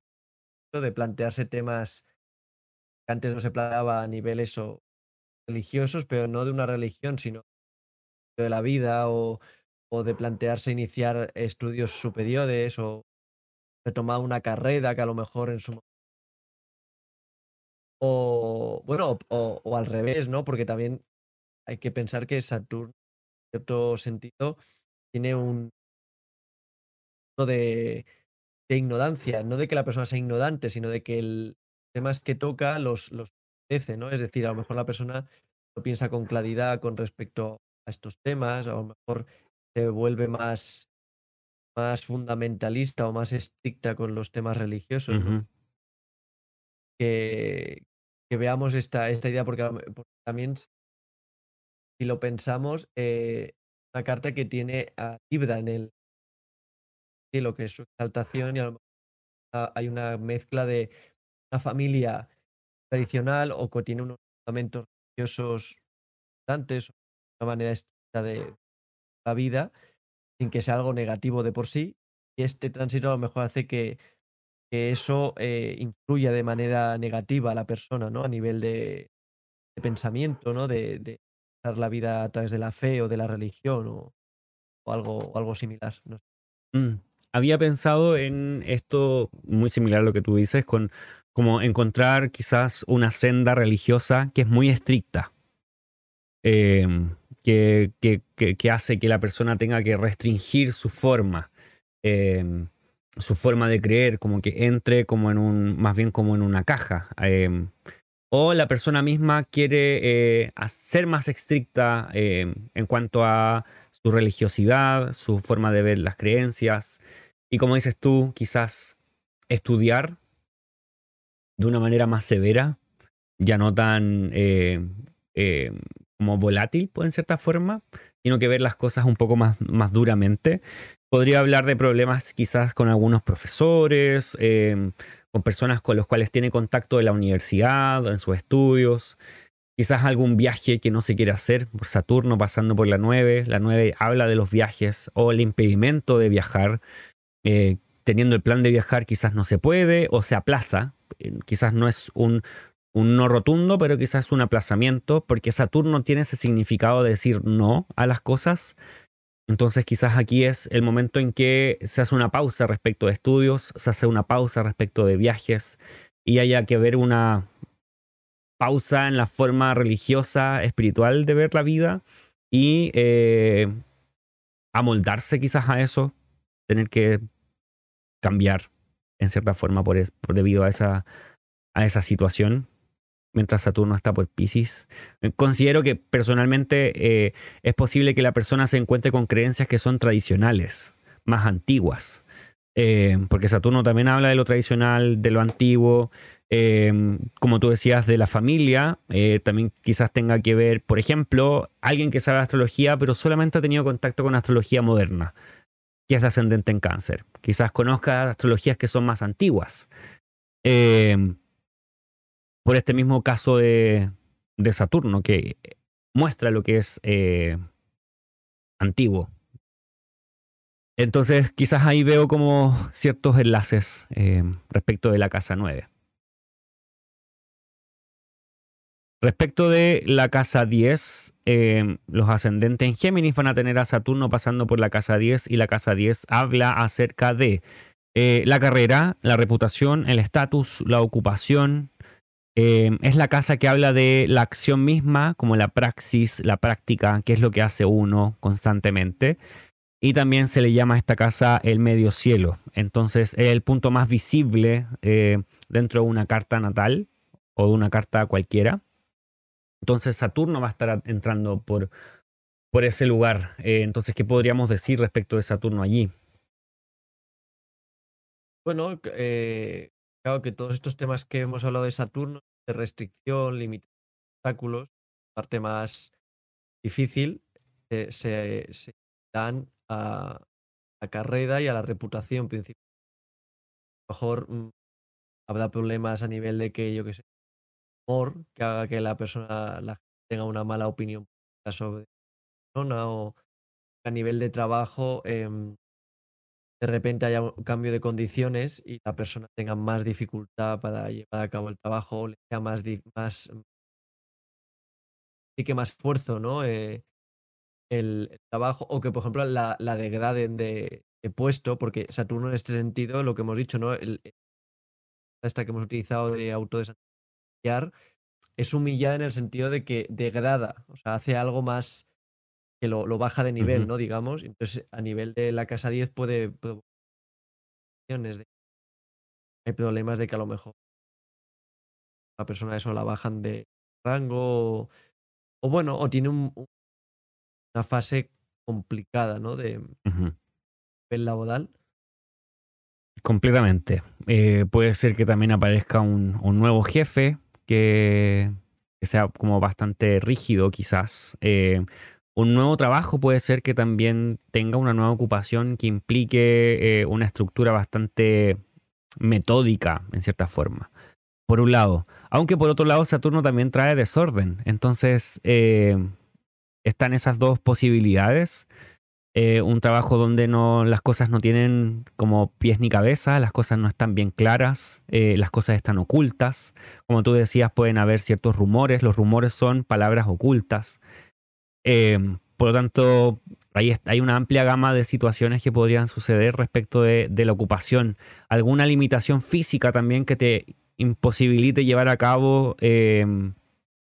De plantearse temas que antes no se planteaba a niveles o religiosos, pero no de una religión, sino de la vida o, o de plantearse iniciar estudios superiores o retomar una carrera que a lo mejor en su o bueno, o, o, al revés, ¿no? Porque también hay que pensar que Saturno, en cierto sentido, tiene un de de ignorancia, no de que la persona sea ignorante, sino de que el temas que toca los, los ¿no? Es decir, a lo mejor la persona no piensa con claridad con respecto a estos temas, a lo mejor se vuelve más, más fundamentalista o más estricta con los temas religiosos. que, que, veamos esta, esta idea, porque, también si lo pensamos, eh, una carta que tiene a Libra en el, lo que es su exaltación y a lo mejor hay una mezcla de una familia tradicional o que tiene unos fundamentos religiosos importantes, una manera estricta de la vida, sin que sea algo negativo de por sí. Y este tránsito a lo mejor hace que, que eso eh, influya de manera negativa a la persona, ¿no? A nivel de, pensamiento, ¿no? De, de dar la vida a través de la fe o de la religión o, o algo, algo similar. ¿no? Mm había pensado en esto muy similar a lo que tú dices, con como encontrar quizás una senda religiosa que es muy estricta, em, que, que, hace que la persona tenga que restringir su forma, em, su forma de creer, como que entre como en un, más bien como en una caja. Em, o la persona misma quiere eh, ser más estricta en cuanto a su religiosidad, su forma de ver las creencias. Y como dices tú, quizás estudiar de una manera más severa, ya no tan eh, eh, como volátil, pues, en cierta forma, sino que ver las cosas un poco más, más duramente. Podría hablar de problemas quizás con algunos profesores, eh, con personas con los cuales tiene contacto en la universidad, en sus estudios, Quizás algún viaje que no se quiere hacer por Saturno pasando por la 9. La 9 habla de los viajes o el impedimento de viajar. Eh, teniendo el plan de viajar quizás no se puede o se aplaza. Eh, quizás no es un, un no rotundo, pero quizás un aplazamiento porque Saturno tiene ese significado de decir no a las cosas. Entonces quizás aquí es el momento en que se hace una pausa respecto de estudios, se hace una pausa respecto de viajes y haya que ver una, pausa en la forma religiosa, espiritual de ver la vida y eh, amoldarse quizás a eso, tener que cambiar en cierta forma por, debido a esa, a esa situación mientras Saturno está por Pisces. Considero que personalmente eh, es posible que la persona se encuentre con creencias que son tradicionales, más antiguas, eh, porque Saturno también habla de lo tradicional, de lo antiguo, Em, como tú decías, de la familia, eh, también quizás tenga que ver, por ejemplo, alguien que sabe astrología, pero solamente ha tenido contacto con astrología moderna, que es ascendente en cáncer. Quizás conozca astrologías que son más antiguas. Em, por este mismo caso de, Saturno, que muestra lo que es eh, antiguo. Entonces, quizás ahí veo como ciertos enlaces em, respecto de la casa 9. Respecto de la casa 10, eh, los ascendentes en Géminis van a tener a Saturno pasando por la casa 10 y la casa 10 habla acerca de eh, la carrera, la reputación, el estatus, la ocupación. Eh, es la casa que habla de la acción misma, como la praxis, la práctica, qué es lo que hace uno constantemente. Y también se le llama a esta casa el medio cielo. Entonces es el punto más visible dentro de una carta natal o de una carta cualquiera. Entonces Saturno va a estar entrando por, por ese lugar. Eh, entonces, ¿qué podríamos decir respecto de Saturno allí? Bueno, eh, claro que todos estos temas que hemos hablado de Saturno, de restricción, límites, obstáculos, parte más difícil, eh, se, dan a la carrera y a la reputación principal. A lo mejor mm, habrá problemas a nivel de que, yo que sé, que haga que la persona la tenga una mala opinión sobre la persona o a nivel de trabajo em, de repente haya un cambio de condiciones y la persona tenga más dificultad para llevar a cabo el trabajo o le sea más, más y que más esfuerzo, ¿no? Eh, el, trabajo, o que por ejemplo la, la degraden de, puesto, porque Saturno en este sentido, lo que hemos dicho, ¿no? El, esta que hemos utilizado de autodesarrollo es humillada en el sentido de que degrada, o sea, hace algo más que lo, baja de nivel, ¿no? Digamos. Entonces, a nivel de la casa 10 puede. hay problemas de que a lo mejor la persona eso la bajan de rango o, bueno, o tiene una fase complicada, ¿no? De nivel laboral. Completamente. Eh, puede ser que también aparezca un, un nuevo jefe que, sea como bastante rígido quizás. Eh, un nuevo trabajo puede ser que también tenga una nueva ocupación que implique eh, una estructura bastante metódica en cierta forma. Por un lado. Aunque por otro lado Saturno también trae desorden. Entonces eh, están esas dos posibilidades. Eh, un trabajo donde no, las cosas no tienen como pies ni cabeza, las cosas no están bien claras, eh, las cosas están ocultas. Como tú decías, pueden haber ciertos rumores, los rumores son palabras ocultas. Eh, por lo tanto, hay, una amplia gama de situaciones que podrían suceder respecto de, de la ocupación. Alguna limitación física también que te imposibilite llevar a cabo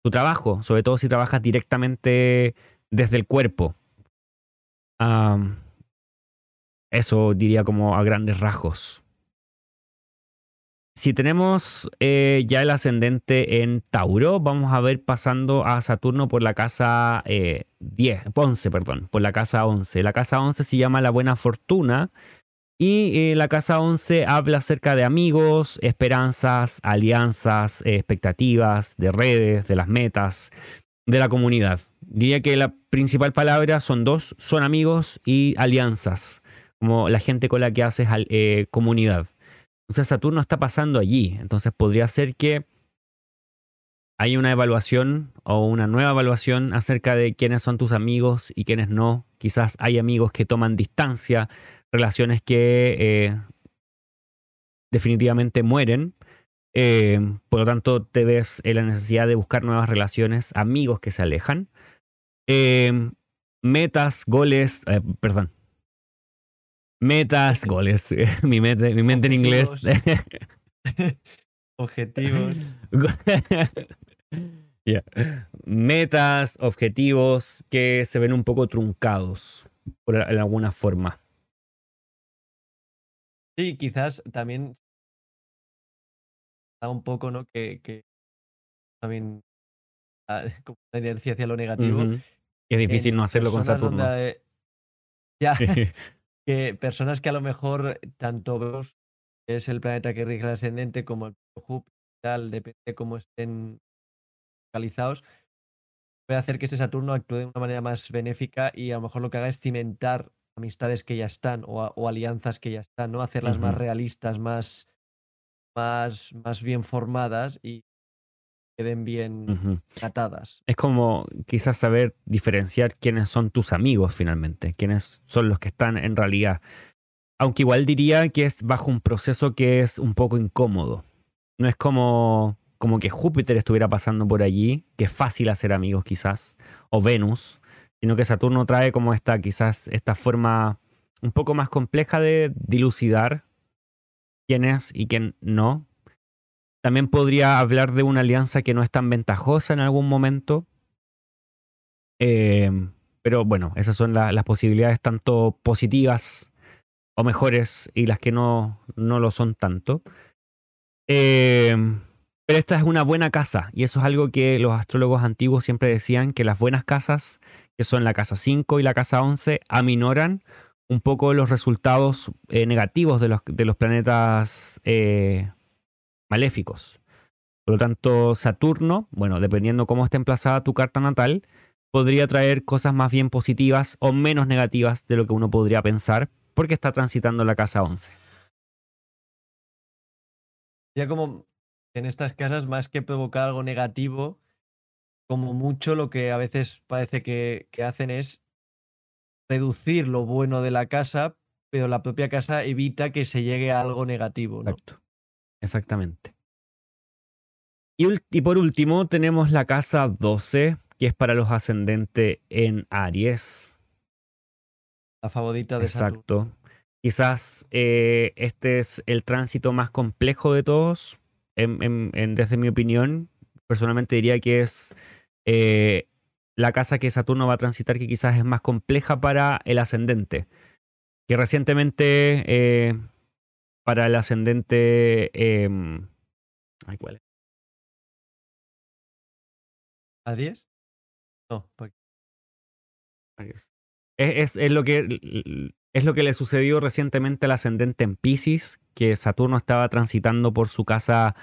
tu trabajo, sobre todo si trabajas directamente desde el cuerpo eso diría como a grandes rasgos. Si tenemos eh, ya el ascendente en Tauro, vamos a ver pasando a Saturno por la casa 10, eh, 11, perdón, por la casa 11. La casa 11 se llama la buena fortuna y eh, la casa 11 habla acerca de amigos, esperanzas, alianzas, expectativas, de redes, de las metas, de la comunidad. Diría que la principal palabra son dos, son amigos y alianzas, como la gente con la que haces eh, comunidad. Entonces Saturno está pasando allí, entonces podría ser que hay una evaluación o una nueva evaluación acerca de quiénes son tus amigos y quiénes no. Quizás hay amigos que toman distancia, relaciones que eh, definitivamente mueren. Eh, por lo tanto, te ves en la necesidad de buscar nuevas relaciones, amigos que se alejan. Em, metas, goles, eh, perdón. Metas, goles. mi, mente, mi mente en inglés. Objetivos. Metas, objetivos que se ven un poco truncados, por alguna forma. Sí, quizás también un poco, ¿no? Que, que también como una inercia hacia lo negativo. Es difícil no hacerlo con Saturno. ya, que personas que a lo mejor tanto vemos es el planeta que rige el ascendente como el Júpiter, tal, depende de cómo estén localizados, puede hacer que ese Saturno actúe de una manera más benéfica y a lo mejor lo que haga es cimentar amistades que ya están o, alianzas que ya están, ¿no? Hacerlas más realistas, más, más, más bien formadas y queden bien atadas. Es como quizás saber diferenciar quiénes son tus amigos finalmente, quiénes son los que están en realidad. Aunque igual diría que es bajo un proceso que es un poco incómodo. No es como como que Júpiter estuviera pasando por allí, que es fácil hacer amigos quizás, o Venus, sino que Saturno trae como esta quizás esta forma un poco más compleja de dilucidar quién es y quién no. También podría hablar de una alianza que no es tan ventajosa en algún momento. Eh, pero bueno, esas son las posibilidades tanto positivas o mejores y las que no, no lo son tanto. Eh, pero esta es una buena casa y eso es algo que los astrólogos antiguos siempre decían, que las buenas casas, que son la casa 5 y la casa 11, aminoran un poco los resultados eh, negativos de los, de los planetas maléficos. Por lo tanto, Saturno, bueno, dependiendo cómo esté emplazada tu carta natal, podría traer cosas más bien positivas o menos negativas de lo que uno podría pensar porque está transitando la casa 11. Ya como en estas casas, más que provocar algo negativo, como mucho lo que a veces parece que, hacen es reducir lo bueno de la casa, pero la propia casa evita que se llegue a algo negativo. Exacto. Exactamente. Y, y, por último tenemos la casa 12, que es para los ascendentes en Aries. La favorita de Exacto. Quizás eh, este es el tránsito más complejo de todos. desde mi opinión, personalmente diría que es eh, la casa que Saturno va a transitar que quizás es más compleja para el ascendente. Que recientemente eh, para el ascendente... Em, ay, ¿cuál es? ¿A 10? es, lo que, es lo que le sucedió recientemente al ascendente en Pisces, que Saturno estaba transitando por su casa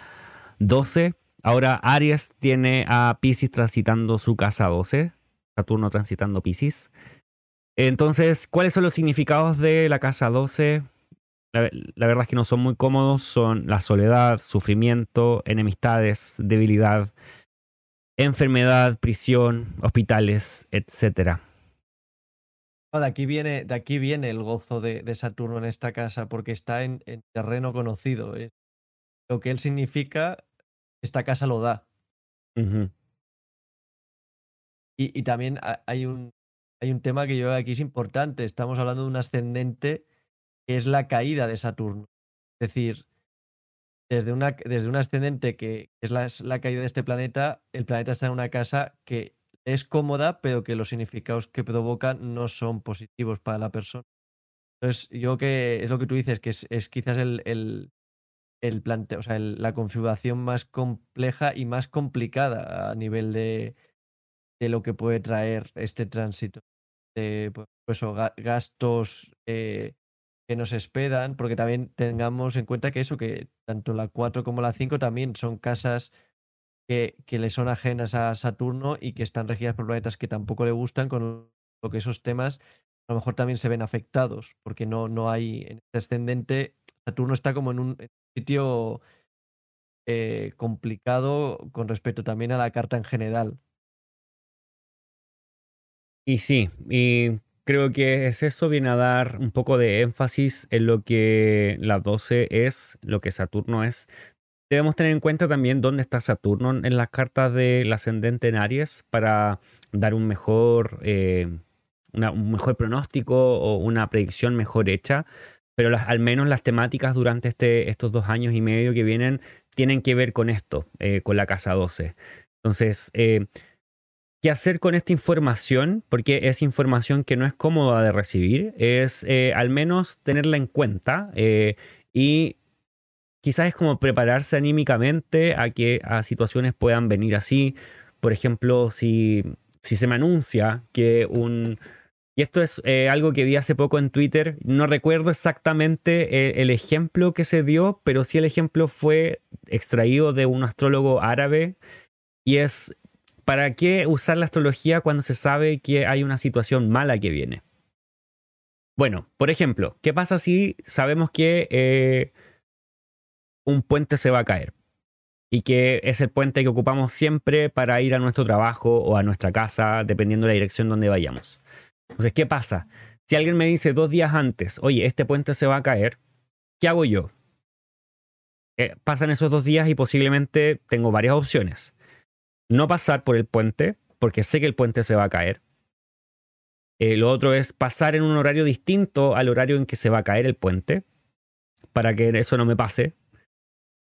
12. Ahora Aries tiene a Pisces transitando su casa 12. Saturno transitando Pisces. Entonces, ¿cuáles son los significados de la casa 12? La, la, verdad es que no son muy cómodos. Son la soledad, sufrimiento, enemistades, debilidad, enfermedad, prisión, hospitales, etc. de, aquí viene, de aquí viene el gozo de, Saturno en esta casa, porque está en, terreno conocido. Lo que él significa, esta casa lo da. y, también hay un, hay un tema que yo aquí es importante. Estamos hablando de un ascendente que es la caída de Saturno. Es decir, desde, una, desde un ascendente que es la, caída de este planeta, el planeta está en una casa que es cómoda, pero que los significados que provocan no son positivos para la persona. Entonces, yo que es lo que tú dices, que es, quizás el, el, el o sea, la configuración más compleja y más complicada a nivel de, de lo que puede traer este tránsito. De pues, pues gastos eh, que nos esperan, porque también tengamos en cuenta que eso, que tanto la 4 como la 5 también son casas que, que le son ajenas a Saturno y que están regidas por planetas que tampoco le gustan, con lo que esos temas a lo mejor también se ven afectados, porque no, no hay en este ascendente, Saturno está como en un sitio eh, complicado con respecto también a la carta en general. Y sí, y creo que es eso, viene a dar un poco de énfasis en lo que la 12 es, lo que Saturno es. Debemos tener en cuenta también dónde está Saturno en las cartas del ascendente en Aries para dar un mejor, eh, un mejor pronóstico o una predicción mejor hecha. Pero al menos las temáticas durante este, estos dos años y medio que vienen tienen que ver con esto, eh, con la casa 12. Entonces, eh, qué hacer con esta información, porque es información que no es cómoda de recibir, es eh, al menos tenerla en cuenta eh, y quizás es como prepararse anímicamente a que a situaciones puedan venir así. Por ejemplo, si, si se me anuncia que un... Y esto es eh, algo que vi hace poco en Twitter. No recuerdo exactamente el ejemplo que se dio, pero sí el ejemplo fue extraído de un astrólogo árabe. Y es ¿para qué usar la astrología cuando se sabe que hay una situación mala que viene? Bueno, por ejemplo, ¿qué pasa si sabemos que eh, un puente se va a caer? Y que es el puente que ocupamos siempre para ir a nuestro trabajo o a nuestra casa, dependiendo de la dirección donde vayamos. Entonces, ¿qué pasa? Si alguien me dice dos días antes, oye, este puente se va a caer, ¿qué hago yo? eh, pasan esos dos días y posiblemente tengo varias opciones. No pasar por el puente, porque sé que el puente se va a caer. Eh, lo otro es pasar en un horario distinto al horario en que se va a caer el puente, para que eso no me pase.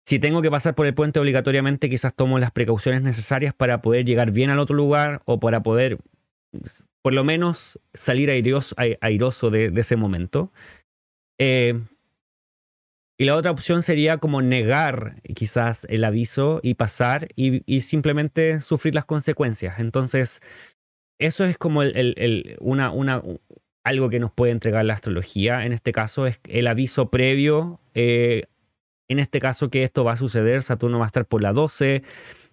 Si tengo que pasar por el puente obligatoriamente, quizás tomo las precauciones necesarias para poder llegar bien al otro lugar o para poder, por lo menos, salir airoso, de, ese momento. Eh, y la otra opción sería como negar quizás el aviso y pasar y, simplemente sufrir las consecuencias. Entonces, eso es como una, algo que nos puede entregar la astrología. En este caso es el aviso previo. Eh, en este caso que esto va a suceder, Saturno va a estar por la 12.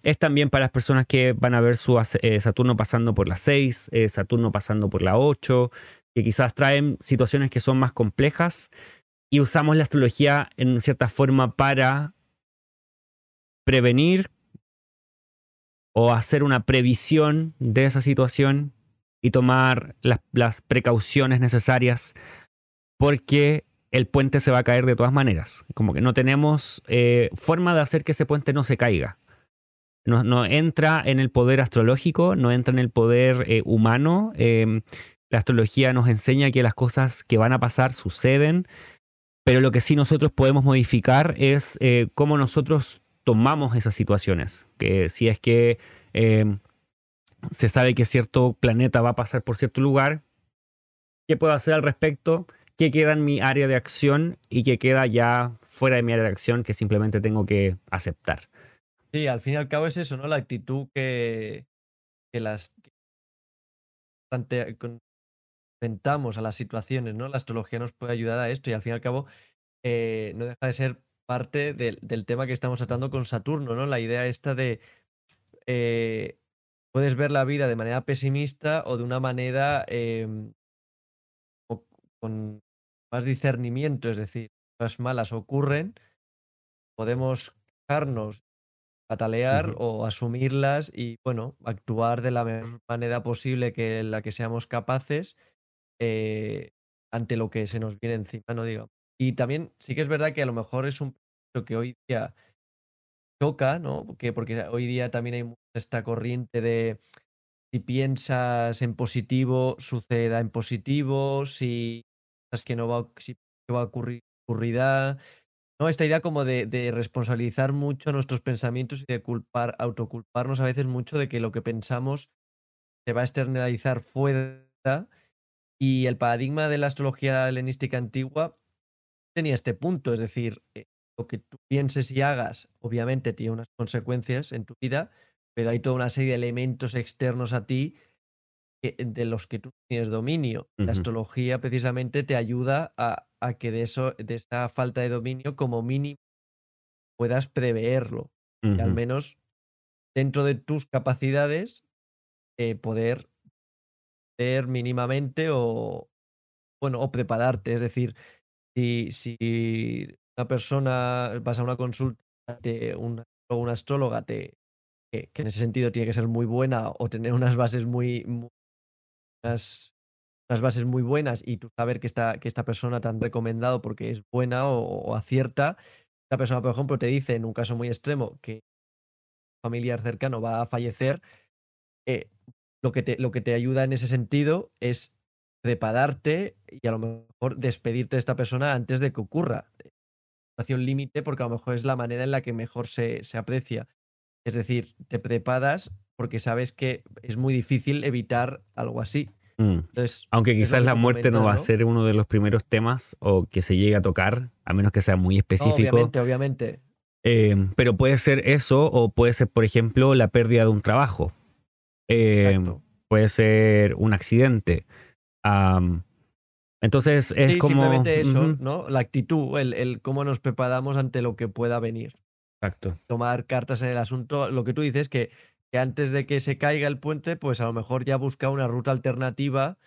Es también para las personas que van a ver su eh, Saturno pasando por la 6, eh, Saturno pasando por la 8, que quizás traen situaciones que son más complejas y usamos la astrología en cierta forma para prevenir o hacer una previsión de esa situación y tomar las, precauciones necesarias porque el puente se va a caer de todas maneras. Como que no tenemos eh, forma de hacer que ese puente no se caiga. No, entra en el poder astrológico, no entra en el poder eh, humano. Em, la astrología nos enseña que las cosas que van a pasar suceden pero lo que sí nosotros podemos modificar es eh, cómo nosotros tomamos esas situaciones. Que si es que em, se sabe que cierto planeta va a pasar por cierto lugar, ¿qué puedo hacer al respecto? ¿Qué queda en mi área de acción y qué queda ya fuera de mi área de acción que simplemente tengo que aceptar? Sí, al fin y al cabo es eso, ¿no? La actitud que, que las enfrentamos a las situaciones, ¿no? La astrología nos puede ayudar a esto y al fin y al cabo eh, no deja de ser parte del tema que estamos tratando con Saturno, ¿no? La idea esta de eh, puedes ver la vida de manera pesimista o de una manera em, con más discernimiento, es decir, cosas malas ocurren, podemos quejarnos, patalear o asumirlas y, bueno, actuar de la mejor manera posible que la que seamos capaces eh, ante lo que se nos viene encima, no digo. Y también sí que es verdad que a lo mejor es un lo que hoy día toca, ¿no? Porque, porque hoy día también hay esta corriente de si piensas en positivo, suceda en positivo, si piensas que no va, va a ocurrir, ocurrirá. ¿no? Esta idea como de, de, responsabilizar mucho nuestros pensamientos y de culpar, autoculparnos a veces mucho de que lo que pensamos se va a externalizar fuera y el paradigma de la astrología helenística antigua tenía este punto, es decir, eh, lo que tú pienses y hagas, obviamente tiene unas consecuencias en tu vida, pero hay toda una serie de elementos externos a ti de los que tú tienes dominio. La astrología precisamente te ayuda a, que de eso, de esa falta de dominio, como mínimo, puedas preverlo. Y al menos dentro de tus capacidades, eh, poder mínimamente o, bueno, o prepararte. Es decir, si, si una persona vas a una consulta de una, astróloga te, que, en ese sentido tiene que ser muy buena o tener unas bases muy, unas, bases muy buenas y tú saber que esta, que esta persona te han recomendado porque es buena o, acierta, esta persona, por ejemplo, te dice en un caso muy extremo que un familiar cercano va a fallecer, eh, lo que te, lo que te ayuda en ese sentido es prepararte y a lo mejor despedirte de esta persona antes de que ocurra. Situación límite porque a lo mejor es la manera en la que mejor se, se aprecia. Es decir, te preparas porque sabes que es muy difícil evitar algo así. Mm. Entonces, Aunque quizás la muerte no va a ser uno de los primeros temas o que se llegue a tocar, a menos que sea muy específico. obviamente, obviamente. Eh, pero puede ser eso o puede ser, por ejemplo, la pérdida de un trabajo. Em, puede ser un accidente. entonces es como. Simplemente eso, ¿no? La actitud, el, el, cómo nos preparamos ante lo que pueda venir. Exacto. Tomar cartas en el asunto. Lo que tú dices, que, que antes de que se caiga el puente, pues a lo mejor ya busca una ruta alternativa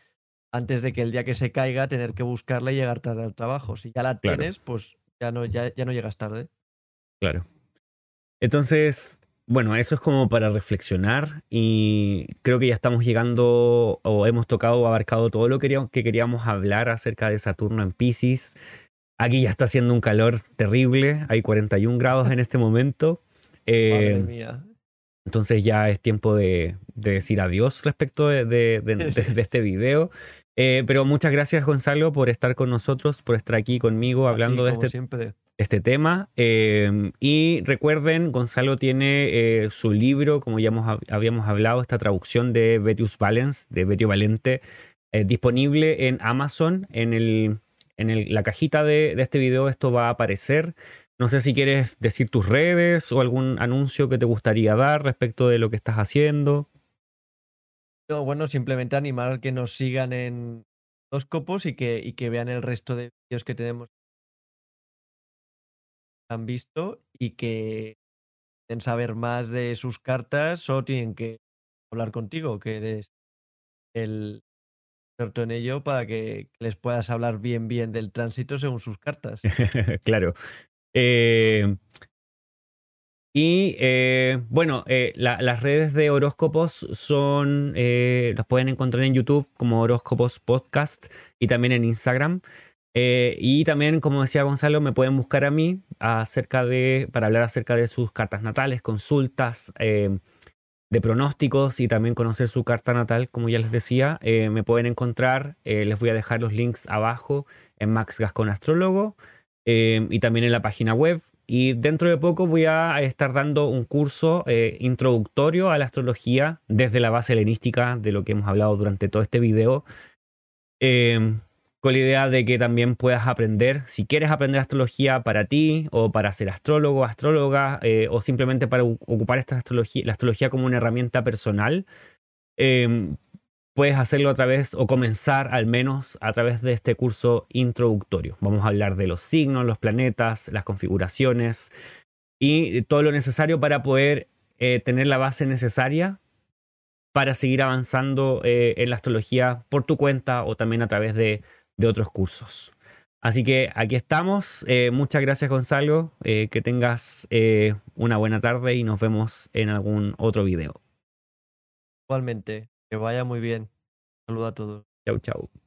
antes de que el día que se caiga tener que buscarla y llegar tarde al trabajo. Si ya la tienes, pues ya no, ya, ya no llegas tarde. Claro. Entonces, bueno, eso es como para reflexionar y creo que ya estamos llegando o hemos tocado o abarcado todo lo que queríamos, hablar acerca de Saturno en Pisces. Aquí ya está haciendo un calor terrible, hay 41 grados en este momento. Madre Eh, mía. entonces ya es tiempo de, de decir adiós respecto de este video. Eh, pero muchas gracias Gonzalo por estar con nosotros, por estar aquí conmigo hablando ti, de este, siempre. este tema. Eh, y recuerden, Gonzalo tiene eh, su libro, como ya hemos- habíamos hablado, esta traducción de Vetius Valens, de Vetio Valente, eh, disponible en Amazon. En, el, en el- la cajita de, de este video esto va a aparecer. No sé si quieres decir tus redes o algún anuncio que te gustaría dar respecto de lo que estás haciendo. No, bueno, simplemente animar que nos sigan en los copos y que, y que vean el resto de vídeos que tenemos han visto y que quieren saber más de sus cartas, solo tienen que hablar contigo, que eres el experto en ello para que les puedas hablar bien bien del tránsito según sus cartas. claro. Eh, y eh, bueno, eh, la- las redes de horóscopos son, eh, las pueden encontrar en YouTube como Horóscopos Podcast y también en Instagram. Y también, como decía Gonzalo, me pueden buscar a mí acerca de, para hablar acerca de sus cartas natales, consultas, de pronósticos y también conocer su carta natal, como ya les decía. Me pueden encontrar, les voy a dejar los links abajo en Max Gascon Astrólogo eh, y también en la página web. Y dentro de poco voy a estar dando un curso eh, introductorio a la astrología desde la base helenística de lo que hemos hablado durante todo este video. Eh, con la idea de que también puedas aprender, si quieres aprender astrología para ti o para ser astrólogo, astróloga o simplemente para ocupar esta astrología, la astrología como una herramienta personal, puedes hacerlo a través o comenzar al menos a través de este curso introductorio. Vamos a hablar de los signos, los planetas, las configuraciones y todo lo necesario para poder eh, tener la base necesaria para seguir avanzando eh, en la astrología por tu cuenta o también a través de, otros cursos. Así que aquí estamos. Eh, muchas gracias Gonzalo. Que tengas una buena tarde y nos vemos en algún otro video. Igualmente, que vaya muy bien. Saludo a todos. Chau, chau.